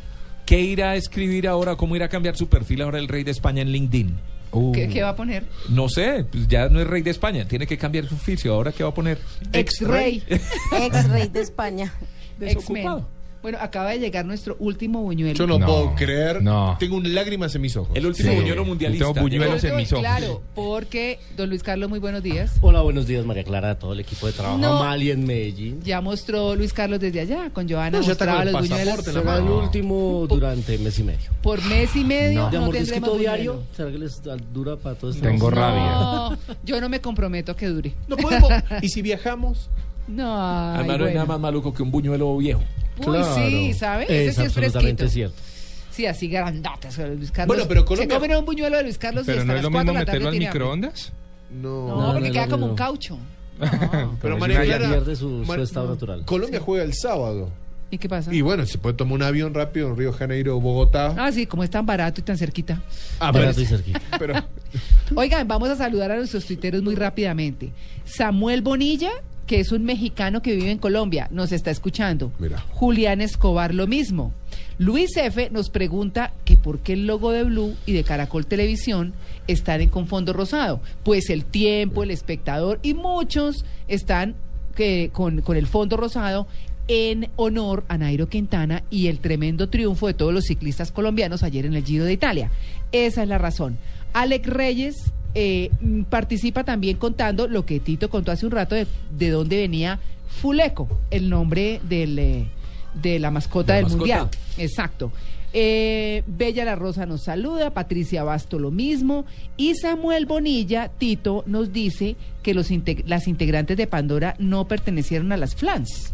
¿Qué irá a escribir ahora? ¿Cómo irá a cambiar su perfil ahora el rey de España en LinkedIn? Uh, ¿Qué, qué va a poner? No sé, pues ya no es rey de España, tiene que cambiar su oficio. ¿Ahora qué va a poner? Ex-rey. Ex rey de España. Desocupado. Bueno, acaba de llegar nuestro último buñuelo. Yo no, No, puedo creer. no. Tengo un lágrimas en mis ojos. El último Sí. buñuelo mundialista. Tengo buñuelos en mis ojos. Claro, porque, don Luis Carlos, muy buenos días. Hola, buenos días, María Clara, a todo el equipo de trabajo No. Amalia en Medellín. Ya mostró Luis Carlos desde allá, con Joana, No, ya está mostraba con el los buñuelos Será el último durante mes y medio. por mes y medio. ¿De No, amor tendremos disquito diario? ¿Será que les dura para todo este Tengo rabia. No, yo no me comprometo a que dure. No podemos. ¿Y si viajamos? No, ay, Además, no hay nada más maluco que un buñuelo viejo. Uy, sí, ¿sabe? Ese Es sí es absolutamente fresquito. cierto. Sí, así grandotes. Luis Carlos. Bueno, pero Colombia- Se comen un buñuelo de Luis Carlos y Pero hasta no es las lo 4 mismo de la tarde meterlo al tiene hambre. microondas. No, No, porque queda como un caucho. Pero si María Clara, pierde su- su Mar- estado natural. Colombia juega el sábado. ¿Y qué pasa? Y bueno, se puede tomar un avión rápido en Río Janeiro, Bogotá. Ah, sí, como es tan barato y tan cerquita. Ah, Barato y cerquita. Pero Oigan, vamos a saludar a nuestros tuiteros muy rápidamente. Samuel Bonilla, que es un mexicano que vive en Colombia, nos está escuchando. Mira. Julián Escobar, lo mismo. Luis F. nos pregunta que por qué el logo de Blue y de Caracol Televisión están en con fondo rosado. Pues el tiempo, el espectador y muchos están que, con, con el fondo rosado en honor a Nairo Quintana y el tremendo triunfo de todos los ciclistas colombianos ayer en el Giro de Italia. Esa es la razón. Alex Reyes eh, mm, participa también contando lo que Tito contó hace un rato de, de dónde venía Fuleco, el nombre del, eh, de la mascota La del mascota. Mundial. Exacto. Eh, Bella La Rosa nos saluda, Patricia Basto lo mismo y Samuel Bonilla, Tito, nos dice que los integ- las integrantes de Pandora no pertenecieron a las flans.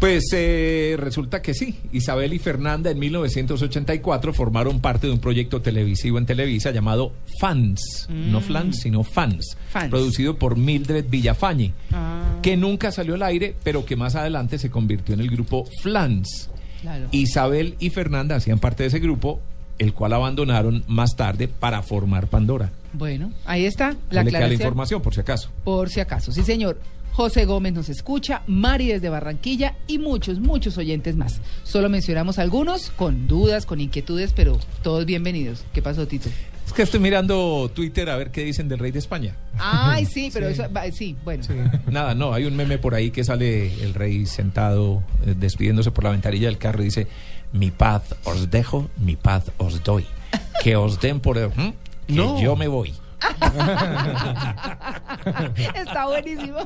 Pues eh, resulta que sí. Isabel y Fernanda en 1984 formaron parte de un proyecto televisivo en Televisa llamado Fans. No Flans, sino Fans. Fans. Producido por Mildred Villafañe. Ah, Que nunca salió al aire, pero que más adelante se convirtió en el grupo Flans. claro. Isabel y Fernanda hacían parte de ese grupo, el cual abandonaron más tarde para formar Pandora. Bueno, ahí está la Ahí le queda la aclaración. información, por si acaso. Por si acaso, sí señor. José Gómez nos escucha, Mari desde Barranquilla y muchos, muchos oyentes más. Solo mencionamos algunos con dudas, con inquietudes, pero todos bienvenidos. ¿Qué pasó, Tito? Es que estoy mirando Twitter a ver qué dicen del rey de España. Ay, sí, pero eso, va- sí, bueno. Nada, no, hay un meme por ahí que sale el rey sentado eh, despidiéndose por la ventanilla del carro y dice, mi paz os dejo, mi paz os doy. Que os den por el... Que No. yo me voy. Está buenísimo.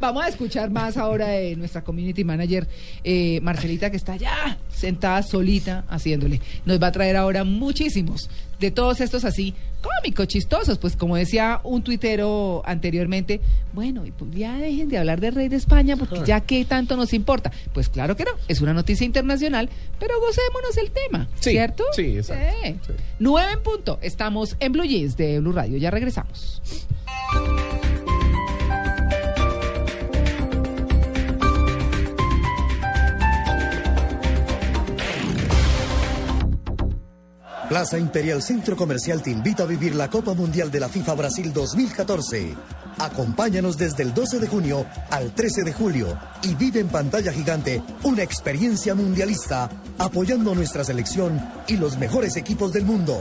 Vamos a escuchar más ahora de nuestra community manager, eh, Marcelita, que está ya sentada solita haciéndole. Nos va a traer ahora muchísimos de todos estos así cómicos, chistosos. Pues como decía un tuitero anteriormente, bueno, y pues ya dejen de hablar del rey de España porque ya que tanto nos importa. Pues claro que no, es una noticia internacional, pero gocémonos el tema, Sí, ¿cierto? sí, exacto, Sí. sí. Nueve en punto. Estamos en Blue Jeans de Blue Radio. Ya regresamos. Plaza Imperial Centro Comercial te invita a vivir la Copa Mundial de la FIFA Brasil 2014. Acompáñanos desde el 12 de junio al 13 de julio y vive en pantalla gigante una experiencia mundialista apoyando nuestra selección y los mejores equipos del mundo.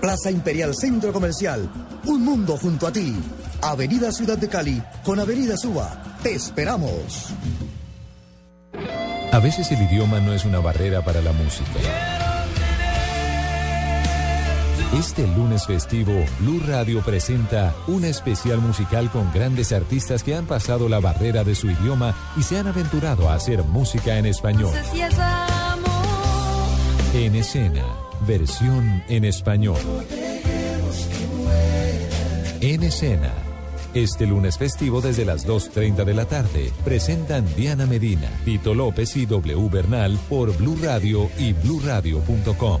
Plaza Imperial Centro Comercial, un mundo junto a ti. Avenida Ciudad de Cali con Avenida Suba. Te esperamos. A veces el idioma no es una barrera para la música. Este lunes festivo, Blue Radio presenta una especial musical con grandes artistas que han pasado la barrera de su idioma y se han aventurado a hacer música en español. En escena, versión en español. En escena. Este lunes festivo desde las 2.30 de la tarde presentan Diana Medina, Tito López y W Bernal por Blue Radio y bluradio.com.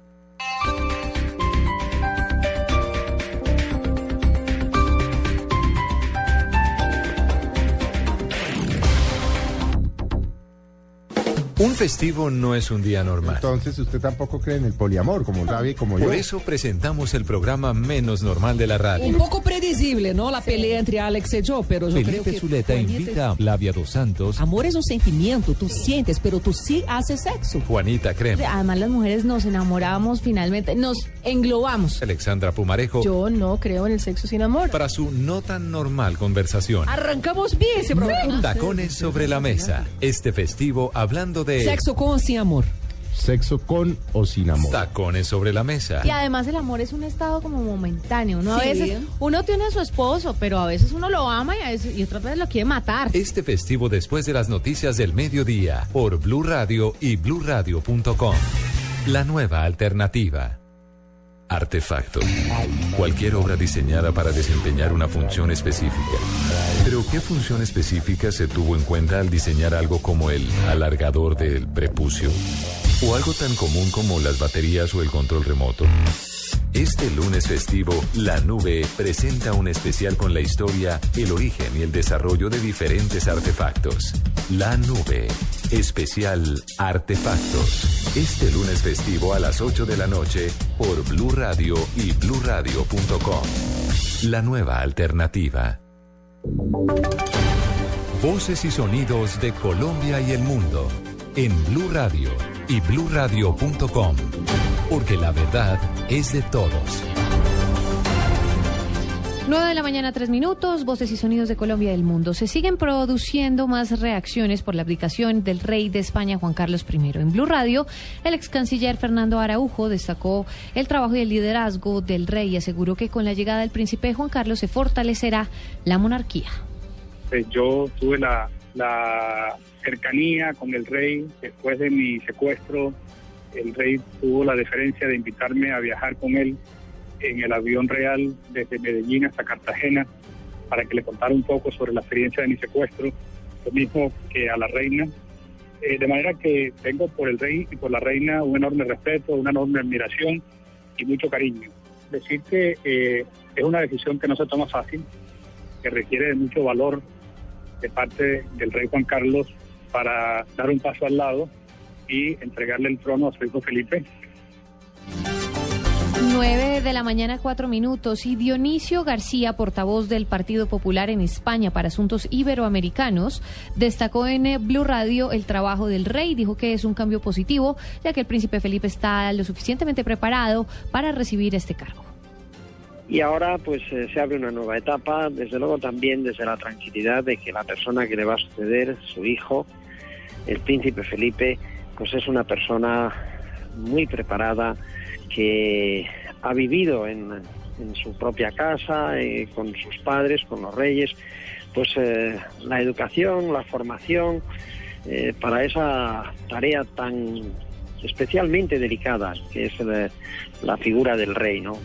Un festivo no es un día normal. Entonces usted tampoco cree en el poliamor, como Gaby, como yo. Por eso presentamos el programa menos normal de la Un radio. poco predecible, ¿no? La pelea entre Alex y yo, pero yo creo Felipe que... Zuleta Juanita- invita a Flavia Dos Santos, Amor es un sentimiento, tú sientes, pero tú sí haces sexo. Juanita Crema, Además, las mujeres nos enamoramos finalmente, nos englobamos. Alexandra Pumarejo, Yo no creo en el sexo sin amor. para su no tan normal conversación. Arrancamos bien ese programa. Tacones sobre la mesa. Este festivo hablando de Sexo con o sin amor. Sexo con o sin amor. tacones sobre la mesa. Y además el amor es un estado como momentáneo, ¿no? A veces uno tiene a su esposo, pero a veces uno lo ama y, a veces, y otras veces lo quiere matar. Este festivo después de las noticias del mediodía por Blue Radio y bluradio.com. La nueva alternativa. Artefacto. Cualquier obra diseñada para desempeñar una función específica. Pero ¿qué función específica se tuvo en cuenta al diseñar algo como el alargador del prepucio? ¿O algo tan común como las baterías o el control remoto? Este lunes festivo, La Nube presenta un especial con la historia, el origen y el desarrollo de diferentes artefactos. La Nube, especial Artefactos. Este lunes festivo a las 8 de la noche por Blue Radio y bluradio.com. La nueva alternativa. Voces y sonidos de Colombia y el mundo en Blue Radio y bluradio.com, porque la verdad es de todos. 9 de la mañana, 3 minutos, voces y sonidos de Colombia y del mundo. Se siguen produciendo más reacciones por la abdicación del rey de España, Juan Carlos I. En Blue Radio, el ex canciller Fernando Araujo destacó el trabajo y el liderazgo del rey y aseguró que con la llegada del príncipe Juan Carlos se fortalecerá la monarquía. Pues yo tuve la, la cercanía con el rey después de mi secuestro. El rey tuvo la deferencia de invitarme a viajar con él en el avión real desde Medellín hasta Cartagena para que le contara un poco sobre la experiencia de mi secuestro, lo mismo que a la reina. Eh, de manera que tengo por el rey y por la reina un enorme respeto, una enorme admiración y mucho cariño. Decir que eh, es una decisión que no se toma fácil, que requiere de mucho valor de parte del rey Juan Carlos para dar un paso al lado y entregarle el trono a su hijo Felipe. 9 de la mañana, 4 minutos. Y Dionisio García, portavoz del Partido Popular en España para Asuntos Iberoamericanos, destacó en eh, Blue Radio el trabajo del rey. Dijo que es un cambio positivo, ya que el príncipe Felipe está lo suficientemente preparado para recibir este cargo. Y ahora pues eh, se abre una nueva etapa, desde luego también desde la tranquilidad de que la persona que le va a suceder, su hijo, el príncipe Felipe, pues es una persona muy preparada que ha vivido en, en su propia casa, eh, con sus padres, con los reyes, pues eh, la educación, la formación eh, para esa tarea tan especialmente delicada que es la, la figura del rey, ¿no?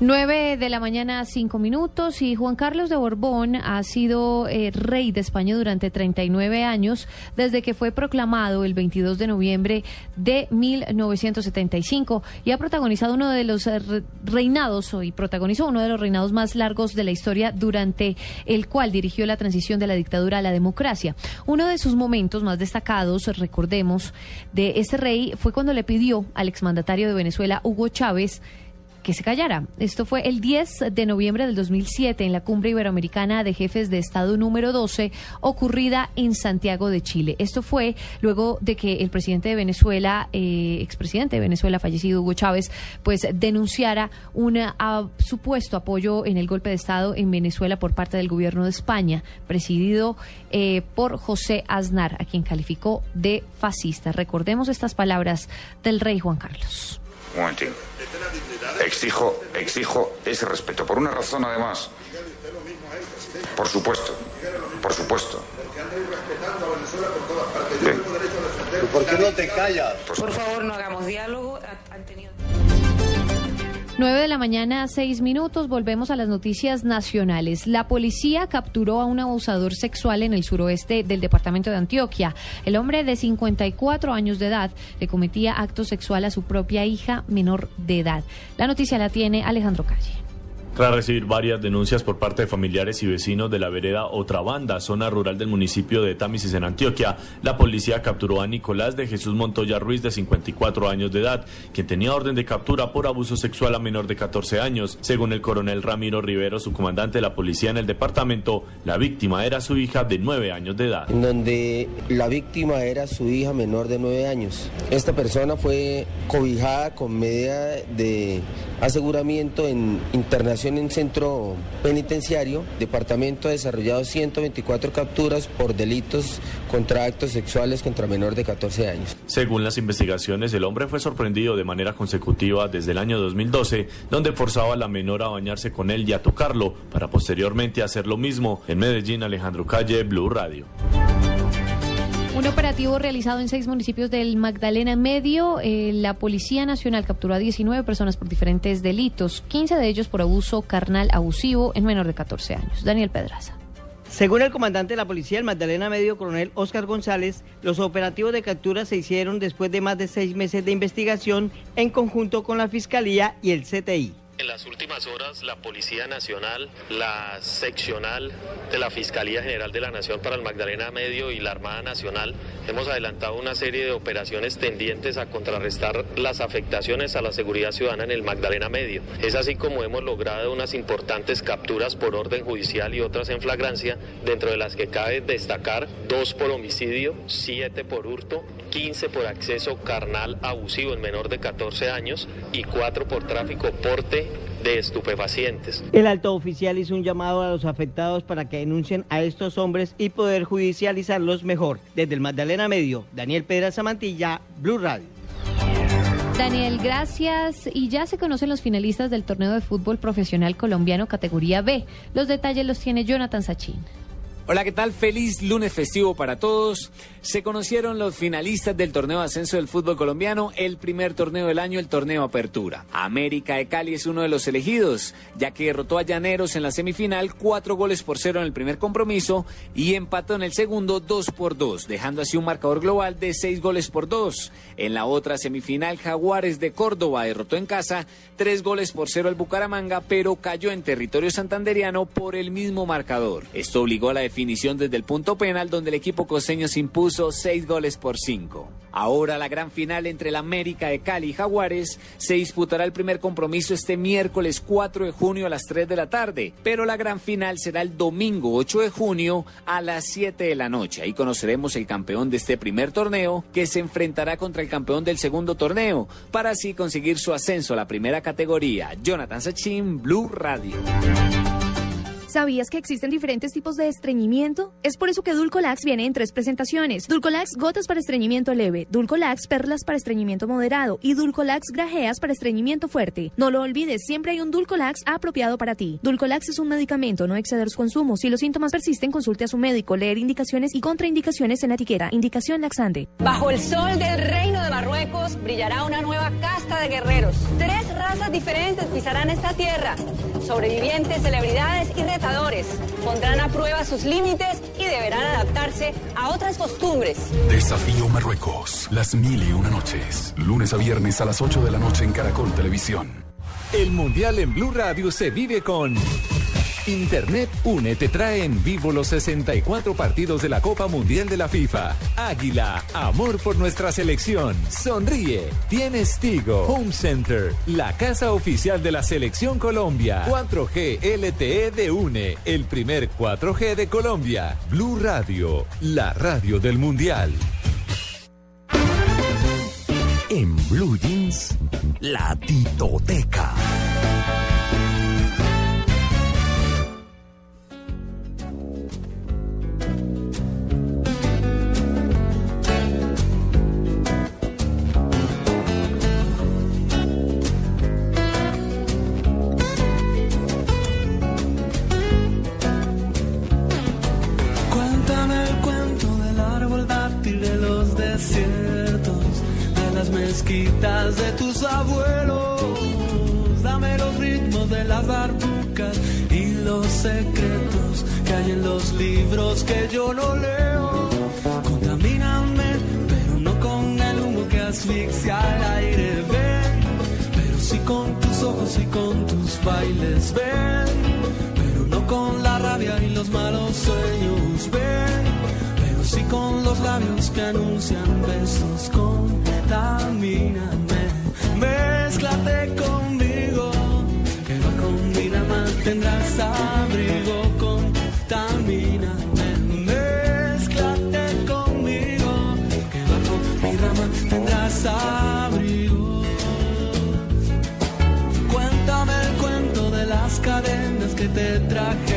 9 de la mañana, 5 minutos. Y Juan Carlos de Borbón ha sido eh, rey de España durante 39 años, desde que fue proclamado el 22 de noviembre de 1975 y ha protagonizado uno de los eh, re- reinados, y protagonizó uno de los reinados más largos de la historia, durante el cual dirigió la transición de la dictadura a la democracia. Uno de sus momentos más destacados, recordemos, de este rey fue cuando le pidió al exmandatario de Venezuela, Hugo Chávez, que se callara. Esto fue el 10 de noviembre del 2007 en la Cumbre Iberoamericana de Jefes de Estado número 12, ocurrida en Santiago de Chile. Esto fue luego de que el presidente de Venezuela, eh, expresidente de Venezuela, fallecido Hugo Chávez, pues denunciara un ah, supuesto apoyo en el golpe de Estado en Venezuela por parte del gobierno de España, presidido eh, por José Aznar, a quien calificó de fascista. Recordemos estas palabras del rey Juan Carlos. Un momentín. Exijo, exijo ese respeto. Por una razón, además. Por supuesto. Por supuesto. ¿Por qué no te callas? Por favor, no hagamos diálogo. Han tenido... 9 de la mañana, 6 minutos. Volvemos a las noticias nacionales. La policía capturó a un abusador sexual en el suroeste del departamento de Antioquia. El hombre de 54 años de edad le cometía acto sexual a su propia hija menor de edad. La noticia la tiene Alejandro Calle. Tras recibir varias denuncias por parte de familiares y vecinos de la vereda Otra Banda, zona rural del municipio de Támesis en Antioquia, la policía capturó a Nicolás de Jesús Montoya Ruiz, de 54 años de edad, quien tenía orden de captura por abuso sexual a menor de 14 años. Según el coronel Ramiro Rivero, su comandante de la policía en el departamento, la víctima era su hija de 9 años de edad. en donde la víctima era su hija menor de nueve años. Esta persona fue cobijada con medida de aseguramiento en internación en centro penitenciario. Departamento ha desarrollado 124 capturas por delitos contra actos sexuales contra menor de 14 años. Según las investigaciones, el hombre fue sorprendido de manera consecutiva desde el año 2012, donde forzaba a la menor a bañarse con él y a tocarlo, para posteriormente hacer lo mismo. En Medellín, Alejandro Calle, Blue Radio. Un operativo realizado en seis municipios del Magdalena Medio. eh, la Policía Nacional capturó a 19 personas por diferentes delitos, 15 de ellos por abuso carnal abusivo en menor de 14 años. Daniel Pedraza. Según el comandante de la policía, el Magdalena Medio, coronel Oscar González, los operativos de captura se hicieron después de más de seis meses de investigación en conjunto con la Fiscalía y el CTI. En las últimas horas, la Policía Nacional, la seccional de la Fiscalía General de la Nación para el Magdalena Medio y la Armada Nacional hemos adelantado una serie de operaciones tendientes a contrarrestar las afectaciones a la seguridad ciudadana en el Magdalena Medio. Es así como hemos logrado unas importantes capturas por orden judicial y otras en flagrancia, dentro de las que cabe destacar dos por homicidio, siete por hurto, 15 por acceso carnal abusivo en menor de 14 años y cuatro por tráfico porte de estupefacientes. El alto oficial hizo un llamado a los afectados para que denuncien a estos hombres y poder judicializarlos mejor. Desde el Magdalena Medio, Daniel Pedra Samantilla, Blue Radio. Daniel, gracias. Y ya se conocen los finalistas del torneo de fútbol profesional colombiano categoría B. Los detalles los tiene Jonathan Sachin. Hola, ¿qué tal? Feliz lunes festivo para todos. Se conocieron los finalistas del torneo de ascenso del fútbol colombiano, el primer torneo del año, el torneo Apertura. América de Cali es uno de los elegidos, ya que derrotó a Llaneros en la semifinal, cuatro goles por cero en el primer compromiso y empató en el segundo dos por dos, dejando así un marcador global de seis goles por dos. En la otra semifinal, Jaguares de Córdoba derrotó en casa tres goles por cero al Bucaramanga, pero cayó en territorio santanderiano por el mismo marcador. Esto obligó a la definición desde el punto penal, donde el equipo costeño se impuso seis goles por cinco. Ahora la gran final entre el América de Cali y Jaguares se disputará el primer compromiso este miércoles 4 de junio a las 3 de la tarde, pero la gran final será el domingo 8 de junio a las 7 de la noche. Ahí conoceremos el campeón de este primer torneo que se enfrentará contra el campeón del segundo torneo para así conseguir su ascenso a la primera categoría. Jonathan Sachin, Blue Radio. ¿Sabías que existen diferentes tipos de estreñimiento? Es por eso que Dulcolax viene en tres presentaciones. Dulcolax gotas para estreñimiento leve, Dulcolax perlas para estreñimiento moderado y Dulcolax grajeas para estreñimiento fuerte. No lo olvides, siempre hay un Dulcolax apropiado para ti. Dulcolax es un medicamento, no exceder su consumo. Si los síntomas persisten, consulte a su médico, leer indicaciones y contraindicaciones en la etiqueta. Indicación laxante. Bajo el sol del reino de Marruecos brillará una nueva casta de guerreros. Tres razas diferentes pisarán esta tierra. Sobrevivientes, celebridades y retadores. Pondrán a prueba sus límites y deberán adaptarse a otras costumbres. Desafío Marruecos. Las mil y una noches. Lunes a viernes a las 8 de la noche en Caracol Televisión. El Mundial en Blue Radio se vive con Internet Une te trae en vivo los 64 partidos de la Copa Mundial de la FIFA. Águila, amor por nuestra selección. Sonríe. Tienes Tigo. Home Center, la casa oficial de la Selección Colombia. 4G LTE de Une, el primer 4G de Colombia. Blue Radio, la radio del Mundial. En Blue Jeans, la titoteca. De tus abuelos. Dame los ritmos de las barbucas y los secretos que hay en los libros que yo no leo. Contamíname, pero no con el humo que asfixia el aire. Ven, pero sí con tus ojos y con tus bailes. Ven, pero no con la rabia y los malos sueños. Ven, pero sí con los labios que anuncian besos. Contamíname, mézclate conmigo, que bajo mi rama tendrás abrigo. Contamíname, mézclate conmigo, que bajo mi rama tendrás abrigo. Cuéntame el cuento de las cadenas que te trajeron,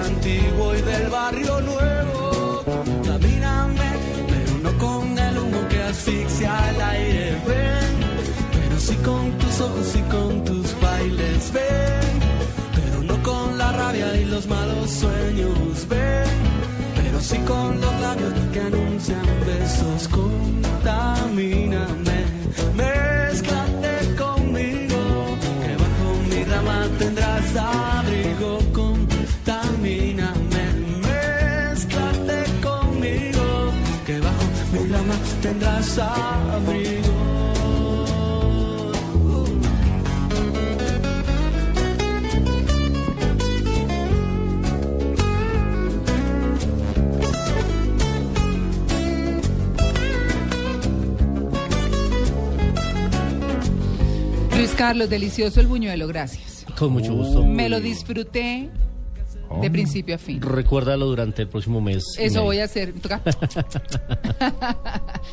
antiguo y del barrio nuevo. Camíname, pero no con el humo que asfixia el aire. Ven, pero sí con tus ojos y con tus bailes. Ven, pero no con la rabia y los malos sueños. Ven, pero sí con los labios que anuncian besos. Contamina. Tendrás abrigo. Luis Carlos, delicioso el buñuelo, gracias. Con mucho gusto. Me lo disfruté de principio a fin. Recuérdalo durante el próximo mes. Eso voy a hacer. Toca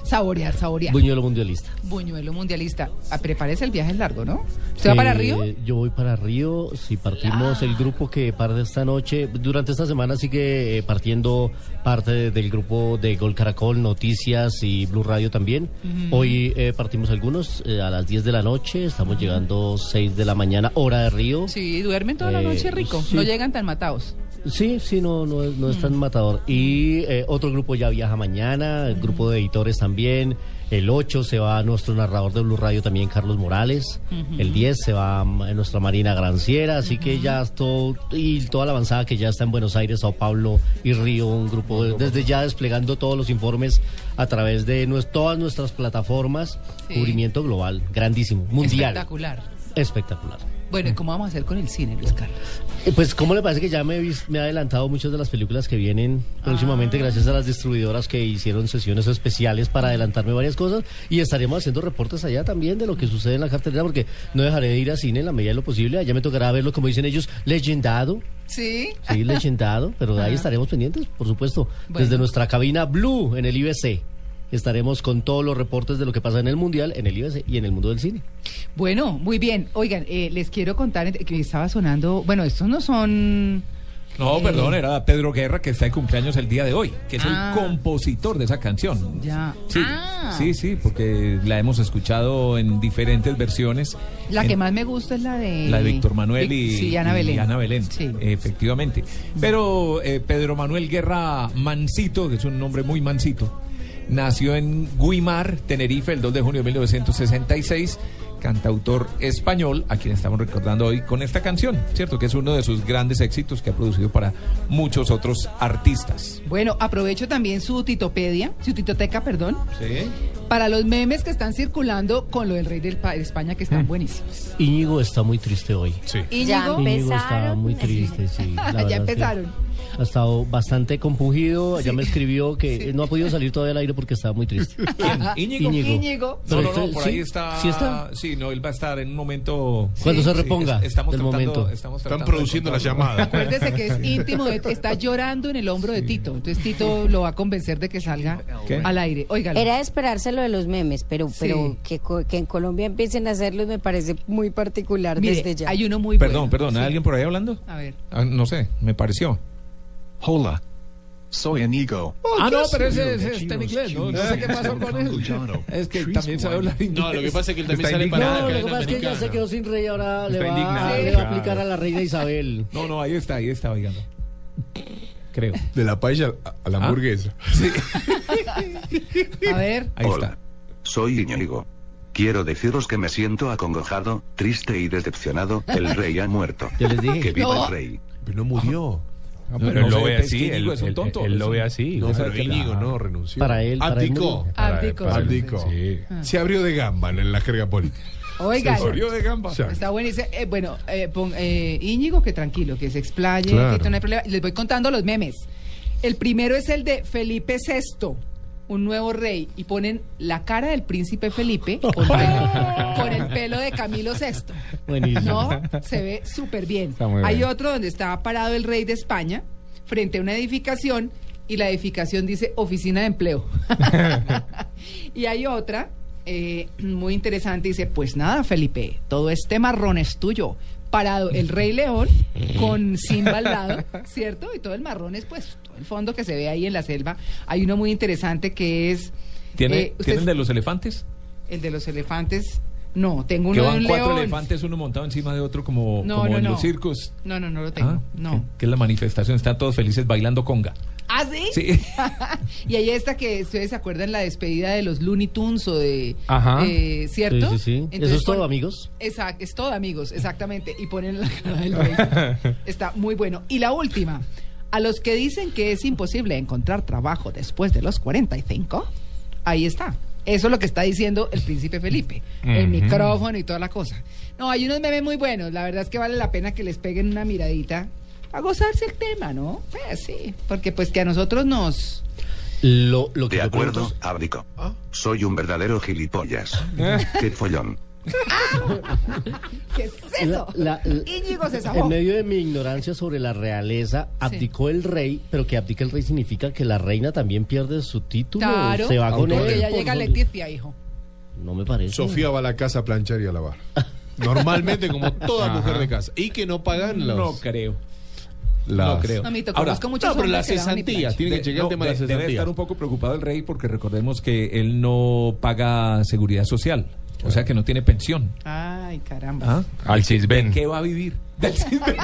saborear, saborear. Buñuelo mundialista. Buñuelo mundialista. Ah, prepárese el viaje es largo, ¿no? ¿Usted va para Eh, Río? Yo voy para Río. Si partimos el grupo que parte esta noche, durante esta semana sigue eh, partiendo parte de- del grupo de Gol Caracol, Noticias y Blue Radio también. Hoy eh, partimos algunos eh, a las 10 de la noche, estamos llegando 6 de la mañana, hora de Río. Sí, duermen toda la Eh, noche rico. sí. No llegan tan matados. Sí, sí, no, no, es- no es tan matador. Y eh, otro grupo ya viaja mañana, el grupo de editores también. El 8 se va nuestro narrador de Blue Radio también, Carlos Morales. El 10 se va mm, nuestra Marina Granciera. Así que ya todo, y toda la avanzada que ya está en Buenos Aires, Sao Paulo y Río, un grupo de- desde ya desplegando todos los informes a través de nues- todas nuestras plataformas. Sí. Cubrimiento global, grandísimo, mundial. Espectacular. Espectacular. Bueno, ¿y cómo vamos a hacer con el cine, Luis Carlos? Eh, Pues, ¿cómo le parece que ya me, he me ha adelantado muchas de las películas que vienen Ah. próximamente gracias a las distribuidoras que hicieron sesiones especiales para adelantarme varias cosas? Y estaremos haciendo reportes allá también de lo que sucede en la cartelera porque no dejaré de ir a cine en la medida de lo posible. Allá me tocará verlo, como dicen ellos, legendado. Sí. Sí, legendado, pero de ahí estaremos pendientes, por supuesto, Bueno. desde nuestra cabina Blue en el IBC. Estaremos con todos los reportes de lo que pasa en el Mundial, en el IBC y en el mundo del cine. Bueno, muy bien. Oigan, eh, les quiero contar que estaba sonando. Bueno, estos no son. No, Eh, perdón, era Pedro Guerra que está de cumpleaños el día de hoy, que es Ah. el compositor de esa canción. Ya. Sí, Ah. sí, sí, porque la hemos escuchado en diferentes versiones. La En- que más me gusta es la de. La de Víctor Manuel y, Sí, Ana y Belén. Ana Belén, efectivamente. Pero eh, Pedro Manuel Guerra Mancito, que es un nombre muy mansito, nació en Guimar, Tenerife, el 2 de junio de 1966. Cantautor español, a quien estamos recordando hoy con esta canción, ¿cierto? Que es uno de sus grandes éxitos que ha producido para muchos otros artistas. Bueno, aprovecho también su titopedia, su titoteca, perdón, Sí. para los memes que están circulando con lo del rey del pa- de España, que están Mm. buenísimos. Íñigo está muy triste hoy. Sí. Íñigo. Íñigo está muy triste, sí. la ya verdad es que empezaron. Ha estado bastante compungido. Ya me escribió que no ha podido salir todavía al aire porque estaba muy triste. ¿Íñigo? Íñigo. No, no, no, este- por sí, ahí está. sí está. Sí, no, él va a estar en un momento. Cuando Sí, se sí, reponga es- estamos del tratando- momento. estamos Están produciendo la encontrarlo. llamada. Acuérdese que es íntimo, de- está llorando en el hombro de Tito. Entonces Tito lo va a convencer de que salga ¿Qué? al aire. Óigalo. Era de esperarse lo de los memes, pero, pero que, que en Colombia empiecen a hacerlos me parece muy particular Mire, desde ya. hay uno muy Perdón, perdón, ¿hay alguien por ahí hablando? A ver. Ah, no sé, me pareció. Hola, soy Inigo. ah, no, ¿qué pero ese, ese está en inglés, ¿no? No sé qué pasó con él. Es que también sabe hablar inglés. No, lo que pasa es que él también Está sale para. No, la lo que pasa es que ya se quedó sin rey. Ahora le Está va, indignado, le va a aplicar a la reina Isabel. No, no, ahí está, ahí está, oigando. Creo. De la paella a la Ah. hamburguesa. A ver. Ahí Hola. Soy Íñigo. Quiero deciros que me siento acongojado, triste y decepcionado. El rey ha muerto. Yo les dije. Que viva No. el rey. Pero no murió. Ah, pero él lo ve así. Él, Íñigo es un tonto, él lo ve así. No, pero Íñigo no renunció. Para él, Abdicó. Abdicó. Sí. Se abrió de gamba en la jerga política. Oigan. Se abrió de gamba. Está buenísimo. Eh, bueno, eh, pon- eh, Íñigo, que tranquilo, que se explaye, Claro. que no hay problema. Les voy contando los memes. El primero es el de Felipe VI, un nuevo rey, y ponen la cara del príncipe Felipe con, el pelo de Camilo VI. Buenísimo. No, se ve súper bien. Muy Hay bien. otro donde está parado el rey de España frente a una edificación y la edificación dice oficina de empleo. y hay otra eh, muy interesante, dice, pues nada, Felipe, todo este marrón es tuyo. Parado el rey león con Simba al lado, ¿cierto? Y todo el marrón es pues el fondo que se ve ahí en la selva. Hay uno muy interesante que es... ¿Tiene, eh, ¿Tiene el ustedes- de los elefantes? el de los elefantes. No, tengo que uno de van un cuatro león. elefantes, uno montado encima de otro, como, No, como no, en no. los circos. No, no, no lo tengo. Ah, no. Que, que es la manifestación, están todos felices bailando conga. ¿Ah, sí? Sí. y hay esta que ustedes se acuerdan la despedida de los Looney Tunes o de... Ajá. eh, ¿Cierto? Sí, sí, sí. Entonces Eso es todo, amigos. Exacto, es todo, amigos, exactamente. Y ponen la cara del rey. Está muy bueno. Y la última. A los que dicen que es imposible encontrar trabajo después de los 45, ahí está. Eso es lo que está diciendo el príncipe Felipe. El micrófono y toda la cosa. No, hay unos memes muy buenos. La verdad es que vale la pena que les peguen una miradita a gozarse el tema, ¿no? Pues sí, porque pues que a nosotros nos... Lo, lo que De acuerdo, pregunto abdico. Soy un verdadero gilipollas. Qué follón. ¿Qué es eso? La- la- Íñigo se En medio de mi ignorancia sobre la realeza, abdicó el rey, pero que abdica el rey significa que la reina también pierde su título. Claro, Se va con porque él. ya llega Leticia, hijo. No me parece. Sofía va a la casa a planchar y a lavar. Normalmente, como toda Ajá. mujer de casa. Y que no pagan los. No creo. las- No creo. No, Mito, muchos no, pero la hombres que lavan y cesantía. planchan. Tiene que chequear no, el tema de la de- debe cesantía. estar un poco preocupado el rey porque recordemos que él no paga seguridad social. O sea que no tiene pensión. Ay, caramba. ¿Ah? Al Cisben. ¿Qué va a vivir? Del Cisben.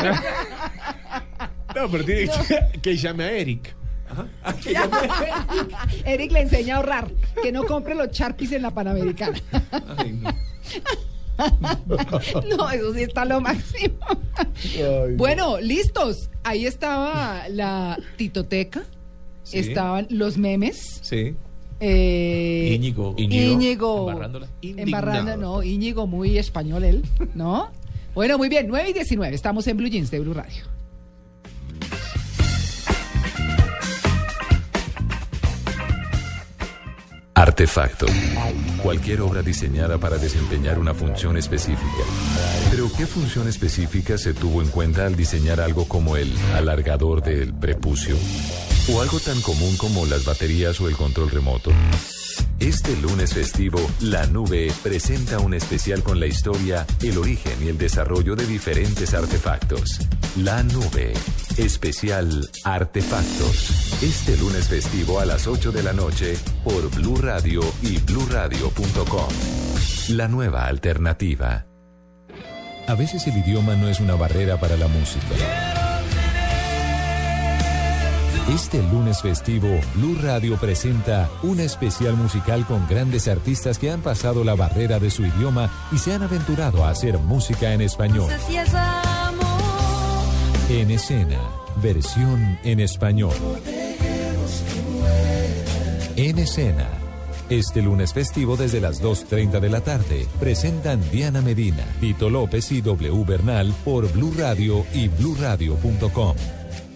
No, pero tiene que, que llame a Eric. Eric le enseña a ahorrar, que no compre los charpis en la Panamericana. Ay, no. No, eso sí está lo máximo. Bueno, listos. Ahí estaba la titoteca, Sí. estaban los memes. Sí. Eh, Íñigo. Íñigo. Embarrándola. Embarrando, no, Íñigo muy español él, ¿no? Bueno, muy bien, 9 y 19, estamos en Blue Jeans de Blue Radio. Artefacto. Cualquier obra diseñada para desempeñar una función específica. Pero ¿qué función específica se tuvo en cuenta al diseñar algo como el alargador del prepucio? ¿O algo tan común como las baterías o el control remoto? Este lunes festivo, La Nube presenta un especial con la historia, el origen y el desarrollo de diferentes artefactos. La Nube, especial Artefactos. Este lunes festivo a las 8 de la noche por Blue Radio y bluradio.com. La nueva alternativa. A veces el idioma no es una barrera para la música. Este lunes festivo, Blue Radio presenta una especial musical con grandes artistas que han pasado la barrera de su idioma y se han aventurado a hacer música en español. En escena, versión en español. En escena. Este lunes festivo desde las 2.30 de la tarde presentan Diana Medina, Tito López y W Bernal por Blue Radio y bluradio.com.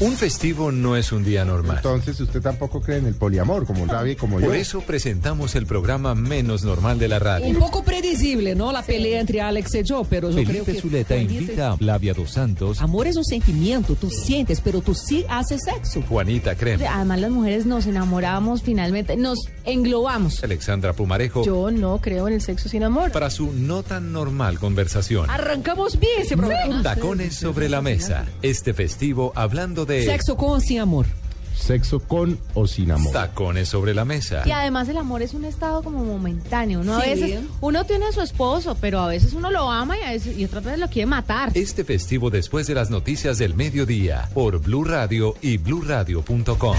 Un festivo no es un día normal. Entonces usted tampoco cree en el poliamor, como Gaby y como yo. Por eso presentamos el programa menos normal de la Un radio. poco predecible, ¿no? La pelea entre Alex y yo, pero yo creo Felipe que... Zuleta Juanita- invita a Flavia dos Santos, Amor es un sentimiento, tú sientes, pero tú sí haces sexo. Juanita Creme, Además, las mujeres nos enamoramos finalmente, nos englobamos. Alexandra Pumarejo, Yo no creo en el sexo sin amor. para su no tan normal conversación. Arrancamos bien ese programa. Tacones sobre la mesa. Este festivo hablando de Sexo con o sin amor. Sexo con o sin amor. tacones sobre la mesa. Y además el amor es un estado como momentáneo. Uno a Sí. veces, uno tiene a su esposo, pero a veces uno lo ama y, a veces, y otras veces lo quiere matar. Este festivo después de las noticias del mediodía por Blue Radio y bluradio.com.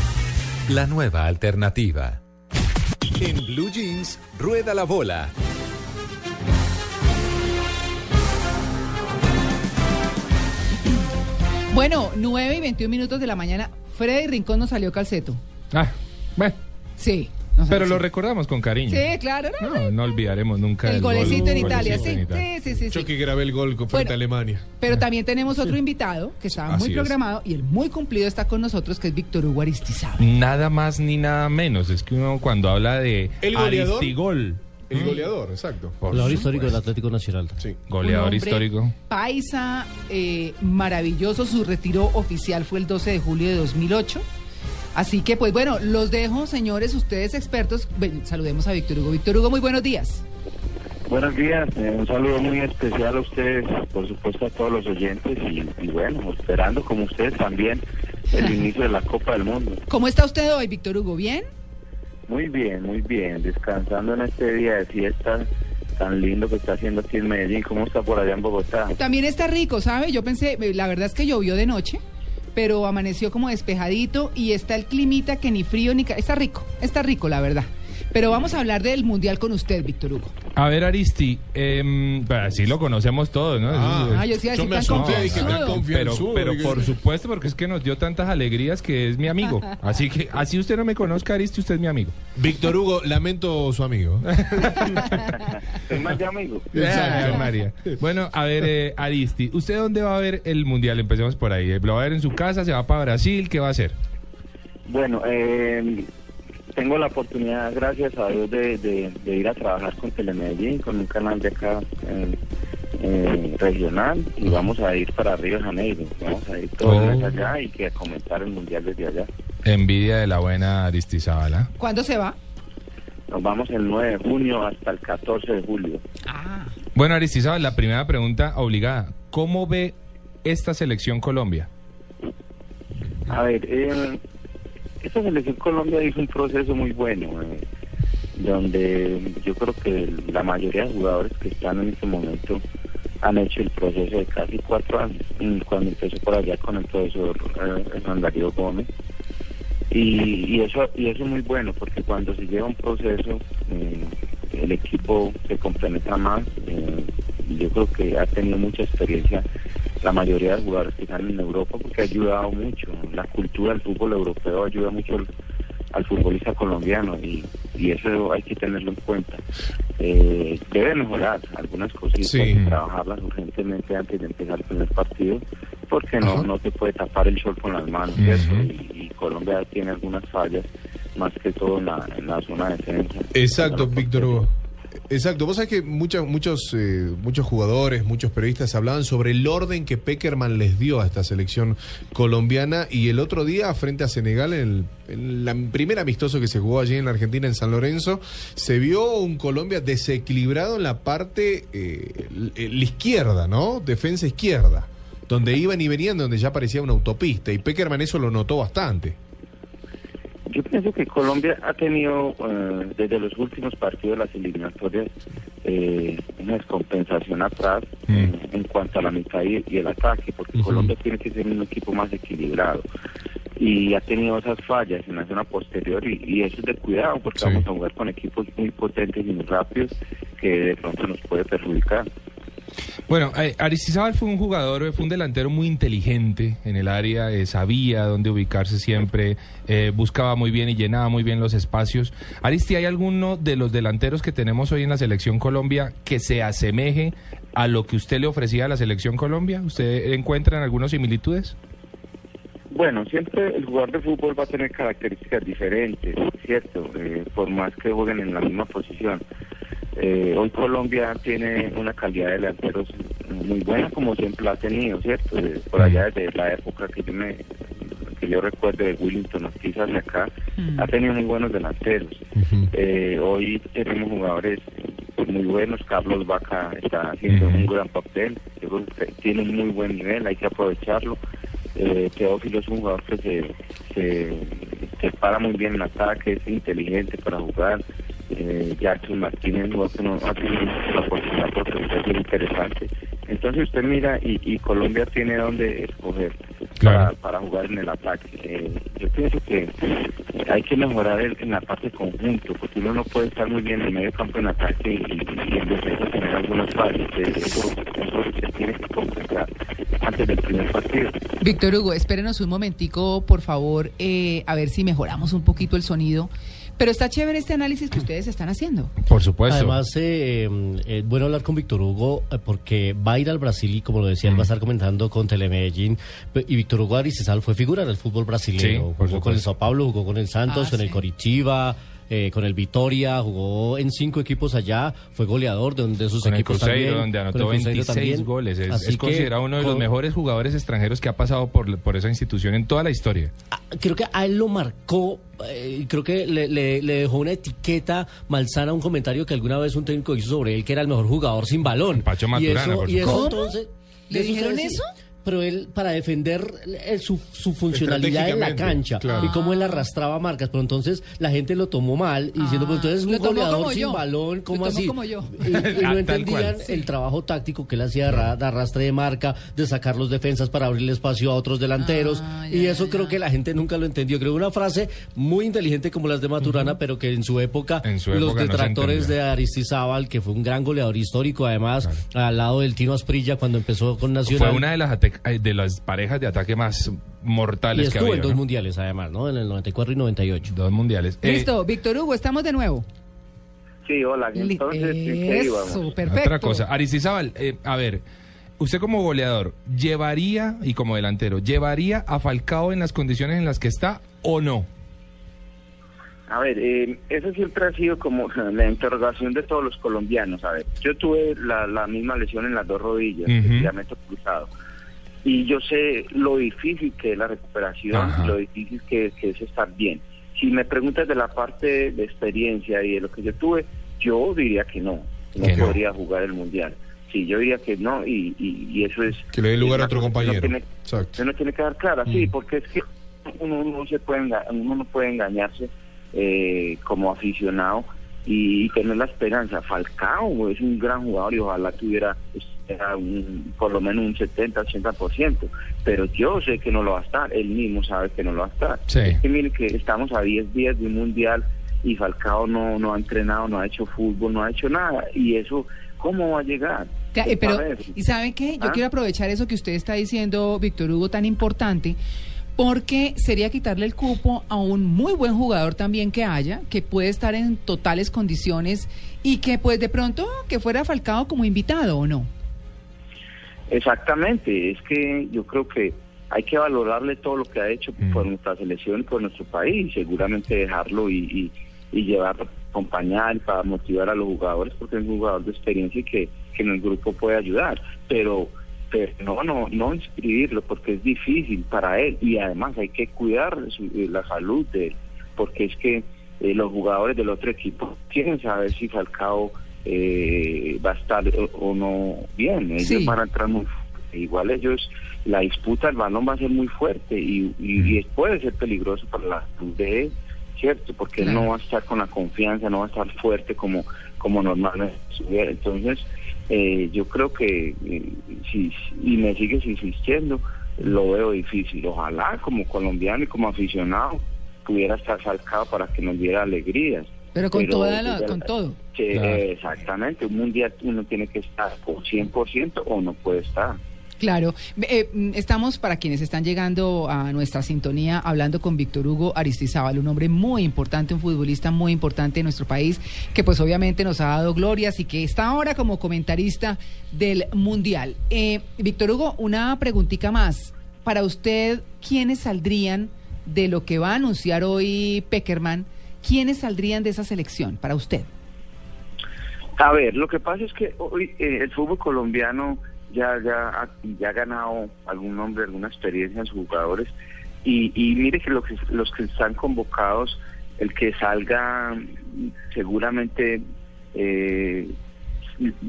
La nueva alternativa. En Blue Jeans, rueda la bola. Bueno, 9 y 21 minutos de la mañana, Freddy Rincón nos salió calceto. Ah, bueno. Sí. Pero lo recordamos con cariño. Sí, claro. no, No, no olvidaremos nunca El gol- golecito en Italia, golecito sí. en Italia. Sí, sí, sí, sí. Yo que grabé el gol con- frente Bueno. a Alemania. Pero también tenemos otro invitado que estaba muy es. programado y el muy cumplido está con nosotros, que es Víctor Hugo Aristizábal. Nada más ni nada menos. Es que uno cuando habla de El goleador. Aristigol. El ¿Mm? goleador, exacto. Por Goleador histórico del Atlético Nacional. Sí. Goleador histórico. Paisa, eh, maravilloso. Su retiro oficial fue el 12 de julio de 2008. Así que, pues bueno, los dejo, señores, ustedes expertos. Ven, saludemos a Víctor Hugo. Víctor Hugo, muy buenos días. Buenos días, eh, un saludo muy especial a ustedes, por supuesto a todos los oyentes y, y bueno, esperando como ustedes también el inicio de la Copa del Mundo. ¿Cómo está usted hoy, Víctor Hugo? ¿Bien? Muy bien, muy bien, descansando en este día de fiesta tan lindo que está haciendo aquí en Medellín. ¿Cómo está por allá en Bogotá? También está rico, ¿sabe? Yo pensé, eh, la verdad es que llovió de noche, pero amaneció como despejadito y está el climita que ni frío ni... Está rico, está rico, la verdad. Pero vamos a hablar del Mundial con usted, Víctor Hugo. A ver, Aristi, eh, sí lo conocemos todos, ¿no? Ah, Eso- yo sí iba a yo decir me tan confianzudo, Pero, pero por supuesto, porque es que nos dio tantas alegrías que es mi amigo. Así que, así usted no me conozca, Aristi, usted es mi amigo. Víctor Hugo, lamento su amigo. Soy más de amigo. Ay, María. Bueno, a ver, eh, Aristi, ¿usted dónde va a ver el mundial? Empecemos por ahí. ¿Lo va a ver en su casa? ¿Se va para Brasil? ¿Qué va a hacer? Bueno, eh, tengo la oportunidad, gracias a Dios, de, de- de ir a trabajar con Telemedellín, con un canal de acá eh, eh, regional, y vamos a ir para Río de Janeiro. Vamos a ir todo el mes Oh. allá y que a comentar el mundial desde allá. Envidia de la buena Aristizábala. ¿Cuándo se va? Nos vamos el 9 de junio hasta el 14 de julio. Bueno, Aristizábal, la primera pregunta obligada. ¿Cómo ve esta selección Colombia? A ver, eh, esta selección Colombia hizo un proceso muy bueno, eh, donde yo creo que la mayoría de jugadores que están en este momento han hecho el proceso de casi cuatro años, cuando empezó por allá con el profesor eh, Juan Darío Gómez. Y, eso y es muy bueno, porque cuando se lleva un proceso, eh, el equipo se complementa más. eh, yo creo que ha tenido mucha experiencia la mayoría de jugadores que están en Europa porque ha ayudado mucho. La cultura del fútbol europeo ayuda mucho al, al futbolista colombiano y, y eso hay que tenerlo en cuenta. Eh, debe mejorar algunas cositas Sí. y trabajarlas urgentemente antes de empezar el primer partido porque no, no te puede tapar el sol con las manos, ¿cierto? Y, y Colombia tiene algunas fallas, más que todo en la, en la zona de defensa. Exacto, Víctor Hugo. Exacto, vos sabés que muchos, muchos, eh, muchos jugadores, muchos periodistas hablaban sobre el orden que Peckerman les dio a esta selección colombiana y el otro día frente a Senegal, en, el, primer amistoso que se jugó allí en la Argentina, en San Lorenzo, se vio un Colombia desequilibrado en la parte, eh, la izquierda, ¿no? Defensa izquierda, donde iban y venían, donde ya parecía una autopista y Peckerman eso lo notó bastante. Yo pienso que Colombia ha tenido eh, desde los últimos partidos de las eliminatorias eh, una descompensación atrás en cuanto a la mitad y, y el ataque, porque Colombia tiene que ser un equipo más equilibrado. Y ha tenido esas fallas en la zona posterior y, y eso es de cuidado porque vamos a jugar con equipos muy potentes y muy rápidos que de pronto nos puede perjudicar. Bueno, eh, Aristizábal fue un jugador, eh, fue un delantero muy inteligente en el área, eh, sabía dónde ubicarse siempre, eh, buscaba muy bien y llenaba muy bien los espacios. Aristi, ¿hay alguno de los delanteros que tenemos hoy en la selección Colombia que se asemeje a lo que usted le ofrecía a la selección Colombia? ¿Usted encuentra en algunas similitudes? Bueno, siempre el jugador de fútbol va a tener características diferentes, ¿cierto? Eh, por más que jueguen en la misma posición. Eh, hoy Colombia tiene una calidad de delanteros muy buena, como siempre la ha tenido, ¿cierto? Eh, por allá desde la época que yo me que yo recuerdo de Willington Ortiz hacia acá, ha tenido muy buenos delanteros. Eh, hoy tenemos jugadores muy buenos, Carlos Vaca está haciendo un gran papel, yo creo que tiene un muy buen nivel, hay que aprovecharlo. Eh, Teófilo es un jugador que se, se, para muy bien en ataque, es inteligente para jugar. Eh, Jackson Martínez no, ha tenido la oportunidad porque es interesante. Entonces usted mira y, y Colombia tiene donde escoger para, para jugar en el ataque. Eh, yo pienso que hay que mejorar el- en la parte conjunto, porque uno no puede estar muy bien en medio campo en ataque y, y en defensa tener algunos fallos. Eh, Eso, eso se tiene que completar antes del primer partido. Víctor Hugo, espérenos un momentico, por favor, eh, a ver si mejoramos un poquito el sonido. Pero está chévere este análisis que ustedes están haciendo. Por supuesto. Además, eh, eh, es bueno hablar con Víctor Hugo eh, porque va a ir al Brasil y, como lo decía, él va a estar comentando con Telemedellín. Y Víctor Hugo Aristizal fue figura del fútbol brasileño. jugó con el. Sao Paulo, jugó con el Santos, Ah, con el. Coritiba. Eh, con el Vitoria, jugó en cinco equipos allá, fue goleador de, de sus Con el equipos Cruzeiro, también. donde con anotó el Cruzeiro 26 también. goles. Es, Así es que, considerado uno de los mejores jugadores extranjeros que ha pasado por, por esa institución en toda la historia. creo que a él lo marcó, eh, creo que le, le- le dejó una etiqueta malsana, un comentario que alguna vez un técnico hizo sobre él, que era el mejor jugador sin balón. Pacho y Maturana, eso, por y eso entonces... ¿Le dijeron eso? Pero él para defender su, su funcionalidad en la cancha claro. y cómo él arrastraba marcas, pero entonces la gente lo tomó mal y diciendo, pues entonces es un goleador sin yo. balón, ¿cómo así? como yo. Y, y Ah, no entendían el trabajo táctico que él hacía de, arra- de arrastre de marca, de sacar los defensas para abrirle espacio a otros delanteros Ah, y eso creo que la gente nunca lo entendió. Creo una frase muy inteligente como las de Maturana, pero que en su época En su los época no detractores entendía. de Aristizábal, que fue un gran goleador histórico, además, al lado del Tino Asprilla cuando empezó con Nacional. Fue una de las, de las parejas de ataque más y mortales que estuvo había. en dos ¿no? mundiales, además, ¿no? En el 94 y 98. Dos mundiales. Eh, Listo, Víctor Hugo, estamos de nuevo. Sí, hola. Entonces, ¿en qué íbamos? Eso, perfecto. Otra cosa, Aristizábal, eh, a ver, usted como goleador, ¿llevaría, y como delantero, ¿llevaría a Falcao en las condiciones en las que está o no? A ver, eh, eso siempre ha sido como la interrogación de todos los colombianos. A ver, yo tuve la, la misma lesión en las dos rodillas, Ujú. el ligamento cruzado. Y yo sé lo difícil que es la recuperación, Ajá. lo difícil que, que es estar bien. Si me preguntas de la parte de experiencia y de lo que yo tuve, yo diría que no, no Que no. podría jugar el Mundial. Sí, yo diría que no, y, y, y eso es... Que le dé lugar a otro que uno compañero. tiene- Exacto. uno tiene que dar clara, sí, Mm. porque es que uno no se puede uno no puede engañarse eh, como aficionado y, tener la esperanza. Falcao es un gran jugador y ojalá tuviera era un- por lo menos un 70, 80%, pero yo sé que no lo va a estar, él mismo sabe que no lo va a estar. Sí. Es que mire que estamos a 10 días de un mundial y Falcao no, no ha entrenado, no ha hecho fútbol, no ha hecho nada y eso, ¿cómo va a llegar? Pero, A ver. ¿y saben qué? Yo ¿Ah? quiero aprovechar eso que usted está diciendo, Víctor Hugo, tan importante, porque sería quitarle el cupo a un muy buen jugador también que haya, que puede estar en totales condiciones y que pues de pronto que fuera Falcao como invitado o no. Exactamente, es que yo creo que hay que valorarle todo lo que ha hecho por nuestra selección y por nuestro país, seguramente dejarlo y, y, y llevarlo, acompañar para motivar a los jugadores, porque es un jugador de experiencia y que, que en el grupo puede ayudar, pero, pero no, no, no inscribirlo porque es difícil para él y además hay que cuidar su- la salud de él, porque es que eh, los jugadores del otro equipo quieren saber si Falcao eh, va a estar o, o no bien, ellos Sí. van a entrar muy fuerte. igual ellos la disputa del balón va a ser muy fuerte y, y, y puede ser peligroso para la salud de él, cierto porque él no va a estar con la confianza no va a estar fuerte como como normalmente estuviera. entonces eh, yo creo que eh, si y me sigues insistiendo lo veo difícil ojalá como colombiano y como aficionado pudiera estar salcado para que nos diera alegrías Pero con Pero, toda la, ya- con todo. que, Claro. eh, exactamente, un mundial uno tiene que estar o 100% o no puede estar. Claro, Eh, mm, estamos para quienes están llegando a nuestra sintonía hablando con Víctor Hugo Aristizábal, un hombre muy importante, un futbolista muy importante en nuestro país, que pues obviamente nos ha dado glorias y que está ahora como comentarista del Mundial. Eh, Víctor Hugo, una preguntita más. Para usted, ¿quiénes saldrían de lo que va a anunciar hoy Peckerman? ¿Quiénes saldrían de esa selección para usted? A ver, lo que pasa es que hoy eh, el fútbol colombiano ya, ya, ha, ya ha ganado algún nombre, alguna experiencia en sus jugadores y, y mire que, lo que los que están convocados, el que salga seguramente eh,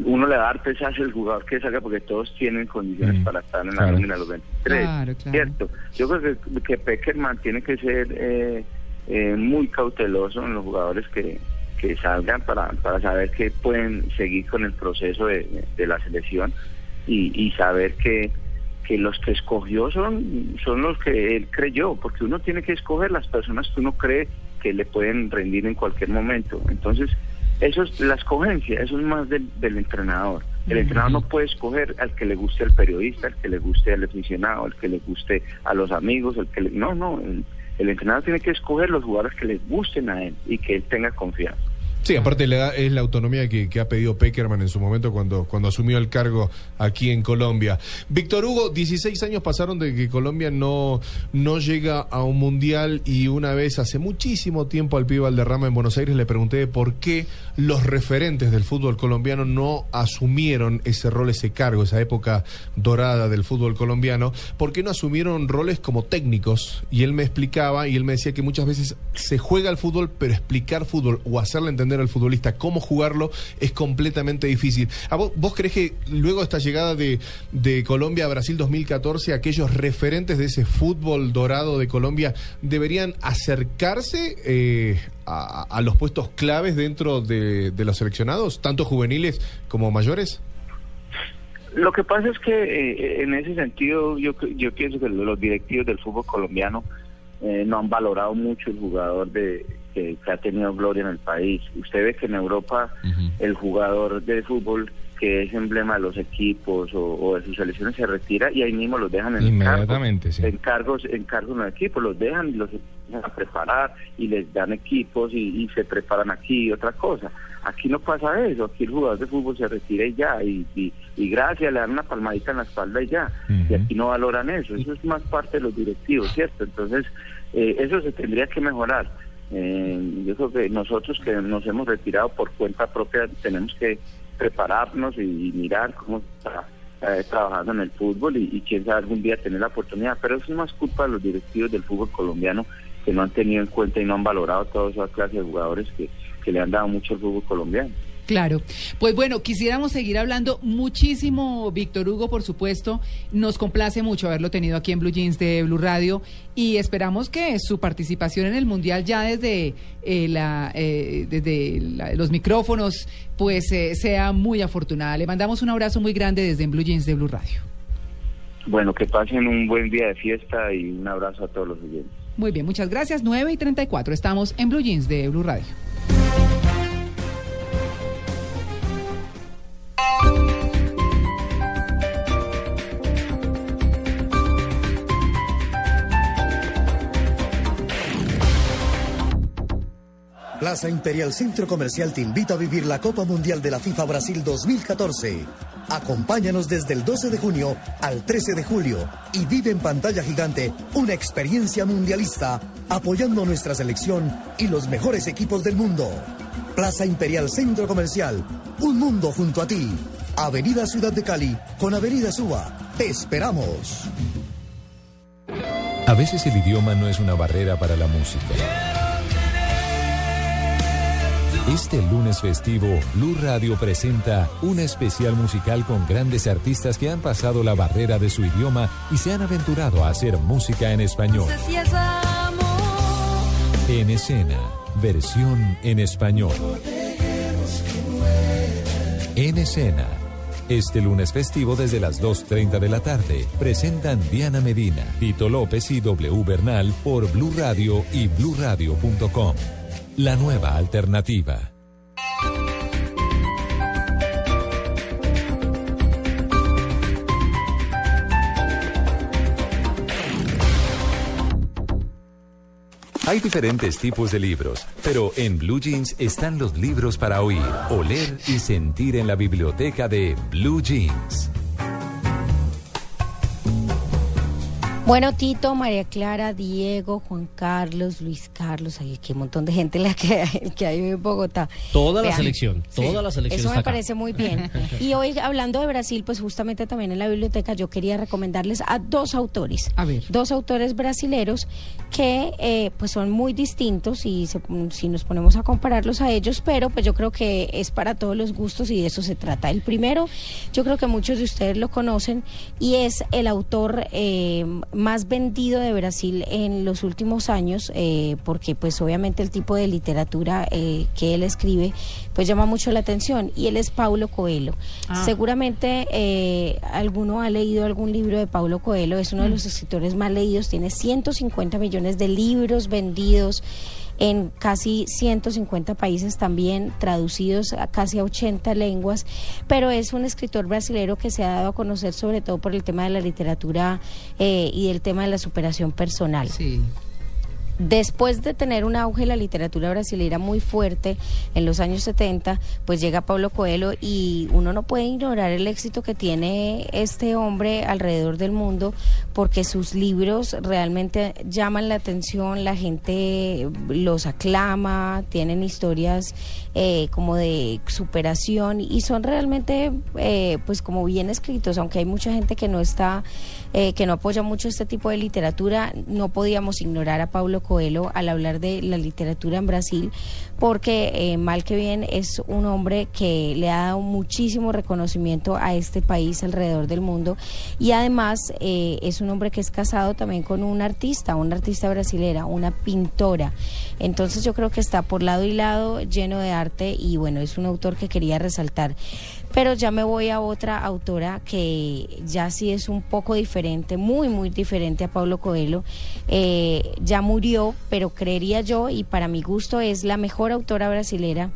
uno le va a dar pesaje al jugador que salga porque todos tienen condiciones Mm, para estar en la claro. nómina de los 23. Claro, claro. ¿cierto? Yo creo que, que Peckerman tiene que ser eh, eh, muy cauteloso en los jugadores que, que salgan para, para saber que pueden seguir con el proceso de, de la selección y, y saber que, que los que escogió son, son los que él creyó, porque uno tiene que escoger las personas que uno cree que le pueden rendir en cualquier momento. Entonces, eso es la escogencia, eso es más del, del entrenador. El entrenador no puede escoger al que le guste al periodista, al que le guste al aficionado, al que le guste a los amigos, al que le... no, no, el, el entrenador tiene que escoger los jugadores que les gusten a él y que él tenga confianza. Sí, aparte le da- es la autonomía que, que ha pedido Peckerman en su momento cuando, cuando asumió el cargo aquí en Colombia. Víctor Hugo, 16 años pasaron de que Colombia no, no llega a un mundial y una vez hace muchísimo tiempo al pibe Valderrama en Buenos Aires le pregunté por qué los referentes del fútbol colombiano no asumieron ese rol, ese cargo, esa época dorada del fútbol colombiano, por qué no asumieron roles como técnicos y él me explicaba y él me decía que muchas veces se juega al fútbol, pero explicar fútbol o hacerle entender entender al futbolista, cómo jugarlo, es completamente difícil. ¿A vos, vos crees que luego de esta llegada de, de Colombia a Brasil 2014, aquellos referentes de ese fútbol dorado de Colombia deberían acercarse eh, a, los puestos claves dentro de, de los seleccionados, tanto juveniles como mayores? Lo que pasa es que eh, en ese sentido yo, yo pienso que los directivos del fútbol colombiano eh, no han valorado mucho el jugador de que, que ha tenido gloria en el país. Usted ve que en Europa el jugador de fútbol que es emblema de los equipos o, o de sus selecciones se retira y ahí mismo los dejan en Inmediatamente, sí. encargos, encargos en el equipo, los dejan y los empiezan a preparar y les dan equipos y, y se preparan aquí y otra cosa. Aquí no pasa eso, aquí el jugador de fútbol se retira y ya, y, y, y gracias, le dan una palmadita en la espalda y ya. Y aquí no valoran eso, eso es más parte de los directivos, ¿cierto? Entonces, eh, eso se tendría que mejorar. Eh, yo creo que nosotros que nos hemos retirado por cuenta propia tenemos que prepararnos y, mirar cómo está eh, trabajando en el fútbol y, y quién sabe algún día tener la oportunidad. Pero eso es más culpa de los directivos del fútbol colombiano que no han tenido en cuenta y no han valorado toda esa clase de jugadores que, que le han dado mucho al fútbol colombiano. Claro. Pues bueno, quisiéramos seguir hablando muchísimo, Víctor Hugo, por supuesto. Nos complace mucho haberlo tenido aquí en Blue Jeans de Blue Radio y esperamos que su participación en el Mundial ya desde, eh, la, eh, desde la- los micrófonos pues eh, sea muy afortunada. Le mandamos un abrazo muy grande desde en Blue Jeans de Blue Radio. Bueno, que pasen un buen día de fiesta y un abrazo a todos los oyentes. Muy bien, muchas gracias. 9 y 34. Estamos en Blue Jeans de Blue Radio. Plaza Imperial Centro Comercial te invita a vivir la Copa Mundial de la FIFA Brasil 2014. Acompáñanos desde el 12 de junio al 13 de julio y vive en pantalla gigante una experiencia mundialista apoyando nuestra selección y los mejores equipos del mundo. Plaza Imperial Centro Comercial, un mundo junto a ti. Avenida Ciudad de Cali con Avenida Suba. Te esperamos. A veces el idioma no es una barrera para la música. Este lunes festivo, Blue Radio presenta un especial musical con grandes artistas que han pasado la barrera de su idioma y se han aventurado a hacer música en español. En escena, versión en español. En escena. Este lunes festivo desde las 2.30 de la tarde presentan Diana Medina, Tito López y W Bernal por Blue Radio y bluradio.com. La nueva alternativa. Hay diferentes tipos de libros, pero en Blue Jeans están los libros para oír, oler y sentir en la biblioteca de Blue Jeans. Bueno, Tito, María Clara, Diego, Juan Carlos, Luis Carlos, hay aquí un montón de gente la que, hay- que hay en Bogotá. Toda la selección, toda la selección Eso está me acá. parece muy bien. Y hoy, hablando de Brasil, pues justamente también en la biblioteca yo quería recomendarles a dos autores. A ver. Dos autores brasileros que eh, pues son muy distintos y se- si nos ponemos a compararlos a ellos, pero pues yo creo que es para todos los gustos y de eso se trata. El primero, yo creo que muchos de ustedes lo conocen y es el autor eh, más vendido de Brasil en los últimos años, eh, porque pues obviamente el tipo de literatura eh, que él escribe pues llama mucho la atención y él es Paulo Coelho. Ah. Seguramente eh, alguno ha leído algún libro de Paulo Coelho, es uno de los escritores más leídos, tiene 150 millones de libros vendidos en casi 150 países también, traducidos a casi a 80 lenguas, pero es un escritor brasilero que se ha dado a conocer sobre todo por el tema de la literatura eh, y el tema de la superación personal. Después de tener un auge la literatura brasileña muy fuerte en los años 70, pues llega Pablo Coelho y uno no puede ignorar el éxito que tiene este hombre alrededor del mundo porque sus libros realmente llaman la atención, la gente los aclama, tienen historias eh, como de superación y son realmente eh, pues como bien escritos, aunque hay mucha gente que no está, eh, que no apoya mucho este tipo de literatura, no podíamos ignorar a Pablo Coelho Coelho al hablar de la literatura en Brasil, porque eh, mal que bien es un hombre que le ha dado muchísimo reconocimiento a este país alrededor del mundo y además eh, es un hombre que es casado también con un artista, una artista brasilera, una pintora. Entonces yo creo que está por lado y lado lleno de arte y bueno, es un autor que quería resaltar. Pero ya me voy a otra autora que ya sí es un poco diferente, muy, muy diferente a Pablo Coelho. Eh, ya murió, pero creería yo, y para mi gusto es la mejor autora brasilera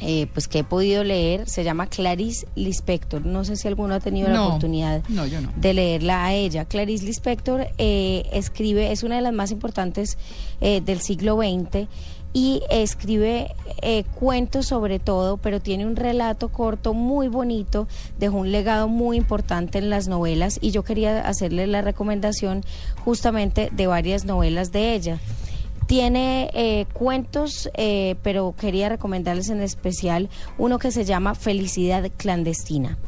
eh, pues que he podido leer, se llama Clarice Lispector. No sé si alguno ha tenido la oportunidad no, yo no. de leerla a ella. Clarice Lispector eh, escribe, es una de las más importantes eh, del siglo XX y escribe eh, cuentos sobre todo, pero tiene un relato corto muy bonito, dejó un legado muy importante en las novelas y yo quería hacerle la recomendación justamente de varias novelas de ella. Tiene eh, cuentos, eh, pero quería recomendarles en especial uno que se llama Felicidad Clandestina.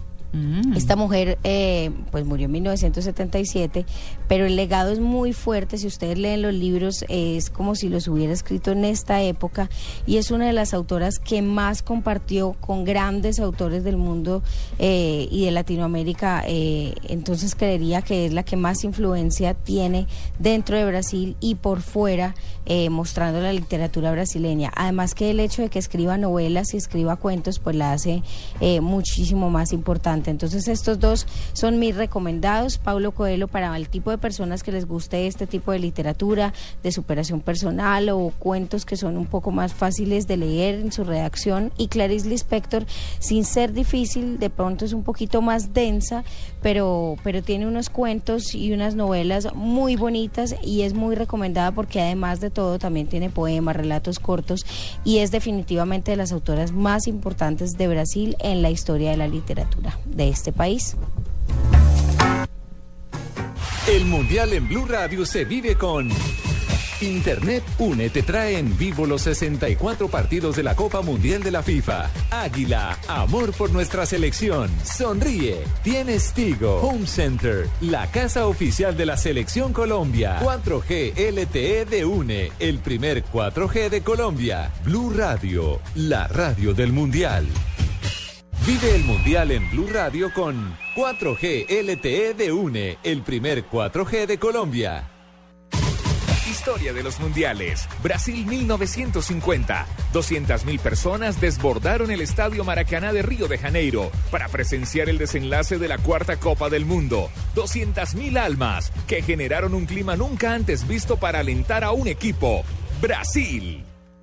Esta mujer eh, pues murió en 1977, pero el legado es muy fuerte. Si ustedes leen los libros, es como si los hubiera escrito en esta época y es una de las autoras que más compartió con grandes autores del mundo eh, y de Latinoamérica. eh, entonces creería que es la que más influencia tiene dentro de Brasil y por fuera, mostrando la literatura brasileña. Además que el hecho de que escriba novelas y escriba cuentos, pues la hace muchísimo más importante. Entonces estos dos son mis recomendados. Paulo Coelho para el tipo de personas que les guste este tipo de literatura, de superación personal o cuentos que son un poco más fáciles de leer en su redacción. Y Clarice Lispector, sin ser difícil, de pronto es un poquito más densa, pero, pero tiene unos cuentos y unas novelas muy bonitas y es muy recomendada porque además de todo también tiene poemas, relatos cortos y es definitivamente de las autoras más importantes de Brasil en la historia de la literatura de este país. El Mundial en Blue Radio se vive con Internet Une te trae en vivo los 64 partidos de la Copa Mundial de la FIFA. Águila, amor por nuestra selección. Sonríe. Tienes Tigo. Home Center, la casa oficial de la selección Colombia. 4G LTE de Une, el primer 4G de Colombia. Blue Radio, la radio del Mundial. Vive el Mundial en Blue Radio con 4G LTE de Une, el primer 4G de Colombia. Historia de los mundiales. Brasil 1950. 200.000 personas desbordaron el Estadio Maracaná de Río de Janeiro para presenciar el desenlace de la cuarta Copa del Mundo. 200.000 almas que generaron un clima nunca antes visto para alentar a un equipo. Brasil.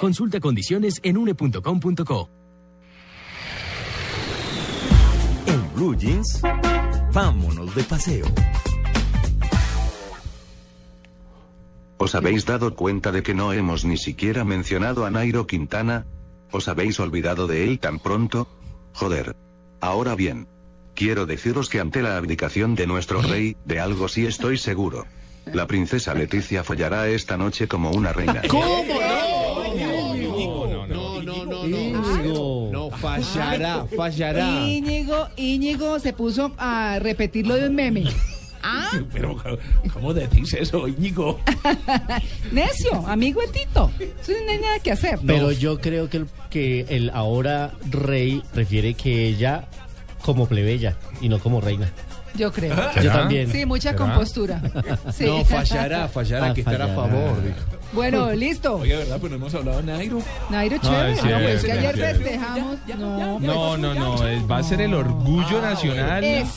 Consulta condiciones en une.com.co. En Blue Jeans, vámonos de paseo. ¿Os habéis dado cuenta de que no hemos ni siquiera mencionado a Nairo Quintana? ¿Os habéis olvidado de él tan pronto? Joder. Ahora bien. Quiero deciros que ante la abdicación de nuestro rey, de algo sí estoy seguro. La princesa Leticia follará esta noche como una reina. ¿Cómo fallará, fallará. Íñigo, Íñigo se puso a repetirlo de un meme. Ah, Pero, ¿cómo decís eso, Íñigo? necio, amigo de Tito. Eso no hay nada que hacer. Pero yo creo que el, que el ahora rey prefiere que ella como plebeya y no como reina. Yo creo. Yo también. Sí, mucha ¿Será? compostura. Sí. No, fallará, fallará, Ah, que estará a fallará. favor. dijo. Bueno, listo. Oye, ¿verdad? Pero no hemos hablado de Nairo. Nairo, No, chévere. es Ah, no, pues, cierto, que es ayer festejamos. No, No, no, no, es- va a ser el orgullo nacional Es.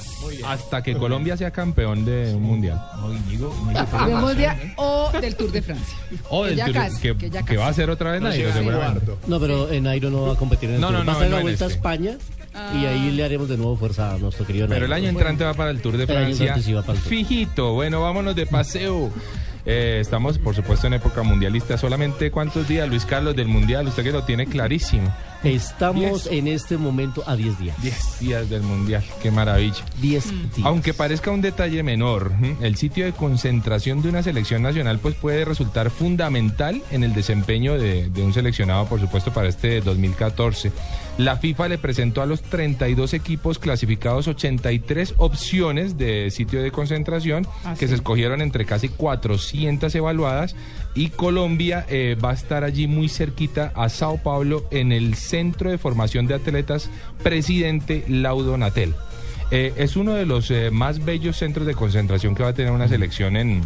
hasta que Colombia sea campeón de un mundial. de un mundial o del Tour de Francia. O Que del ya Tour- casi, que, que ya que va a ser otra vez No Nairo, cuarto. No, pero en Nairo no va a competir en el No, Tour. no, Va a no, hacer no la vuelta este. a España y ahí le haremos de nuevo fuerza a nuestro querido Pero el año entrante va para el Tour de El año Francia. sí va para el Tour. Fijito, bueno, vámonos de paseo. Eh, estamos, por supuesto, en época mundialista. ¿Solamente cuántos días, Luis Carlos, del mundial? Usted que lo tiene clarísimo. Estamos Diez. en este momento a 10 días. 10 días del mundial, qué maravilla. 10 Mm. días. Aunque parezca un detalle menor, el sitio de concentración de una selección nacional pues puede resultar fundamental en el desempeño de, de un seleccionado, por supuesto, para este 2014. La FIFA le presentó a los 32 equipos clasificados 83 opciones de sitio de concentración Ah, que sí. se escogieron entre casi 400 evaluadas y Colombia eh, va a estar allí muy cerquita a Sao Paulo en el Centro de Formación de Atletas Presidente Laudo Natel. Eh, es uno de los eh, más bellos centros de concentración que va a tener una selección en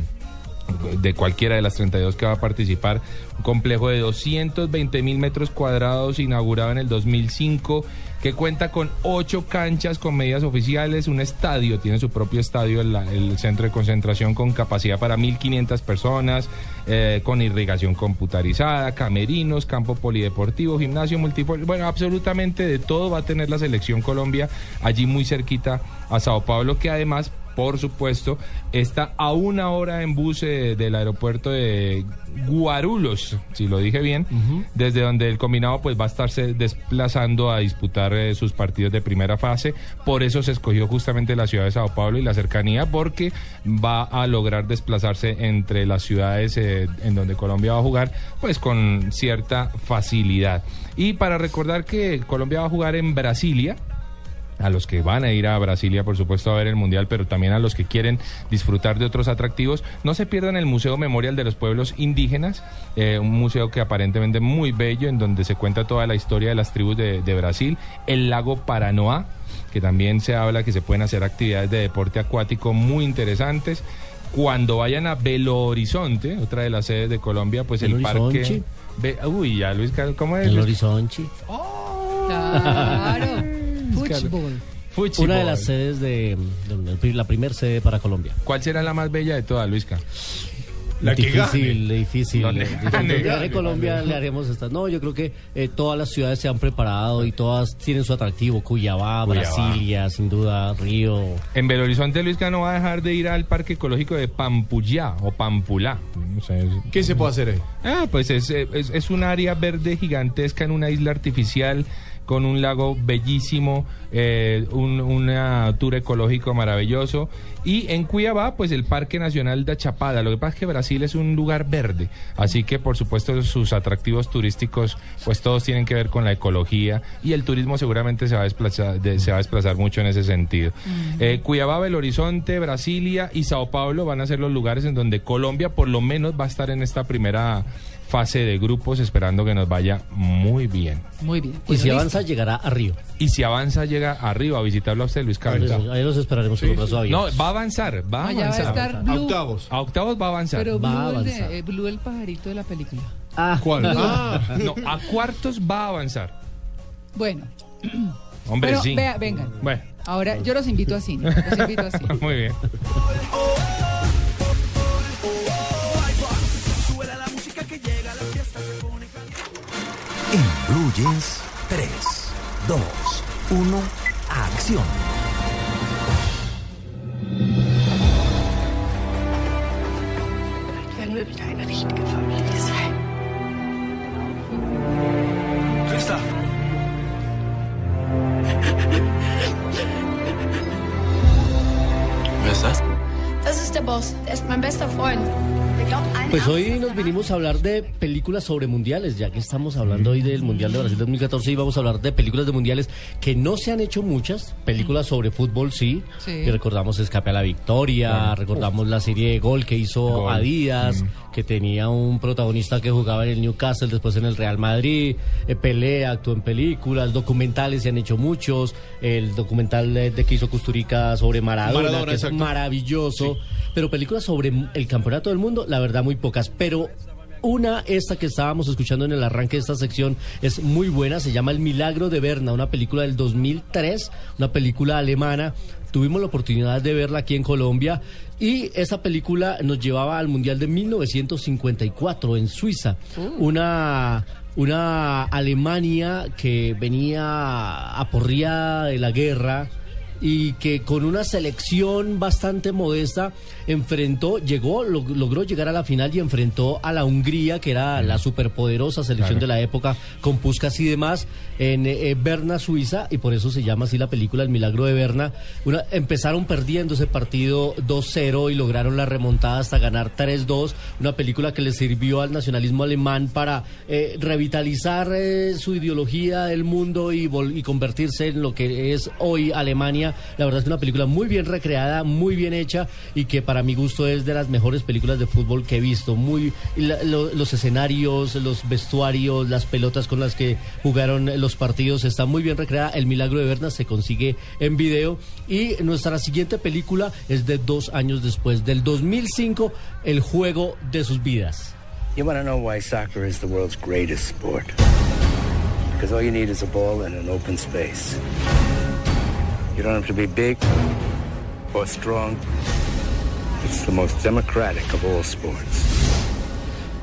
de cualquiera de las 32 que va a participar. Un complejo de 220 mil metros cuadrados inaugurado en el 2005 que cuenta con ocho canchas con medidas oficiales, un estadio, tiene su propio estadio, el, centro de concentración con capacidad para 1.500 personas, eh, con irrigación computarizada, camerinos, campo polideportivo, gimnasio multiple, bueno, absolutamente de todo va a tener la selección Colombia allí muy cerquita a Sao Paulo, que además por supuesto, está a una hora en bus eh, del aeropuerto de Guarulhos, si lo dije bien, desde donde el combinado pues va a estarse desplazando a disputar eh, sus partidos de primera fase. Por eso se escogió justamente la ciudad de Sao Paulo y la cercanía, porque va a lograr desplazarse entre las ciudades eh, en donde Colombia va a jugar, pues con cierta facilidad. Y para recordar que Colombia va a jugar en Brasilia, a los que van a ir a Brasilia, por supuesto, a ver el Mundial, pero también a los que quieren disfrutar de otros atractivos. No se pierdan el Museo Memorial de los Pueblos Indígenas, eh, un museo que aparentemente muy bello, en donde se cuenta toda la historia de las tribus de, de Brasil, el lago Paranoá, que también se habla que se pueden hacer actividades de deporte acuático muy interesantes. Cuando vayan a Belo Horizonte, otra de las sedes de Colombia, pues el Belo parque... Uy, ya Luis Carlos, ¿cómo es? El Luis? Horizonte. Claro. Fútbol. Fútbol. Una de las sedes de, de- la primera sede para Colombia. ¿Cuál será la más bella de todas, Luisca? La que difícil, gane. difícil. Difícil. Colombia gane. le haremos esta. No, yo creo que eh, todas las ciudades se han preparado y todas tienen su atractivo. Cuyabá, Cuyabá. Brasilia, sin duda, Río. En Belo Horizonte, Luisca no va a dejar de ir al Parque Ecológico de Pampuyá o Pampulá. No sé, es- ¿Qué se puede hacer ahí? Ah, pues es, es, es un área verde gigantesca en una isla artificial con un lago bellísimo, eh, un, una tour ecológico maravilloso. Y en Cuiabá, pues el Parque Nacional de Chapada. Lo que pasa es que Brasil es un lugar verde, así que por supuesto sus atractivos turísticos, pues todos tienen que ver con la ecología y el turismo seguramente se va a desplazar, de- se va a desplazar mucho en ese sentido. Eh, Cuiabá, Belo Horizonte, Brasilia y Sao Paulo van a ser los lugares en donde Colombia por lo menos va a estar en esta primera fase de grupos esperando que nos vaya muy bien. Muy bien. Y si listo. avanza, llegará a Río. Y si avanza llega arriba a visitarlo a usted Luis Carlos. Ahí los esperaremos con los brazos No, va a avanzar, va a Allá va a avanzar. estar Blue. Octavos. A octavos va a avanzar. Pero Va a Blue, el, de, eh, Blue el pajarito de la película. Ah, ¿Cuál? Ah, No, a cuartos va a avanzar. Bueno, Hombre, pero sí. vea, vengan. Bueno, Ahora yo los invito a cine. Los invito a cine. muy bien. Jeans, 3, 2, 1, acción. Pues hoy nos vinimos a hablar de películas sobre mundiales, ya que estamos hablando hoy del Mundial de Brasil 2014 y vamos a hablar de películas de mundiales que no se han hecho muchas, películas sobre fútbol sí, Sí. y recordamos Escape a la Victoria, Claro. recordamos la serie de Gol que hizo Gol. Adidas, Mm. que tenía un protagonista que jugaba en el Newcastle, después en el Real Madrid, eh, Pelé actuó en películas, documentales se han hecho muchos, el documental de que hizo Custurica sobre Maradona, Maradona, que es exacto. maravilloso, pero películas sobre el campeonato del mundo, la verdad muy pocas, pero una, esta que estábamos escuchando en el arranque de esta sección, es muy buena, se llama El Milagro de Berna, una película del 2003, una película alemana. Tuvimos la oportunidad de verla aquí en Colombia y esa película nos llevaba al Mundial de 1954 en Suiza. Una, una Alemania que venía aporreada de la guerra y que con una selección bastante modesta enfrentó, llegó, lo- logró llegar a la final y enfrentó a la Hungría, que era la superpoderosa selección Claro. de la época, con Puskas y demás, en eh, Berna, Suiza, y por eso se llama así la película El Milagro de Berna. Una- empezaron perdiendo ese partido 2-0 y lograron la remontada hasta ganar 3-2, una película que le sirvió al nacionalismo alemán para eh, revitalizar eh, su ideología del mundo y, vol- y convertirse en lo que es hoy Alemania. La verdad es que una película muy bien recreada, muy bien hecha y que para mi gusto es de las mejores películas de fútbol que he visto. Muy los escenarios, los vestuarios, las pelotas con las que jugaron los partidos está muy bien recreada. El Milagro de Berna se consigue en video y nuestra siguiente película es de dos años después, del 2005, El juego de sus vidas. You want to know why soccer is the world's greatest sport? Because all you need is a ball and an open space. You don't have to be big or strong. It's the most democratic of all sports.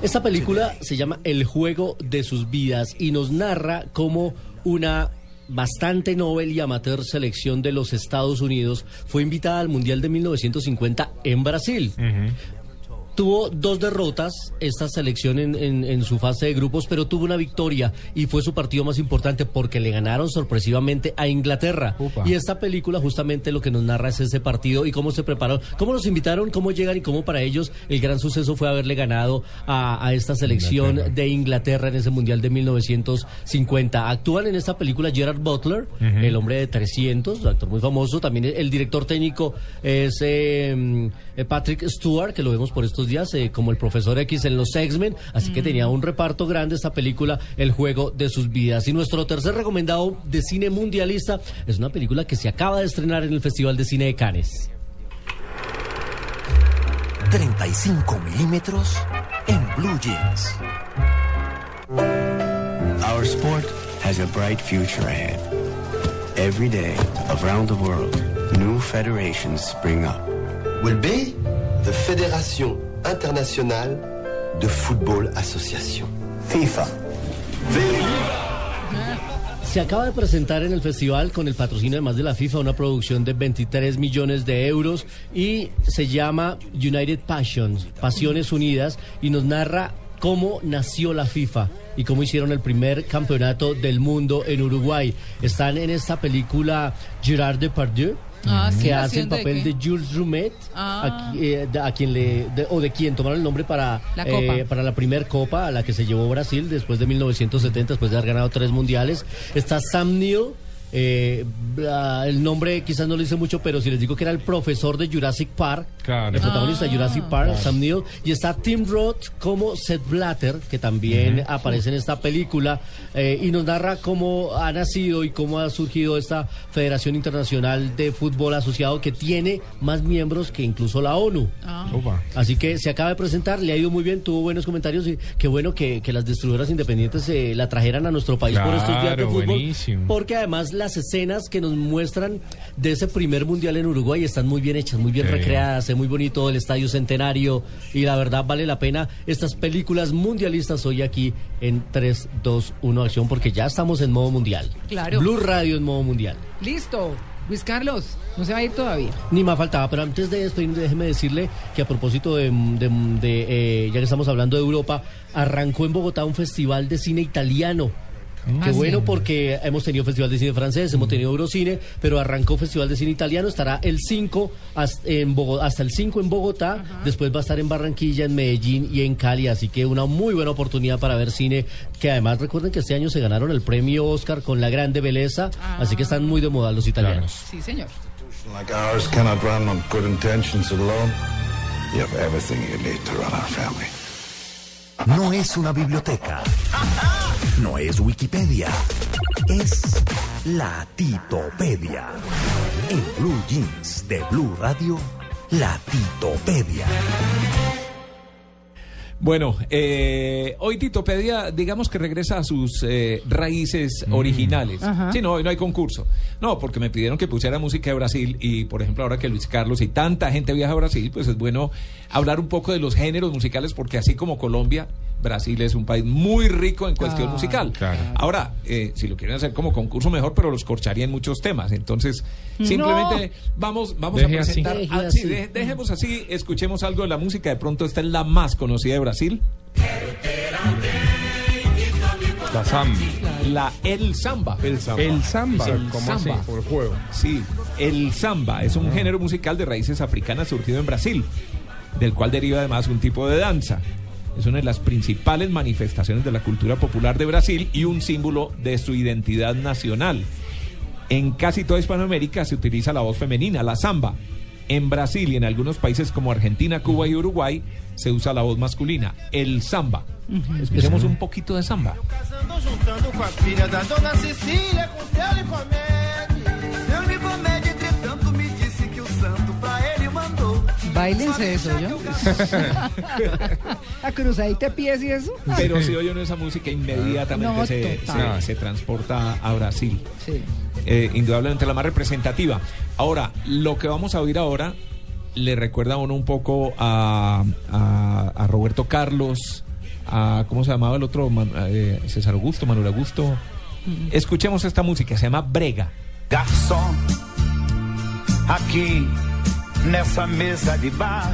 Esta película se llama El juego de sus vidas y nos narra cómo una bastante novel y amateur selección de los Estados Unidos fue invitada al Mundial de 1950 en Brasil. Tuvo dos derrotas esta selección en, en- en su fase de grupos, pero tuvo una victoria y fue su partido más importante porque le ganaron sorpresivamente a Inglaterra. Y esta película justamente lo que nos narra es ese partido y cómo se prepararon, cómo los invitaron, cómo llegan y cómo para ellos el gran suceso fue haberle ganado a, a esta selección Inglaterra. de Inglaterra en ese Mundial de 1950. Actúan en esta película Gerard Butler, el hombre de 300, actor muy famoso. También el, director técnico es eh, eh, Patrick Stewart, que lo vemos por estos días eh, como el profesor X en los X-Men. Así que tenía un reparto grande esta película, El juego de sus vidas. Y nuestro tercer recomendado de cine mundialista es una película que se acaba de estrenar en el Festival de Cine de Cannes. 35 milímetros en Blue Jeans. Our sport has a bright future ahead. Every day, around the world, new federations spring up. will be the Fédération Internationale de Football Association. FIFA. Se acaba de presentar en el festival con el patrocinio además de la FIFA una producción de 23 millones de euros y se llama United Passions, Pasiones Unidas, y nos narra cómo nació la FIFA y cómo hicieron el primer campeonato del mundo en Uruguay. Están en esta película Gerard Depardieu. Ah, sí, que hace el ¿haciendo de papel qué? de Jules Rimet, Ah. a, eh, de- a quien le de- o de quien tomaron el nombre para La eh, para la primer copa a la que se llevó Brasil después de 1970, después de haber ganado tres mundiales. Está Sam Neill. Eh, ah, el nombre quizás no le dice mucho, pero si les digo que era el profesor de Jurassic Park, Claro. el protagonista de Jurassic Park, Claro. Sam Neill, y está Tim Roth como Seth Blatter, que también aparece en esta película, eh, y nos narra cómo ha nacido y cómo ha surgido esta Federación Internacional de Fútbol Asociado, que tiene más miembros que incluso la ONU. Opa. Así que se acaba de presentar, le ha ido muy bien, tuvo buenos comentarios y qué bueno que, que las distribuidoras independientes eh, la trajeran a nuestro país por estos días de fútbol. buenísimo. Porque además las escenas que nos muestran de ese primer mundial en Uruguay están muy bien hechas, muy bien Sí. recreadas, es muy bonito el Estadio Centenario y la verdad vale la pena estas películas mundialistas hoy aquí en 3, 2, 1 acción porque ya estamos en modo mundial. Claro. Blue Radio en modo mundial. Listo. Luis Carlos, no se va a ir todavía. Ni más faltaba, pero antes de despedirme, déjeme decirle que a propósito de, de- de, eh, ya que estamos hablando de Europa, arrancó en Bogotá un festival de cine italiano. Qué Ah, bueno sí. porque hemos tenido festival de cine francés, hemos tenido Eurocine, pero arrancó festival de cine italiano, estará el 5 hasta, en Bogo- hasta el 5 en Bogotá, después va a estar en Barranquilla, en Medellín y en Cali, así que una muy buena oportunidad para ver cine, que además recuerden que este año se ganaron el premio Oscar con La Grande Belleza, así que están muy de moda los italianos. Sí, señor. Like No es una biblioteca. No es Wikipedia. Es la Titopedia. En Blue Jeans de Blue Radio, la Titopedia. Bueno, eh, hoy Titopedia, digamos que regresa a sus eh, raíces originales. Ajá. Sí, no, hoy no hay concurso. No, porque me pidieron que pusiera música de Brasil y, por ejemplo, ahora que Luis Carlos y tanta gente viaja a Brasil, pues es bueno hablar un poco de los géneros musicales, porque así como Colombia, Brasil es un país muy rico en cuestión Ah, musical. claro. Ahora, eh, si lo quieren hacer como concurso mejor, pero los corcharía en muchos temas. Entonces, No. simplemente vamos, vamos Deje a así. presentar. Deje ah, sí, así. de- dejemos así, escuchemos algo de la música. De pronto esta es la más conocida de Brasil. La samba. La El Samba. El Samba. El Samba, El ¿cómo Samba. así? Por el juego. Sí, el Samba es un género musical de raíces africanas surgido en Brasil, del cual deriva además un tipo de danza. Es una de las principales manifestaciones de la cultura popular de Brasil y un símbolo de su identidad nacional. En casi toda Hispanoamérica se utiliza la voz femenina, la samba. En Brasil y en algunos países como Argentina, Cuba y Uruguay se usa la voz masculina, el samba. Escuchemos un poquito de samba. Mandou. Báilense eso, ¿yo? A cruzadita de pies y eso. Pero si oye uno esa música, inmediatamente No, se, total. se- se transporta a Brasil. Sí. Eh, indudablemente la más representativa. Ahora, lo que vamos a oír ahora le recuerda a uno un poco a, a- a Roberto Carlos, a ¿cómo se llamaba el otro? Man- eh, César Augusto, Manuel Augusto. Escuchemos esta música, se llama Brega. Garçom, aqui nessa mesa de bar,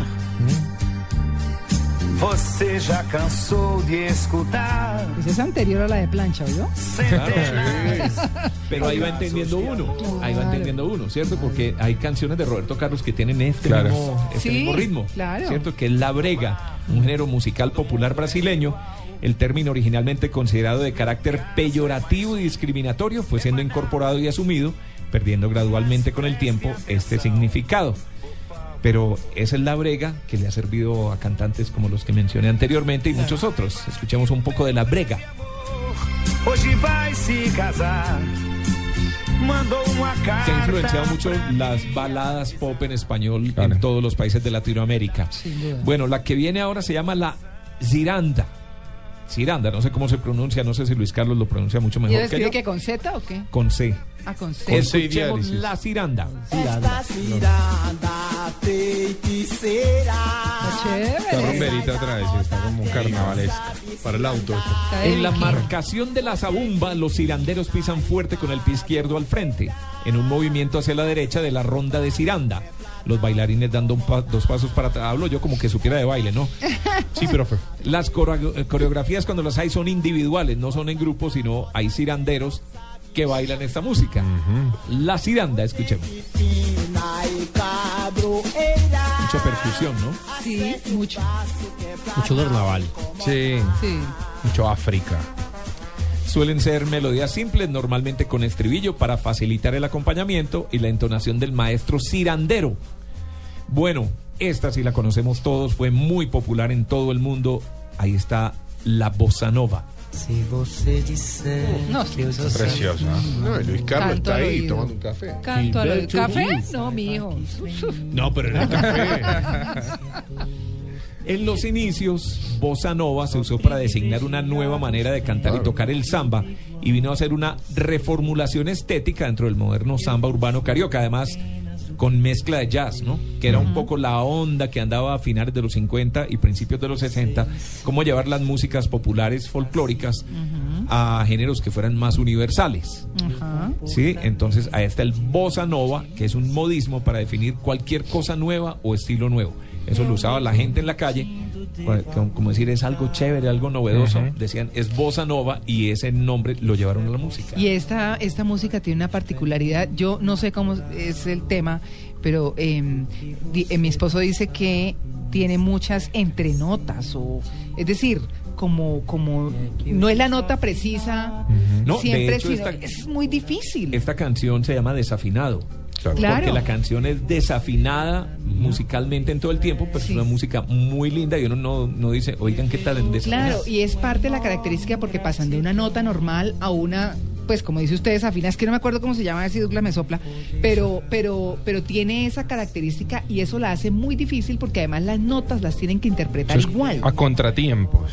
você já cansou de escutar? Esa es anterior a la de plancha, ¿oyó? Pero ahí va entendiendo uno, ahí va Claro. entendiendo uno, ¿cierto? Porque hay canciones de Roberto Carlos que tienen este, Claro. mismo, este Sí, mismo ritmo, claro. ¿cierto? Que es la brega, un género musical popular brasileño. El término originalmente considerado de carácter peyorativo y discriminatorio fue siendo incorporado y asumido, perdiendo gradualmente con el tiempo este significado. Pero esa es la brega que le ha servido a cantantes como los que mencioné anteriormente y muchos otros. Escuchemos un poco de la brega. Se ha influenciado mucho las baladas pop en español en todos los países de Latinoamérica. Bueno, la que viene ahora se llama la Ziranda. Ziranda, no sé cómo se pronuncia, no sé si Luis Carlos lo pronuncia mucho ¿Y mejor él que yo. que con Z o qué? Con C. Ah, con C. Escuchemos la Ziranda. Esta ciranda feiticeira. Está rumberita otra vez, está como un carnaval Para el auto. En la marcación de la zabumba, los ciranderos pisan fuerte con el pie izquierdo al frente, en un movimiento hacia la derecha de la ronda de ciranda. Los bailarines dando un pa- dos pasos para atrás. Hablo yo como que supiera de baile, ¿no? Sí, profe. Las coreo- eh, coreografías cuando las hay son individuales, no son en grupos, sino hay ciranderos que bailan esta música. La ciranda, escuchemos. Mucha percusión, ¿no? Sí, mucho. Mucho carnaval. Sí. Sí. Mucho África. Suelen ser melodías simples, normalmente con estribillo para facilitar el acompañamiento y la entonación del maestro cirandero. Bueno, esta sí la conocemos todos, fue muy popular en todo el mundo. Ahí está la bossa nova. Se você disser No, que eu já Preciosa. No, y Luis Carlos Canto está al ahí oído. tomando un café. Canto a lo de Gilberto café. No, mi hijo. No, pero en el café. En los inicios, bossa nova se usó para designar una nueva manera de cantar y tocar el samba y vino a ser una reformulación estética dentro del moderno samba urbano carioca, además con mezcla de jazz, ¿no? Que era un poco la onda que andaba a finales de los 50 y principios de los 60, cómo llevar las músicas populares folclóricas a géneros que fueran más universales. Ajá. Sí, entonces ahí está el bossa nova, que es un modismo para definir cualquier cosa nueva o estilo nuevo. Eso lo usaba la gente en la calle, como como decir es algo chévere, algo novedoso. Decían es bossa nova y ese nombre lo llevaron a la música. Y esta, esta música tiene una particularidad. Yo no sé cómo es el tema, pero em, di- eh, mi esposo dice que tiene muchas entrenotas, o es decir, como, como no es la nota precisa No, de siempre, hecho, sino- esta- es muy difícil. Esta canción se llama Desafinado. Claro. Porque la canción es desafinada musicalmente en todo el tiempo, pero es una música muy linda y uno no, no dice, oigan, ¿qué tal en desafinado? Claro, y es parte de la característica porque pasan de una nota normal a una, pues como dice usted, desafina, es que no me acuerdo cómo se llama, si Douglas me sopla, pero, pero, pero tiene esa característica y eso la hace muy difícil porque además las notas las tienen que interpretar es igual. A contratiempos.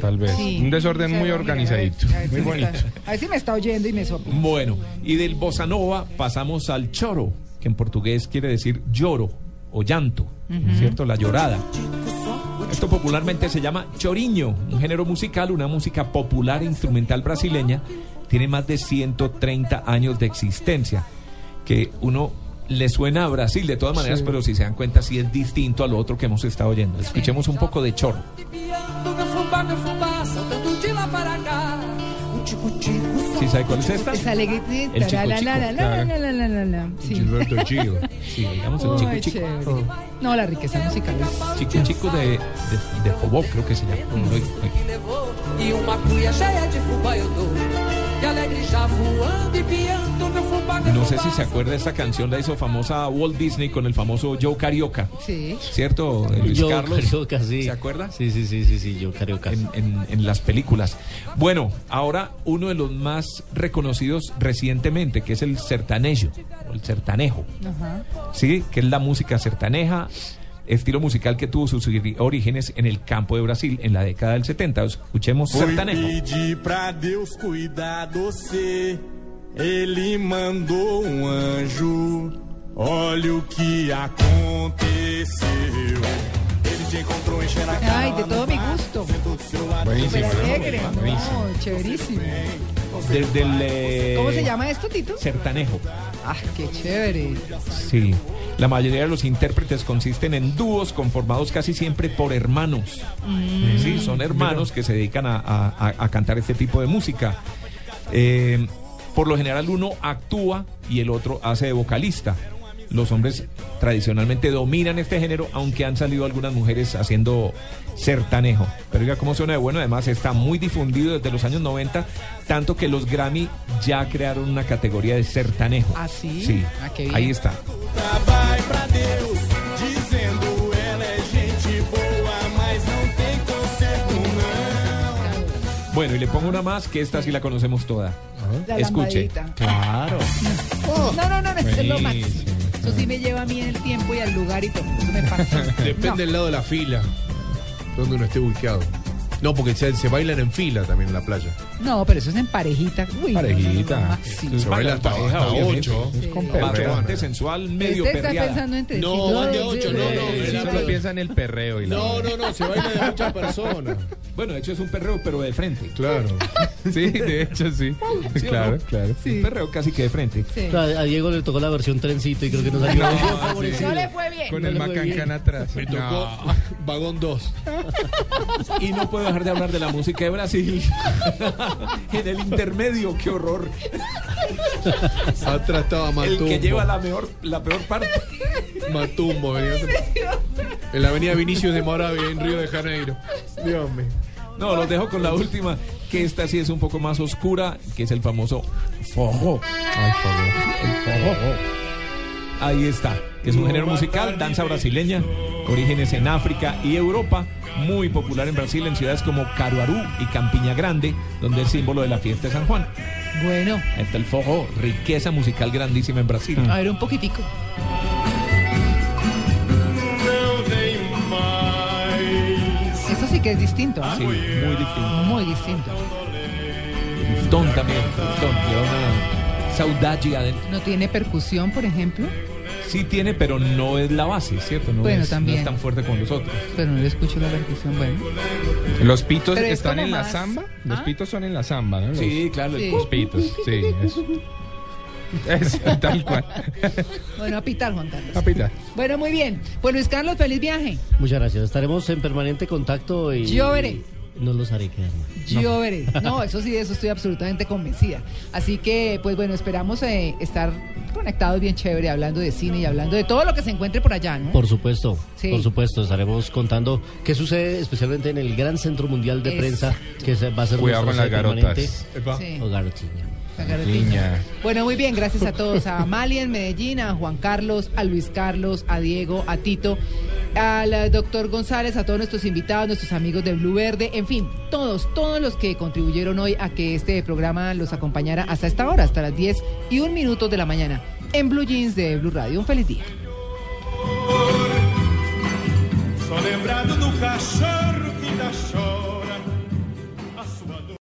Tal vez. Sí. Un desorden muy organizadito. a ver si Muy me bonito. está- a ver si me está oyendo y me sopla. Bueno, y del bossa nova pasamos al choro, que en portugués quiere decir lloro o llanto, Ujú. ¿cierto? La llorada. Esto popularmente se llama choriño, un género musical, una música popular e instrumental brasileña. Tiene más de 130 años de existencia. Que uno le suena a Brasil de todas maneras, Sí. pero si se dan cuenta, sí es distinto a lo otro que hemos estado oyendo. Escuchemos un poco de choro. Meu fubá, meu fubá, saltando de lá para cá. Tico-tico. ¿Sí sabe cuál es esta? Alegría. El chico la, chico, la, la, la, claro. la, la, la, la, la. Sí. Gilberto Gil. Sí, digamos el chico Ay, chico. chévere. No, la riqueza musical es. Chico chico de, de, de Fobó, creo que se llama. De fubá No sé si se acuerda, esta canción la hizo famosa Walt Disney con el famoso Joe Carioca. Sí. ¿Cierto, eh, Luis Yo, Carlos? Carioca, sí. ¿Se acuerda? Sí, sí, sí, sí, sí, yo Carioca. En, en- en las películas. Bueno, ahora uno de los más reconocidos recientemente, que es el sertanejo, o el sertanejo, Ajá. ¿sí? Que es la música sertaneja, estilo musical que tuvo sus orígenes en el campo de Brasil en la década del 70. Escuchemos sertanejo. cuidar você. Ele mandou um anjo. Olha o que aconteceu. Ay, de todo mi gusto. Buenísimo, Súper ¿no? alegre. Buenísimo. No, chéverísimo. Eh, ¿Cómo se llama esto, Tito? Sertanejo. Ah, qué chévere. Sí, la mayoría de los intérpretes consisten en dúos conformados casi siempre por hermanos. Mm. Sí, son hermanos que se dedican a, a- a- a cantar este tipo de música. Eh, por lo general uno actúa y el otro hace de vocalista. Los hombres tradicionalmente dominan este género, aunque han salido algunas mujeres haciendo sertanejo. Pero oiga cómo suena de bueno, además está muy difundido desde los años 90, tanto que los Grammy ya crearon una categoría de sertanejo. ¿Ah, sí? Sí, Ah, qué bien. ahí está. Bueno, y le pongo una más, que esta sí la conocemos toda. La Escuche. lambadita. Claro. No, no, no, no, es lo Buenísimo. máximo. Eso sí me lleva a mí en el tiempo y al lugar y todo. Eso me pasa. Depende del lado de la fila, donde uno esté ubicado. No, porque se, se bailan en fila también en la playa. No, pero eso es en parejita. Uy, no, no, no, Parejita. lo máximo. Se baila hasta, pareja, hasta ocho. Sí. Con Bastante sensual, medio Este está perreada. pensando entre No, sí, van de ocho, sí, no, no, sí, en sí, sí. piensa en el perreo y la No, no, no, se baila de muchas personas. Bueno, de hecho es un perreo, pero de frente. Claro. Sí, de hecho sí. ¿Sí claro, no? claro. Un perreo casi que de frente. Sí. Claro, a Diego le tocó la versión trencito y creo que no salió bien No. No le fue bien. Con No el macancán atrás. Me tocó vagón 2. Y no puedo dejar de hablar de la música de Brasil. en el intermedio, qué horror. Atrás estaba Matumbo. El que lleva la, mejor, la peor parte. Matumbo venía. En la avenida Vinicius de Moravia, en Río de Janeiro. Dios mío. No, los dejo con la última, que esta sí es un poco más oscura, que es el famoso. El forró. Ahí está, que es un género musical, danza brasileña, orígenes en África y Europa, muy popular en Brasil en ciudades como Caruaru y Campiña Grande, donde es símbolo de la fiesta de San Juan. Bueno, Ahí está el forró, riqueza musical grandísima en Brasil. a ver un poquitico. Eso sí que es distinto, ¿ah? Sí, muy distinto. Muy distinto. También, saudade adentro. No tiene percusión, por ejemplo, Sí tiene, pero no es la base, ¿cierto? No, Bueno, es, no también. es tan fuerte como los otros. pero no le escucho la percusión. Bueno, Los pitos Pero están en la samba. Los ¿Ah? pitos son en la samba, ¿no? Los- Sí, claro. Sí. Los pitos, sí. Eso. Eso, tal cual. bueno, a pitar, Juan Carlos. Papita. Bueno, muy bien. Pues Luis Carlos, feliz viaje. Muchas gracias. Estaremos en permanente contacto y. Yo veré. No los haré quedar Yo veré. No, eso sí, de eso estoy absolutamente convencida. Así que, pues bueno, esperamos eh, estar conectados bien chévere, hablando de cine y hablando de todo lo que se encuentre por allá, ¿no? Por supuesto, Sí. por supuesto, estaremos contando qué sucede especialmente en el Gran Centro Mundial de Prensa, que se- va a ser Cuidado con las garotas. Sí. O garotiña. Niña. Bueno, muy bien, gracias a todos, a Amalia en Medellín, a Juan Carlos, a Luis Carlos, a Diego, a Tito, al doctor González, a todos nuestros invitados, nuestros amigos de Blue Verde, en fin, todos, todos los que contribuyeron hoy a que este programa los acompañara hasta esta hora, hasta las 10 y un minuto de la mañana, en Blue Jeans de Blue Radio. Un feliz día. Só lembrado do cachorro que.